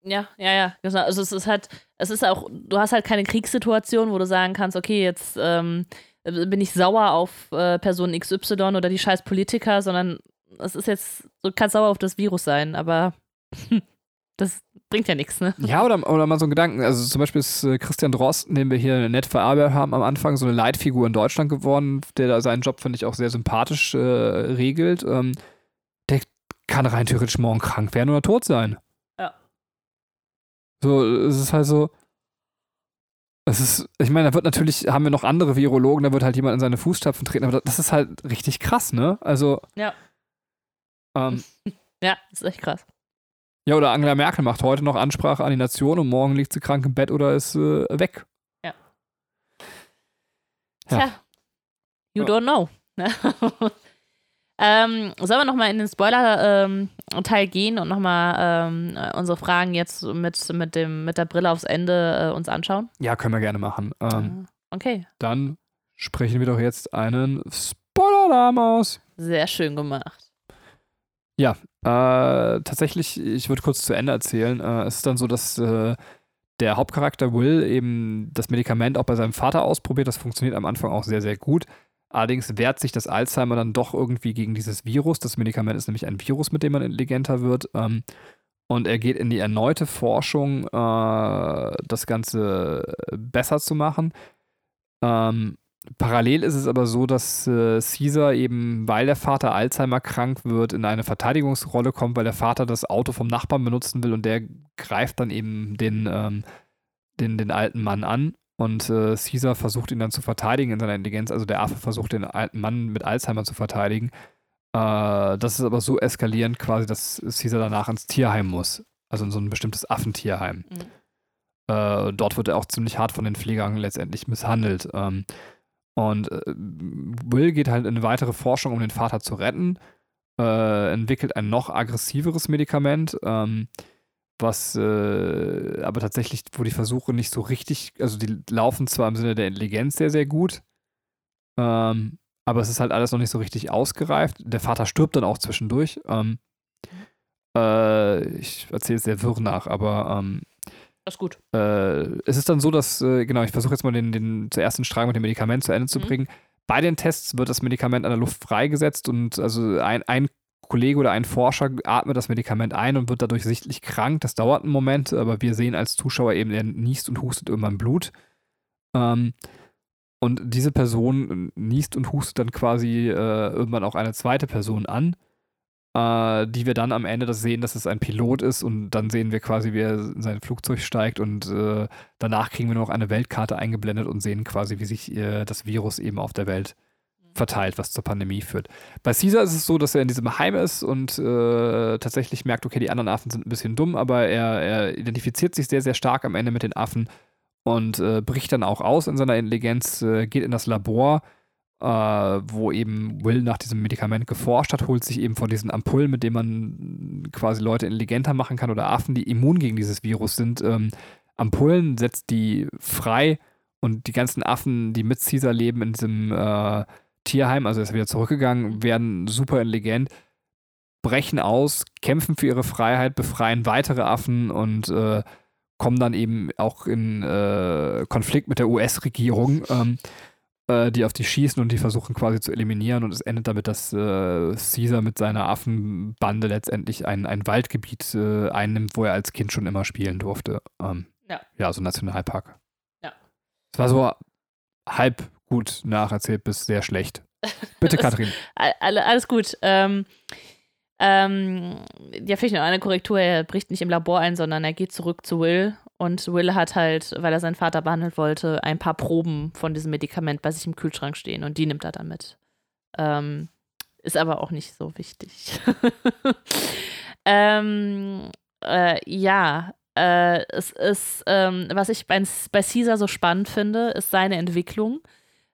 Ja, ja, ja, genau. Also es ist halt, es ist auch, du hast halt keine Kriegssituation, wo du sagen kannst, okay, jetzt ähm, bin ich sauer auf äh, Person XY oder die scheiß Politiker, sondern es ist jetzt, du kannst sauer auf das Virus sein, aber <laughs> das bringt ja nichts, ne? Ja, oder, oder mal so ein Gedanken. Also zum Beispiel ist äh, Christian Drosten, den wir hier nett verarbeitet haben, am Anfang so eine Leitfigur in Deutschland geworden, der da seinen Job, finde ich, auch sehr sympathisch äh, regelt. Ähm, der kann rein theoretisch morgen krank werden oder tot sein. Ja. So, es ist halt so. Es ist, ich meine, da wird natürlich, haben wir noch andere Virologen, da wird halt jemand in seine Fußstapfen treten, aber das ist halt richtig krass, ne? Also. Ja. Ähm, <laughs> Ja, ist echt krass. Ja, oder Angela Merkel macht heute noch Ansprache an die Nation und morgen liegt sie krank im Bett oder ist äh, weg. Ja. Tja, you Ja. don't know. <laughs> ähm, sollen wir nochmal in den Spoiler-Teil gehen und nochmal ähm, unsere Fragen jetzt mit, mit, dem, mit der Brille aufs Ende äh, uns anschauen? Ja, können wir gerne machen. Ähm, Okay, Dann sprechen wir doch jetzt einen Spoiler-Alarm aus. sehr schön gemacht. Äh, tatsächlich, ich würde kurz zu Ende erzählen. Äh, es ist dann so, dass äh, der Hauptcharakter Will eben das Medikament auch bei seinem Vater ausprobiert. Das funktioniert am Anfang auch sehr, sehr gut. Allerdings wehrt sich das Alzheimer dann doch irgendwie gegen dieses Virus. Das Medikament ist nämlich ein Virus, mit dem man intelligenter wird. Ähm, und er geht in die erneute Forschung, äh, das Ganze besser zu machen. Ähm, parallel ist es aber so, dass äh, Caesar eben, weil der Vater Alzheimer krank wird, in eine Verteidigungsrolle kommt, weil der Vater das Auto vom Nachbarn benutzen will und der greift dann eben den, ähm, den, den alten Mann an. Und äh, Caesar versucht ihn dann zu verteidigen in seiner Intelligenz. Also der Affe versucht den alten Mann mit Alzheimer zu verteidigen. Äh, das ist aber so eskalierend quasi, dass Caesar danach ins Tierheim muss. Also in so ein bestimmtes Affentierheim. Mhm. Äh, dort wird er auch ziemlich hart von den Pflegern letztendlich misshandelt. Ähm, und äh, Will geht halt in weitere Forschung, um den Vater zu retten, äh, entwickelt ein noch aggressiveres Medikament, ähm, was äh, aber tatsächlich, wo die Versuche nicht so richtig, also die laufen zwar im Sinne der Intelligenz sehr, sehr gut, ähm, aber es ist halt alles noch nicht so richtig ausgereift. Der Vater stirbt dann auch zwischendurch. Ähm, äh, ich erzähle es sehr wirr nach, aber ähm, Das ist gut. äh, es ist dann so, dass, äh, genau, ich versuche jetzt mal den, den ersten Strang mit dem Medikament zu Ende zu Mhm. bringen. Bei den Tests wird das Medikament an der Luft freigesetzt und also ein, ein Kollege oder ein Forscher atmet das Medikament ein und wird dadurch sichtlich krank. Das dauert einen Moment, aber wir sehen als Zuschauer eben, er niest und hustet irgendwann Blut. Ähm, und diese Person niest und hustet dann quasi äh, irgendwann auch eine zweite Person an, äh, die wir dann am Ende das sehen, dass es ein Pilot ist und dann sehen wir quasi, wie er in sein Flugzeug steigt und äh, danach kriegen wir noch eine Weltkarte eingeblendet und sehen quasi, wie sich äh, das Virus eben auf der Welt verteilt, was zur Pandemie führt. Bei Caesar ist es so, dass er in diesem Heim ist und äh, tatsächlich merkt, okay, die anderen Affen sind ein bisschen dumm, aber er, er identifiziert sich sehr, sehr stark am Ende mit den Affen und äh, bricht dann auch aus in seiner Intelligenz, äh, geht in das Labor, äh, wo eben Will nach diesem Medikament geforscht hat, holt sich eben von diesen Ampullen, mit denen man quasi Leute intelligenter machen kann oder Affen, die immun gegen dieses Virus sind, ähm, Ampullen, setzt die frei und die ganzen Affen, die mit Caesar leben in diesem äh, Tierheim, also er ist wieder zurückgegangen, werden super intelligent, brechen aus, kämpfen für ihre Freiheit, befreien weitere Affen und äh, kommen dann eben auch in äh, Konflikt mit der US-Regierung, ähm, äh, die auf die schießen und die versuchen quasi zu eliminieren. Und es endet damit, dass äh, Caesar mit seiner Affenbande letztendlich ein, ein Waldgebiet äh, einnimmt, wo er als Kind schon immer spielen durfte. Ähm, Ja. Ja, so ein Nationalpark. Ja. Es war so halb gut nacherzählt bis sehr schlecht. <laughs> Bitte, alle- Alles gut. Ähm, ähm, ja, vielleicht noch eine Korrektur. Er bricht nicht im Labor ein, sondern er geht zurück zu Will. Und Will hat halt, weil er seinen Vater behandelt wollte, ein paar Proben von diesem Medikament bei sich im Kühlschrank stehen. Und die nimmt er dann mit. Ähm, ist aber auch nicht so wichtig. <laughs> ähm, äh, ja, äh, es ist, ähm, was ich bei, bei Caesar so spannend finde, ist seine Entwicklung.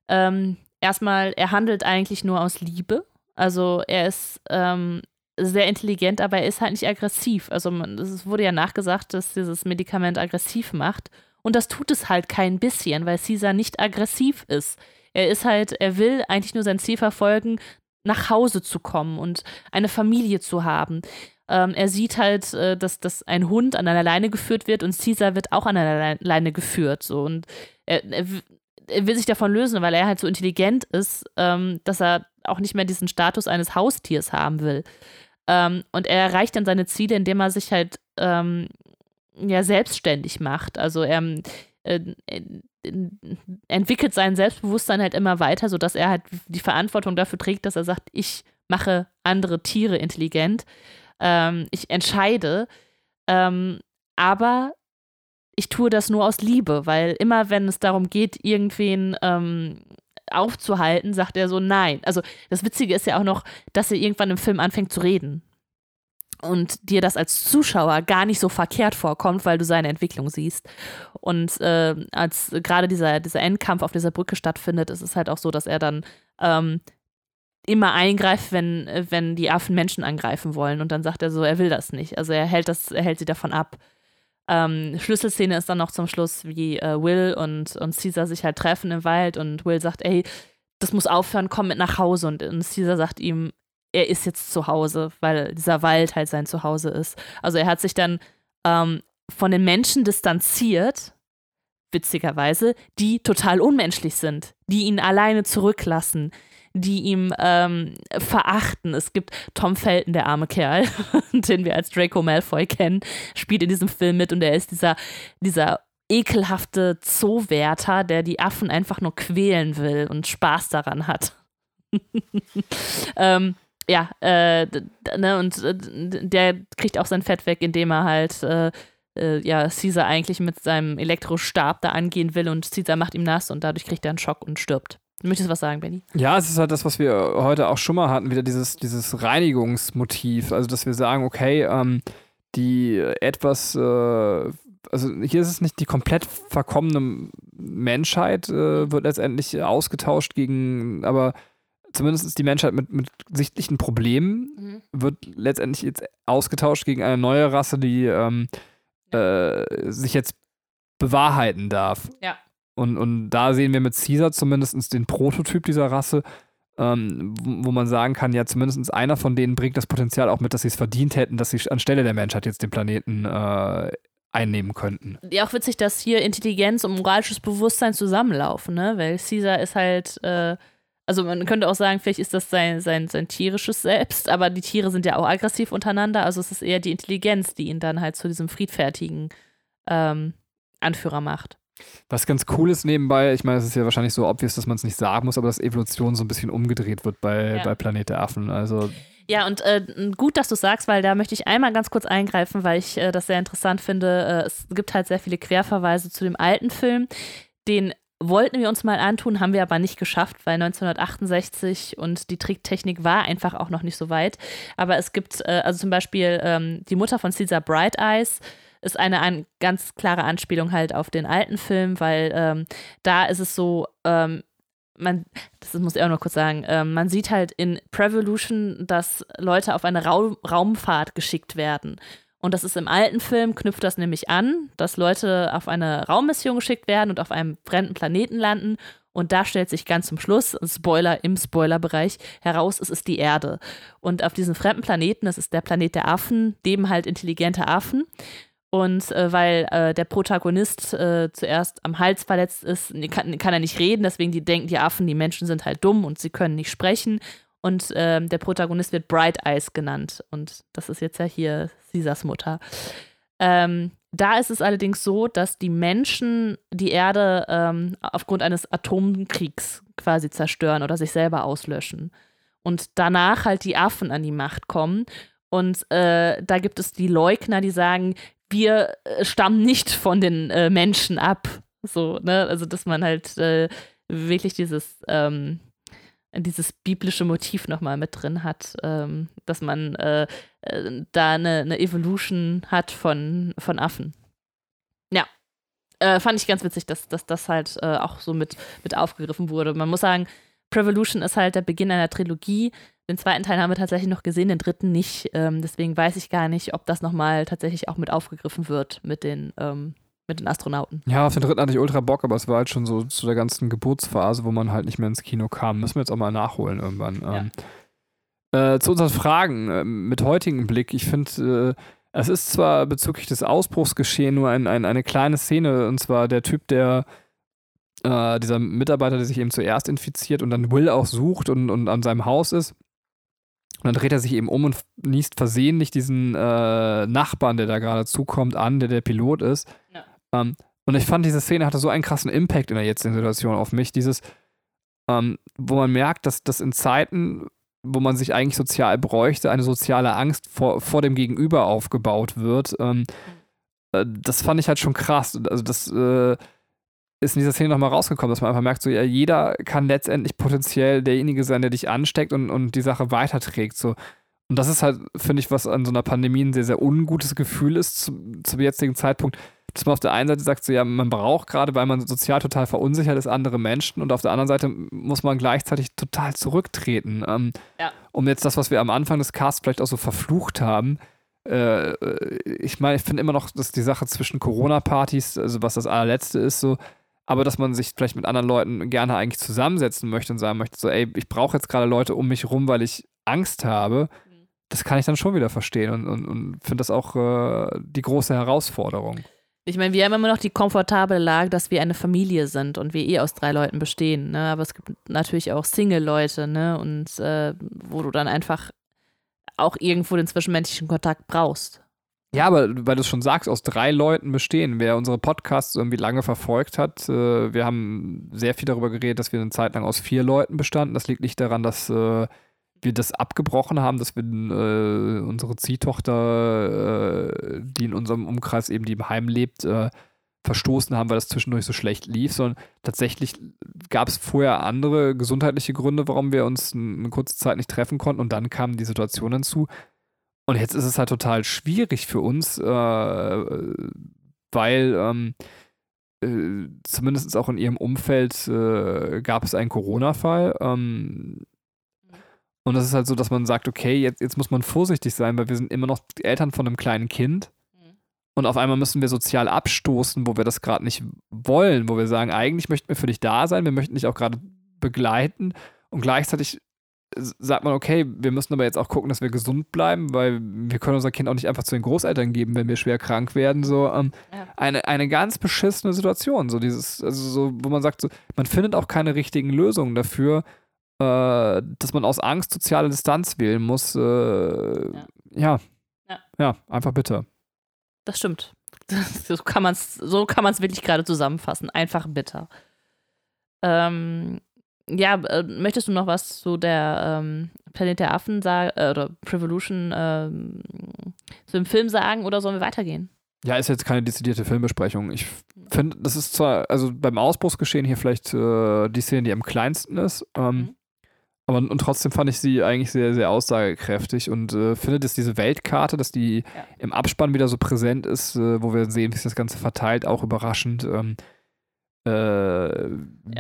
Ähm, erstmal, er handelt eigentlich nur aus Liebe. Also er ist ähm, sehr intelligent, aber er ist halt nicht aggressiv. Also es wurde ja nachgesagt, dass dieses Medikament aggressiv macht. Und das tut es halt kein bisschen, weil Caesar nicht aggressiv ist. Er ist halt, er will eigentlich nur sein Ziel verfolgen, nach Hause zu kommen und eine Familie zu haben. Ähm, er sieht halt, äh, dass, dass ein Hund an einer Leine geführt wird und Caesar wird auch an einer Lei- Leine geführt. So. Und er, er, er will sich davon lösen, weil er halt so intelligent ist, ähm, dass er auch nicht mehr diesen Status eines Haustiers haben will. Ähm, und er erreicht dann seine Ziele, indem er sich halt ähm, ja selbstständig macht. Also er äh, äh, entwickelt sein Selbstbewusstsein halt immer weiter, sodass er halt die Verantwortung dafür trägt, dass er sagt, ich mache andere Tiere intelligent. Ähm, ich entscheide. Ähm, aber ich tue das nur aus Liebe, weil immer wenn es darum geht, irgendwen ähm, aufzuhalten, sagt er so nein. Also das Witzige ist ja auch noch, dass er irgendwann im Film anfängt zu reden. Und dir das als Zuschauer gar nicht so verkehrt vorkommt, weil du seine Entwicklung siehst. Und äh, als gerade dieser, dieser Endkampf auf dieser Brücke stattfindet, ist es halt auch so, dass er dann ähm, immer eingreift, wenn, wenn die Affen Menschen angreifen wollen. Und dann sagt er so, er will das nicht. Also er hält das, er hält sie davon ab. Ähm, Schlüsselszene ist dann noch zum Schluss, wie äh, Will und, und Caesar sich halt treffen im Wald und Will sagt, ey, das muss aufhören, komm mit nach Hause. Und, und Caesar sagt ihm, er ist jetzt zu Hause, weil dieser Wald halt sein Zuhause ist. Also er hat sich dann ähm, von den Menschen distanziert, witzigerweise, die total unmenschlich sind, die ihn alleine zurücklassen, die ihm ähm, verachten. Es gibt Tom Felton, der arme Kerl, <laughs> den wir als Draco Malfoy kennen, spielt in diesem Film mit und er ist dieser, dieser ekelhafte Zoowärter, der die Affen einfach nur quälen will und Spaß daran hat. <laughs> ähm, ja, äh, ne, und äh, der kriegt auch sein Fett weg, indem er halt äh, äh, ja, Caesar eigentlich mit seinem Elektrostab da angehen will und Caesar macht ihm nass und dadurch kriegt er einen Schock und stirbt. Du möchtest was sagen, Benny? Ja, es ist halt das, was wir heute auch schon mal hatten, wieder dieses, dieses Reinigungsmotiv. Also, dass wir sagen, okay, ähm, die etwas, äh, also hier ist es nicht die komplett verkommene Menschheit, äh, wird letztendlich ausgetauscht gegen, aber zumindest ist die Menschheit mit, mit sichtlichen Problemen, mhm. wird letztendlich jetzt ausgetauscht gegen eine neue Rasse, die ähm, äh, sich jetzt bewahrheiten darf. Ja. Und, und da sehen wir mit Caesar zumindest den Prototyp dieser Rasse, ähm, wo, man sagen kann, ja, zumindest einer von denen bringt das Potenzial auch mit, dass sie es verdient hätten, dass sie anstelle der Menschheit jetzt den Planeten äh, einnehmen könnten. Ja, auch witzig, dass hier Intelligenz und moralisches Bewusstsein zusammenlaufen, ne? Weil Caesar ist halt, äh, also man könnte auch sagen, vielleicht ist das sein, sein, sein tierisches Selbst, aber die Tiere sind ja auch aggressiv untereinander, also es ist eher die Intelligenz, die ihn dann halt zu diesem friedfertigen ähm, Anführer macht. Was ganz cool ist nebenbei, ich meine, es ist ja wahrscheinlich so obvious, dass man es nicht sagen muss, aber dass Evolution so ein bisschen umgedreht wird bei, ja. bei Planet der Affen. Also ja, und äh, gut, dass du sagst, weil da möchte ich einmal ganz kurz eingreifen, weil ich äh, das sehr interessant finde. Äh, es gibt halt sehr viele Querverweise zu dem alten Film. Den wollten wir uns mal antun, haben wir aber nicht geschafft, weil 1968 und die Tricktechnik war einfach auch noch nicht so weit. Aber es gibt, äh, also zum Beispiel ähm, die Mutter von Caesar Bright Eyes ist eine an, ganz klare Anspielung halt auf den alten Film, weil ähm, da ist es so, ähm, man, das muss ich auch noch kurz sagen, ähm, man sieht halt in Prevolution, dass Leute auf eine Ra Raumfahrt geschickt werden. Und das ist im alten Film, knüpft das nämlich an, dass Leute auf eine Raummission geschickt werden und auf einem fremden Planeten landen. Und da stellt sich ganz zum Schluss, Spoiler im Spoilerbereich, heraus, es ist die Erde. Und auf diesem fremden Planeten, das ist der Planet der Affen, leben halt intelligente Affen. Und äh, weil äh, der Protagonist äh, zuerst am Hals verletzt ist, kann, kann, er nicht reden, deswegen die denken die Affen, die Menschen sind halt dumm und sie können nicht sprechen. Und ähm, der Protagonist wird Bright Eyes genannt. Und das ist jetzt ja hier Caesars Mutter. Ähm, da ist es allerdings so, dass die Menschen die Erde ähm, aufgrund eines Atomkriegs quasi zerstören oder sich selber auslöschen. Und danach halt die Affen an die Macht kommen. Und äh, da gibt es die Leugner, die sagen, wir äh, stammen nicht von den äh, Menschen ab. So, ne? Also, dass man halt äh, wirklich dieses, ähm, dieses biblische Motiv nochmal mit drin hat, ähm, dass man äh, äh, da eine, eine, Evolution hat von, von Affen. Ja. Äh, fand ich ganz witzig, dass, dass das halt auch so mit, mit aufgegriffen wurde. Man muss sagen, Prevolution ist halt der Beginn einer Trilogie, den zweiten Teil haben wir tatsächlich noch gesehen, den dritten nicht. Ähm, deswegen weiß ich gar nicht, ob das nochmal tatsächlich auch mit aufgegriffen wird mit den, ähm, mit den Astronauten. Ja, auf den dritten hatte ich ultra Bock, aber es war halt schon so zu der ganzen Geburtsphase, wo man halt nicht mehr ins Kino kam. Müssen wir jetzt auch mal nachholen irgendwann. Ja. Ähm, äh, zu unseren Fragen äh, mit heutigem Blick. Ich finde, äh, es ist zwar bezüglich des Ausbruchsgeschehen nur ein, ein, eine kleine Szene, und zwar der Typ, der äh, dieser Mitarbeiter, der sich eben zuerst infiziert und dann Will auch sucht und, und an seinem Haus ist. Und dann dreht er sich eben um und niest versehentlich diesen äh, Nachbarn, der da gerade zukommt, an, der der Pilot ist. Ja. Ähm, und ich fand, diese Szene hatte so einen krassen Impact in der jetzigen Situation auf mich. Dieses, ähm, wo man merkt, dass das in Zeiten, wo man sich eigentlich sozial bräuchte, eine soziale Angst vor, vor dem Gegenüber aufgebaut wird. Ähm, äh, das fand ich halt schon krass. Also das äh, ist in dieser Szene nochmal rausgekommen, dass man einfach merkt, so ja, jeder kann letztendlich potenziell derjenige sein, der dich ansteckt und, und die Sache weiterträgt. So. Und das ist halt, finde ich, was an so einer Pandemie ein sehr, sehr ungutes Gefühl ist zu, zum jetzigen Zeitpunkt, dass man auf der einen Seite sagt, so ja, man braucht gerade, weil man sozial total verunsichert ist, andere Menschen und auf der anderen Seite muss man gleichzeitig total zurücktreten. Ähm, Ja. Um jetzt das, was wir am Anfang des Casts vielleicht auch so verflucht haben, äh, ich meine, ich finde immer noch, dass die Sache zwischen Corona-Partys, also was das allerletzte ist, so, aber dass man sich vielleicht mit anderen Leuten gerne eigentlich zusammensetzen möchte und sagen möchte, so, ey, ich brauche jetzt gerade Leute um mich rum, weil ich Angst habe, Mhm. das kann ich dann schon wieder verstehen und, und, und finde das auch äh, die große Herausforderung. Ich meine, wir haben immer noch die komfortable Lage, dass wir eine Familie sind und wir eh aus drei Leuten bestehen. Ne? Aber es gibt natürlich auch Single-Leute, ne? Und äh, wo du dann einfach auch irgendwo den zwischenmenschlichen Kontakt brauchst. Ja, aber weil du es schon sagst, aus drei Leuten bestehen. Wer unsere Podcasts irgendwie lange verfolgt hat, äh, wir haben sehr viel darüber geredet, dass wir eine Zeit lang aus vier Leuten bestanden. Das liegt nicht daran, dass äh, wir das abgebrochen haben, dass wir äh, unsere Ziehtochter, äh, die in unserem Umkreis eben, die im Heim lebt, äh, verstoßen haben, weil das zwischendurch so schlecht lief, sondern tatsächlich gab es vorher andere gesundheitliche Gründe, warum wir uns eine kurze Zeit nicht treffen konnten und dann kam die Situation hinzu. Und jetzt ist es halt total schwierig für uns, äh, weil ähm, äh, zumindest auch in ihrem Umfeld äh, gab es einen Corona-Fall. Ähm, und das ist halt so, dass man sagt, okay, jetzt, jetzt muss man vorsichtig sein, weil wir sind immer noch die Eltern von einem kleinen Kind. Mhm. Und auf einmal müssen wir sozial abstoßen, wo wir das gerade nicht wollen, wo wir sagen, eigentlich möchten wir für dich da sein, wir möchten dich auch gerade begleiten. Und gleichzeitig sagt man, okay, wir müssen aber jetzt auch gucken, dass wir gesund bleiben, weil wir können unser Kind auch nicht einfach zu den Großeltern geben, wenn wir schwer krank werden. So ähm, Ja. eine, eine ganz beschissene Situation. So dieses, also so, wo man sagt, so, man findet auch keine richtigen Lösungen dafür, äh, dass man aus Angst soziale Distanz wählen muss. Äh, ja. Ja. ja. einfach bitte. Das stimmt. <laughs> so kann man es so kann man's wirklich gerade zusammenfassen. Einfach bitter. Ähm, ja, äh, möchtest du noch was zu der ähm, Planet der Affen sagen, äh, oder Prevolution ähm, zu dem Film sagen oder sollen wir weitergehen? Ja, ist jetzt keine dezidierte Filmbesprechung. Ich finde, das ist zwar, also beim Ausbruchsgeschehen hier vielleicht äh, die Szene, die am kleinsten ist, ähm, Mhm. aber und trotzdem fand ich sie eigentlich sehr, sehr aussagekräftig und äh, finde, dass diese Weltkarte, dass die Ja. im Abspann wieder so präsent ist, äh, wo wir sehen, wie sich das Ganze verteilt, auch überraschend. Ähm, äh,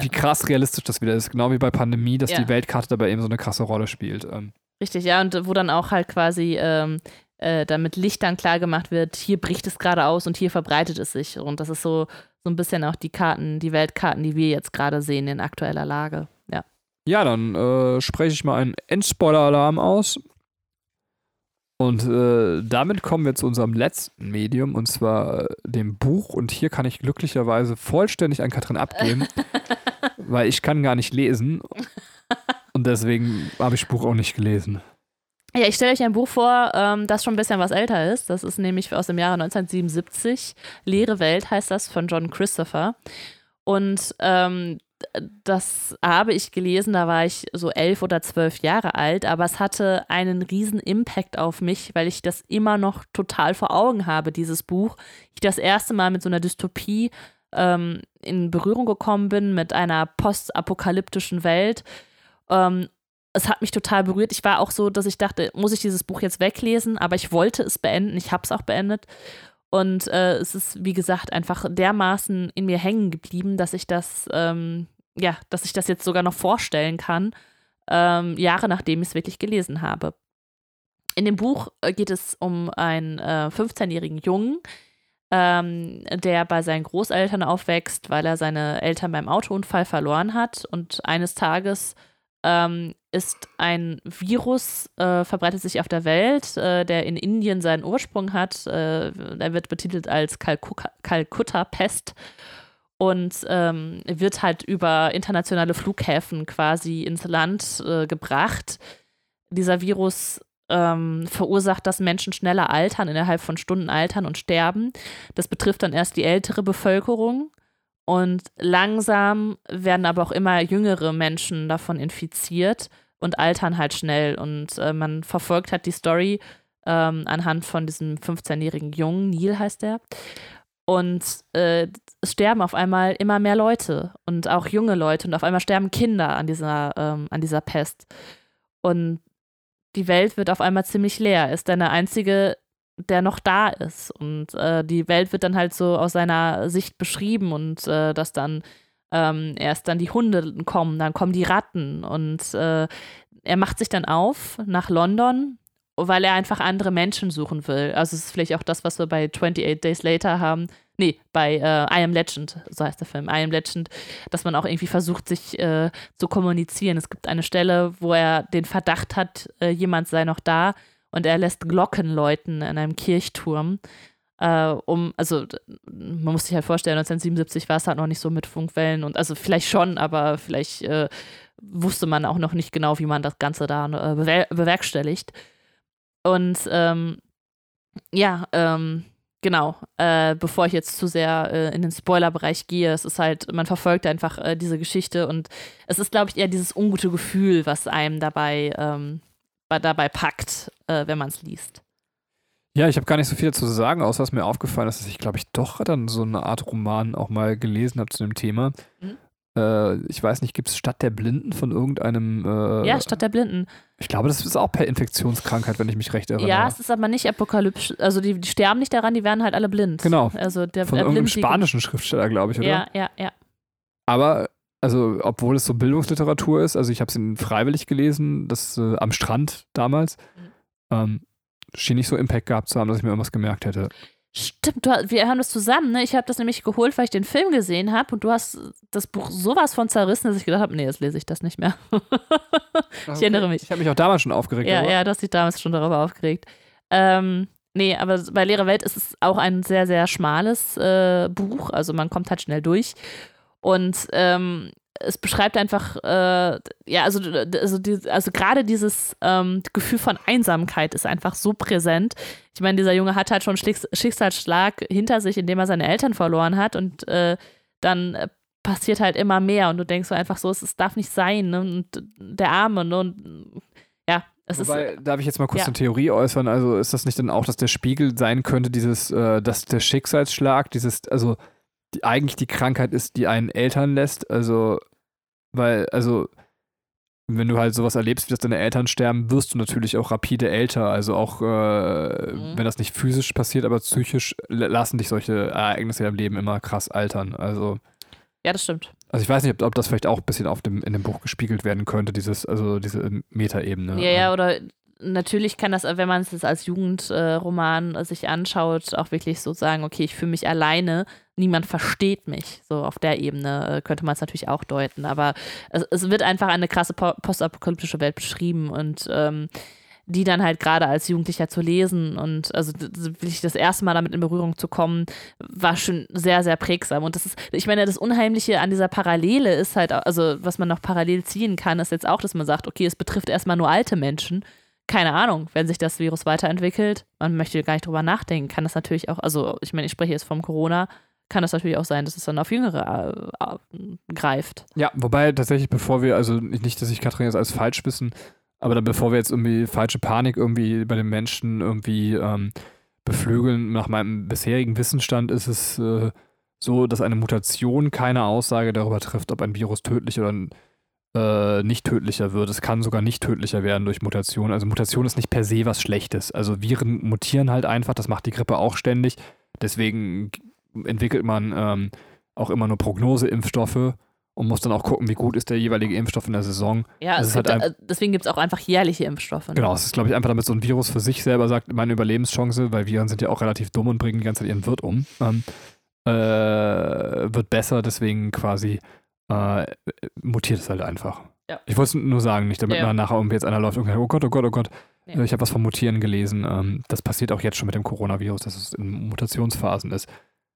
Wie krass realistisch das wieder ist, genau wie bei Pandemie, dass Ja. die Weltkarte dabei eben so eine krasse Rolle spielt. Ähm, Richtig, ja, und wo dann auch halt quasi ähm, äh, dann mit Lichtern klar gemacht wird, hier bricht es gerade aus und hier verbreitet es sich. Und das ist so, so ein bisschen auch die Karten, die Weltkarten, die wir jetzt gerade sehen in aktueller Lage. Ja. Ja, dann äh, spreche ich mal einen Endspoiler-Alarm aus. Und äh, damit kommen wir zu unserem letzten Medium, und zwar äh, dem Buch. Und hier kann ich glücklicherweise vollständig an Katrin abgeben, <laughs> weil ich kann gar nicht lesen. Und deswegen habe ich das Buch auch nicht gelesen. Ja, ich stelle euch ein Buch vor, ähm, das schon ein bisschen was älter ist. Das ist nämlich aus dem Jahre 1977. Leere Welt heißt das von John Christopher. Und ähm, das habe ich gelesen, da war ich so elf oder zwölf Jahre alt, aber es hatte einen riesen Impact auf mich, weil ich das immer noch total vor Augen habe, dieses Buch. Ich das erste Mal mit so einer Dystopie ähm, in Berührung gekommen bin, mit einer postapokalyptischen Welt. Ähm, es hat mich total berührt. Ich war auch so, dass ich dachte, muss ich dieses Buch jetzt weglesen? Aber ich wollte es beenden. Ich habe es auch beendet. Und äh, es ist, wie gesagt, einfach dermaßen in mir hängen geblieben, dass ich das, ähm, ja, dass ich das jetzt sogar noch vorstellen kann, ähm, Jahre nachdem ich es wirklich gelesen habe. In dem Buch äh, geht es um einen äh, 15-jährigen Jungen, ähm, der bei seinen Großeltern aufwächst, weil er seine Eltern beim Autounfall verloren hat. Und eines Tages ähm, ist ein Virus, äh, verbreitet sich auf der Welt, äh, der in Indien seinen Ursprung hat. Äh, er wird betitelt als Kalkutta- Kalkutta-Pest und ähm, wird halt über internationale Flughäfen quasi ins Land äh, gebracht. Dieser Virus ähm, verursacht, dass Menschen schneller altern, innerhalb von Stunden altern und sterben. Das betrifft dann erst die ältere Bevölkerung. Und langsam werden aber auch immer jüngere Menschen davon infiziert und altern halt schnell. Und äh, man verfolgt halt die Story ähm, anhand von diesem 15-jährigen Jungen, Neil heißt der. Und äh, es sterben auf einmal immer mehr Leute und auch junge Leute und auf einmal sterben Kinder an dieser, ähm, an dieser Pest. Und die Welt wird auf einmal ziemlich leer. Ist der einzige, der noch da ist. Und äh, die Welt wird dann halt so aus seiner Sicht beschrieben und äh, dass dann ähm, erst dann die Hunde kommen, dann kommen die Ratten und äh, er macht sich dann auf nach London weil er einfach andere Menschen suchen will. Also es ist vielleicht auch das, was wir bei 28 Days Later haben. Nee, bei äh, I Am Legend, so heißt der Film, I Am Legend, dass man auch irgendwie versucht, sich äh, zu kommunizieren. Es gibt eine Stelle, wo er den Verdacht hat, äh, jemand sei noch da und er lässt Glocken läuten in einem Kirchturm. Äh, um, also man muss sich halt vorstellen, 1977 war es halt noch nicht so mit Funkwellen und also vielleicht schon, aber vielleicht äh, wusste man auch noch nicht genau, wie man das Ganze da äh, bewer bewerkstelligt. Und ähm, ja, ähm, genau, äh, bevor ich jetzt zu sehr äh, in den Spoilerbereich gehe, es ist halt, man verfolgt einfach äh, diese Geschichte und es ist, glaube ich, eher dieses ungute Gefühl, was einem dabei, ähm, dabei packt, äh, wenn man es liest. Ja, ich habe gar nicht so viel dazu zu sagen, außer dass mir aufgefallen ist, dass ich, glaube ich, doch dann so eine Art Roman auch mal gelesen habe zu dem Thema. Mhm. Äh, ich weiß nicht, gibt es Stadt der Blinden von irgendeinem. Äh, ja, Stadt der Blinden. Ich glaube, das ist auch per Infektionskrankheit, wenn ich mich recht erinnere. Ja, es ist aber nicht apokalyptisch. Also die, die sterben nicht daran, die werden halt alle blind. Genau. Also der, von irgendeinem spanischen Schriftsteller, glaube ich, oder? Ja, ja, ja. Aber also obwohl es so Bildungsliteratur ist, also ich habe es freiwillig gelesen, das äh, am Strand damals, mhm. ähm, schien nicht so Impact gehabt zu haben, dass ich mir irgendwas gemerkt hätte. Stimmt, du, wir haben das zusammen, ne? Ich habe das nämlich geholt, weil ich den Film gesehen habe und du hast das Buch sowas von zerrissen, dass ich gedacht habe, nee, jetzt lese ich das nicht mehr. <laughs> ich okay. erinnere mich. Ich habe mich auch damals schon aufgeregt. Ja, aber. ja, du hast dich damals schon darüber aufgeregt. Ähm, nee, aber bei Leere Welt ist es auch ein sehr, sehr schmales äh, Buch, also man kommt halt schnell durch. Und ähm, es beschreibt einfach, äh, ja, also, also, die, also gerade dieses ähm, Gefühl von Einsamkeit ist einfach so präsent. Ich meine, dieser Junge hat halt schon Schicksalsschlag hinter sich, indem er seine Eltern verloren hat und äh, dann äh, passiert halt immer mehr und du denkst so einfach so, es, es darf nicht sein ne? und der Arme ne? und ja, es Wobei, ist, darf ich jetzt mal kurz ja. eine Theorie äußern? Also ist das nicht dann auch, dass der Spiegel sein könnte, dieses, äh, dass der Schicksalsschlag, dieses, also die, eigentlich die Krankheit ist, die einen Eltern lässt. Also, weil, also, wenn du halt sowas erlebst, wie dass deine Eltern sterben, wirst du natürlich auch rapide älter. Also auch, äh, mhm. wenn das nicht physisch passiert, aber psychisch lassen dich solche Ereignisse im Leben immer krass altern. Also. Ja, das stimmt. Also ich weiß nicht, ob, ob das vielleicht auch ein bisschen auf dem, in dem Buch gespiegelt werden könnte, dieses, also diese Metaebene. Ja, ja, oder natürlich kann das, wenn man es als Jugendroman äh, sich anschaut, auch wirklich so sagen, okay, ich fühle mich alleine, niemand versteht mich. So auf der Ebene äh, könnte man es natürlich auch deuten. Aber es, es, wird einfach eine krasse postapokalyptische Welt beschrieben und ähm, die dann halt gerade als Jugendlicher zu lesen und also wirklich das erste Mal damit in Berührung zu kommen, war schon sehr, sehr prägsam. Und das ist, ich meine, das Unheimliche an dieser Parallele ist halt, also was man noch parallel ziehen kann, ist jetzt auch, dass man sagt, okay, es betrifft erstmal nur alte Menschen keine Ahnung, wenn sich das Virus weiterentwickelt, man möchte gar nicht drüber nachdenken, kann das natürlich auch, also ich meine, ich spreche jetzt vom Corona, kann das natürlich auch sein, dass es dann auf Jüngere äh, äh, greift. Ja, wobei tatsächlich, bevor wir, also nicht, dass ich Katrin jetzt als falsch wissen, aber dann bevor wir jetzt irgendwie falsche Panik irgendwie bei den Menschen irgendwie ähm, beflügeln, nach meinem bisherigen Wissensstand ist es äh, so, dass eine Mutation keine Aussage darüber trifft, ob ein Virus tödlich oder äh, nicht tödlicher wird. Es kann sogar nicht tödlicher werden durch Mutation. Also Mutation ist nicht per se was Schlechtes. Also Viren mutieren halt einfach, das macht die Grippe auch ständig. Deswegen entwickelt man ähm, auch immer nur Prognoseimpfstoffe und muss dann auch gucken, wie gut ist der jeweilige Impfstoff in der Saison. Ja, es halt gibt, deswegen gibt es auch einfach jährliche Impfstoffe. Ne? Genau, es ist, glaube ich, einfach damit so ein Virus für sich selber sagt, meine Überlebenschance, weil Viren sind ja auch relativ dumm und bringen die ganze Zeit ihren Wirt um, ähm, äh, wird besser, deswegen quasi äh, mutiert es halt einfach. Ja. Ich wollte es nur sagen, nicht damit ja, man nachher irgendwie jetzt einer läuft und sagt, oh Gott, oh Gott, oh Gott. Ja. Ich habe was vom Mutieren gelesen. Ähm, das passiert auch jetzt schon mit dem Coronavirus, dass es in Mutationsphasen ist.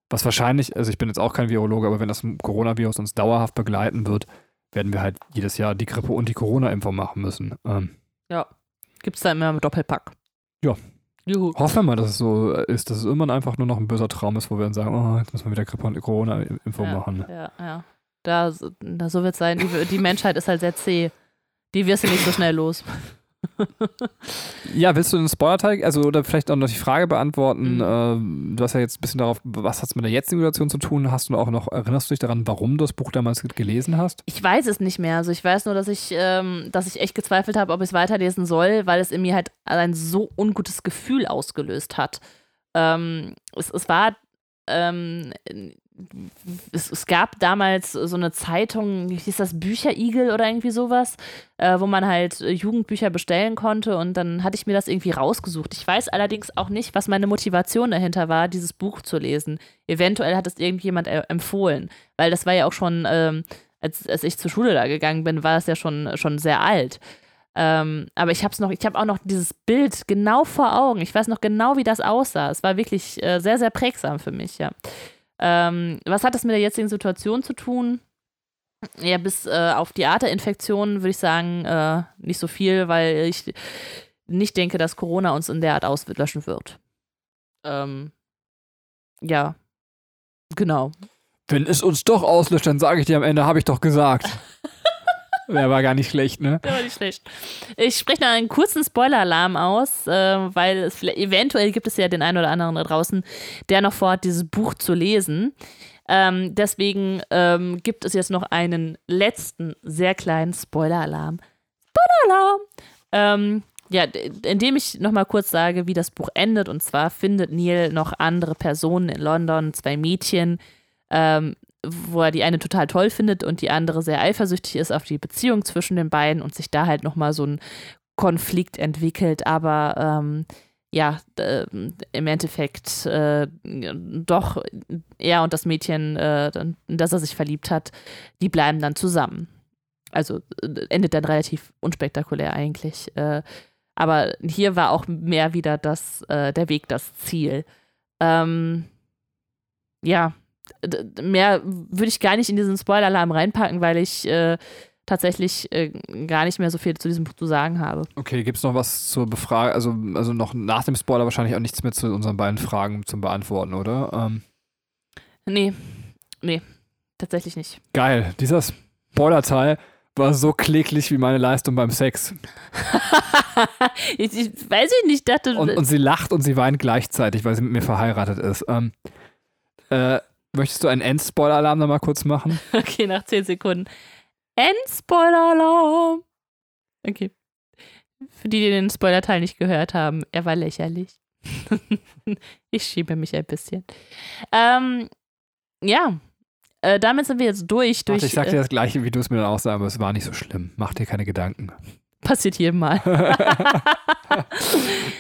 Was wahrscheinlich, also ich bin jetzt auch kein Virologe, aber wenn das Coronavirus uns dauerhaft begleiten wird, werden wir halt jedes Jahr die Grippe und die Corona-Impfung machen müssen. Ähm, ja. Gibt es da immer einen Doppelpack. Ja. Juhu. Hoffen wir mal, dass es so ist, dass es irgendwann einfach nur noch ein böser Traum ist, wo wir dann sagen, oh, jetzt müssen wir wieder Grippe und Corona-Impfung ja, machen. Ja, ja. Da, da so wird es sein. Die, die, Menschheit ist halt sehr zäh. Die wirst du nicht so schnell los. Ja, willst du den Spoiler-Teil, also oder vielleicht auch noch die Frage beantworten? Mhm. ähm, du hast ja jetzt ein bisschen darauf, was hat es mit der jetzigen Situation zu tun? Hast du auch noch, erinnerst du dich daran, warum du das Buch damals gelesen hast? Ich weiß es nicht mehr. Also ich weiß nur, dass ich, ähm, dass ich echt gezweifelt habe, ob ich es weiterlesen soll, weil es in mir halt ein so ungutes Gefühl ausgelöst hat. Ähm, es, es war, ähm, es, es gab damals so eine Zeitung, hieß das Bücherigel oder irgendwie sowas, äh, wo man halt äh, Jugendbücher bestellen konnte und dann hatte ich mir das irgendwie rausgesucht. Ich weiß allerdings auch nicht, was meine Motivation dahinter war, dieses Buch zu lesen. Eventuell hat es irgendjemand äh, empfohlen, weil das war ja auch schon, ähm, als, als ich zur Schule da gegangen bin, war das ja schon, schon sehr alt. Ähm, aber ich habe noch, ich habe auch noch dieses Bild genau vor Augen. Ich weiß noch genau, wie das aussah. Es war wirklich äh, sehr, sehr prägsam für mich, ja. Ähm, was hat das mit der jetzigen Situation zu tun? Ja, bis äh, auf die Arte-Infektion würde ich sagen, äh, nicht so viel, weil ich nicht denke, dass Corona uns in der Art auslöschen wird. Ähm, ja, genau. Wenn es uns doch auslöscht, dann sage ich dir am Ende, habe ich doch gesagt. <laughs> Wäre aber gar nicht schlecht, ne? Der war nicht schlecht. Ich spreche noch einen kurzen Spoiler-Alarm aus, äh, weil es eventuell gibt es ja den einen oder anderen da draußen, der noch vorhat, dieses Buch zu lesen. Ähm, deswegen ähm, gibt es jetzt noch einen letzten sehr kleinen Spoiler-Alarm. Spoiler-Alarm! Ähm, ja, indem ich nochmal kurz sage, wie das Buch endet. Und zwar findet Neil noch andere Personen in London, zwei Mädchen, ähm, wo er die eine total toll findet und die andere sehr eifersüchtig ist auf die Beziehung zwischen den beiden und sich da halt nochmal so ein Konflikt entwickelt. Aber ähm, ja, d- im Endeffekt äh, doch er und das Mädchen, äh, in das er sich verliebt hat, die bleiben dann zusammen. Also äh, endet dann relativ unspektakulär eigentlich. Äh, aber hier war auch mehr wieder das, äh, der Weg das Ziel. Ähm, ja, mehr würde ich gar nicht in diesen Spoiler-Alarm reinpacken, weil ich äh, tatsächlich äh, gar nicht mehr so viel zu diesem Buch zu sagen habe. Okay, gibt es noch was zur Befragung, also, also noch nach dem Spoiler wahrscheinlich auch nichts mehr zu unseren beiden Fragen zum Beantworten, oder? Ähm, Nee, nee, tatsächlich nicht. geil, dieser Spoiler-Teil war so kläglich wie meine Leistung beim Sex. <laughs> ich, ich weiß ich nicht, dachte Und, und sie lacht und sie weint gleichzeitig, weil sie mit mir verheiratet ist. Ähm, äh, möchtest du einen End-Spoiler-Alarm nochmal kurz machen? <laughs> Okay, nach 10 Sekunden. End-Spoiler-Alarm. Okay. Für die, die den Spoiler-Teil nicht gehört haben, er war lächerlich. <laughs> ich schiebe mich ein bisschen. Ähm, ja, äh, damit sind wir jetzt durch. durch Warte, ich sag äh, dir das gleiche, wie du es mir dann auch sagst, aber es war nicht so schlimm. Mach dir keine Gedanken. Passiert jedem Mal. <laughs>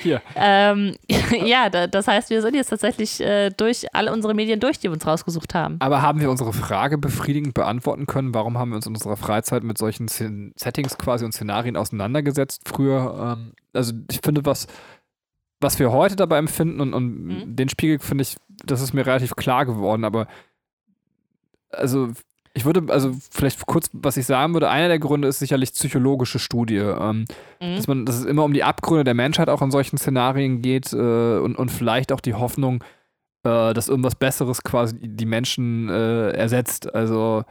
Hier. ähm, <laughs> ja, da, das heißt, wir sind jetzt tatsächlich äh, durch alle unsere Medien durch, die wir uns rausgesucht haben. Aber haben wir unsere Frage befriedigend beantworten können? Warum haben wir uns in unserer Freizeit mit solchen Szen- Settings quasi und Szenarien auseinandergesetzt früher? Ähm, also ich finde, was, was wir heute dabei empfinden und, und Mhm. den Spiegel finde ich, das ist mir relativ klar geworden, aber also ich würde, also vielleicht kurz, was ich sagen würde, einer der Gründe ist sicherlich psychologische Studie. Ähm, Mhm. dass man, dass es immer um die Abgründe der Menschheit auch in solchen Szenarien geht äh, und, und vielleicht auch die Hoffnung, äh, dass irgendwas Besseres quasi die Menschen äh, ersetzt. Also,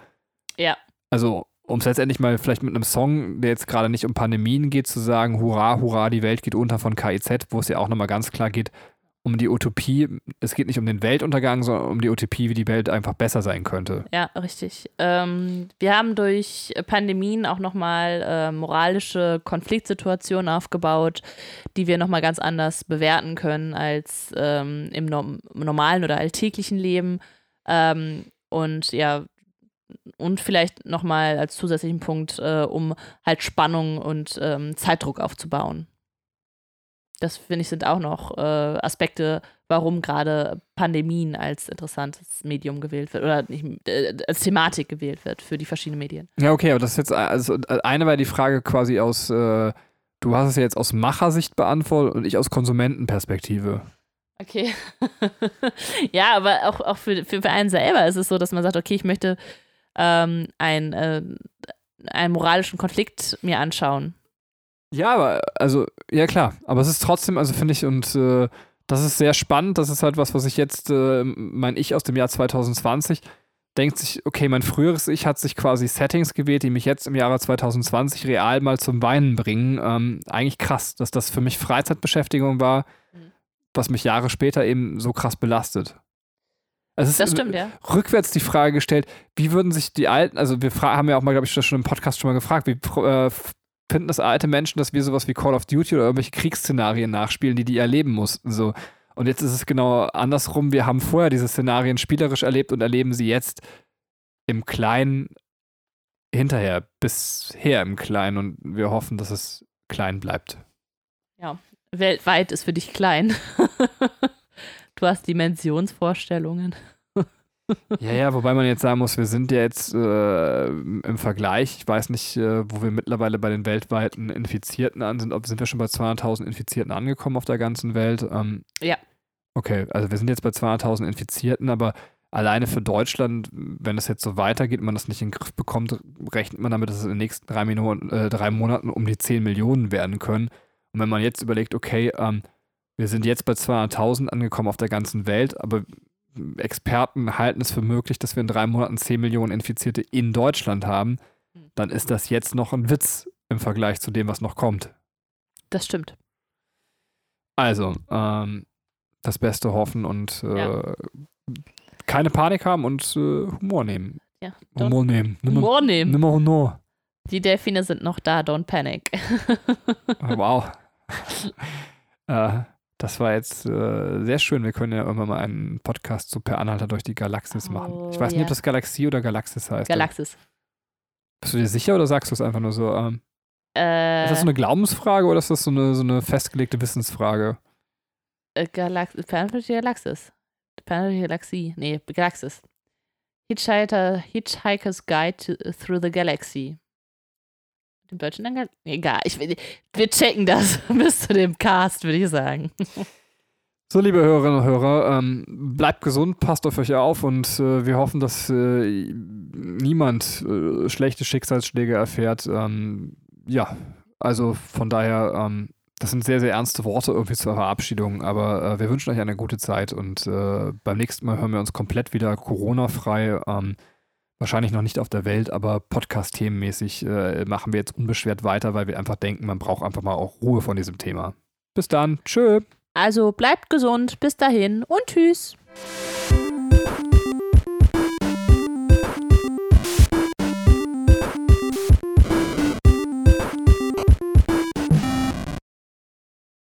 Ja. also um es letztendlich mal vielleicht mit einem Song, der jetzt gerade nicht um Pandemien geht, zu sagen, hurra, hurra, die Welt geht unter von KIZ, wo es ja auch nochmal ganz klar geht, um die Utopie, es geht nicht um den Weltuntergang, sondern um die Utopie, wie die Welt einfach besser sein könnte. Ja, richtig. Ähm, wir haben durch Pandemien auch nochmal äh, moralische Konfliktsituationen aufgebaut, die wir nochmal ganz anders bewerten können als ähm, im norm normalen oder alltäglichen Leben. Ähm, und ja, und vielleicht nochmal als zusätzlichen Punkt, äh, um halt Spannung und ähm, Zeitdruck aufzubauen. Das finde ich sind auch noch äh, Aspekte, warum gerade Pandemien als interessantes Medium gewählt wird oder nicht, äh, als Thematik gewählt wird für die verschiedenen Medien. Ja, okay, aber das ist jetzt, also eine war die Frage quasi aus, äh, du hast es ja jetzt aus Machersicht beantwortet und ich aus Konsumentenperspektive. Okay. <laughs> ja, aber auch, auch für, für, für einen selber ist es so, dass man sagt, okay, ich möchte ähm, ein, äh, einen moralischen Konflikt mir anschauen. Ja, aber, also, ja klar, aber es ist trotzdem, also finde ich, und äh, das ist sehr spannend, das ist halt was, was ich jetzt, äh, mein Ich aus dem Jahr 2020, denkt sich, okay, mein früheres Ich hat sich quasi Settings gewählt, die mich jetzt im Jahre 2020 real mal zum Weinen bringen. Ähm, eigentlich krass, dass das für mich Freizeitbeschäftigung war, mhm. was mich Jahre später eben so krass belastet. Also das stimmt, ja. Rückwärts die Frage gestellt, wie würden sich die alten, also wir haben ja auch mal, glaube ich, schon im Podcast schon mal gefragt, wie äh, finden das alte Menschen, dass wir sowas wie Call of Duty oder irgendwelche Kriegsszenarien nachspielen, die die erleben mussten. So. Und jetzt ist es genau andersrum. Wir haben vorher diese Szenarien spielerisch erlebt und erleben sie jetzt im Kleinen hinterher, bisher im Kleinen. Und wir hoffen, dass es klein bleibt. Ja, weltweit ist für dich klein. <laughs> du hast Dimensionsvorstellungen. Ja, ja, wobei man jetzt sagen muss, wir sind ja jetzt äh, im Vergleich, ich weiß nicht, äh, wo wir mittlerweile bei den weltweiten Infizierten an sind, ob sind wir schon bei 200.000 Infizierten angekommen auf der ganzen Welt? Ähm, ja. Okay, also wir sind jetzt bei 200.000 Infizierten, aber alleine für Deutschland, wenn es jetzt so weitergeht und man das nicht in den Griff bekommt, rechnet man damit, dass es in den nächsten drei, Minuten, äh, drei Monaten um die 10 Millionen werden können. Und wenn man jetzt überlegt, okay, ähm, wir sind jetzt bei 200.000 angekommen auf der ganzen Welt, aber Experten halten es für möglich, dass wir in drei Monaten 10 Millionen Infizierte in Deutschland haben, hm. dann ist das jetzt noch ein Witz im Vergleich zu dem, was noch kommt. Das stimmt. Also, ähm, das Beste hoffen und äh, ja. keine Panik haben und äh, Humor nehmen. Ja, Humor nehmen. Nimmer, Humor nehmen. Nimmer Humor. Die Delfine sind noch da, don't panic. <laughs> wow. <laughs> äh, das war jetzt äh, sehr schön. Wir können ja irgendwann mal einen Podcast zu Per Anhalter durch die Galaxis oh, machen. Ich weiß nicht, ob das Galaxie oder Galaxis heißt. Galaxis. Bist du dir sicher oder sagst du es einfach nur so? Ähm, äh, ist das so eine Glaubensfrage oder ist das so eine, so eine festgelegte Wissensfrage? Äh, Galax Planet Galaxis. Planet Galaxie. Nee, Galaxis. Hitchhiker, Hitchhiker's Guide to, Through the Galaxy den deutschen Angeln? Egal, ich, wir checken das <laughs> bis zu dem Cast, würde ich sagen. So, liebe Hörerinnen und Hörer, ähm, bleibt gesund, passt auf euch auf und äh, wir hoffen, dass äh, niemand äh, schlechte Schicksalsschläge erfährt. Ähm, ja, also von daher, ähm, das sind sehr, sehr ernste Worte irgendwie zur Verabschiedung, aber äh, wir wünschen euch eine gute Zeit und äh, beim nächsten Mal hören wir uns komplett wieder Corona-frei. Wahrscheinlich noch nicht auf der Welt, aber Podcast-themenmäßig äh, machen wir jetzt unbeschwert weiter, weil wir einfach denken, man braucht einfach mal auch Ruhe von diesem Thema. Bis dann. Tschö. Also bleibt gesund. Bis dahin und tschüss.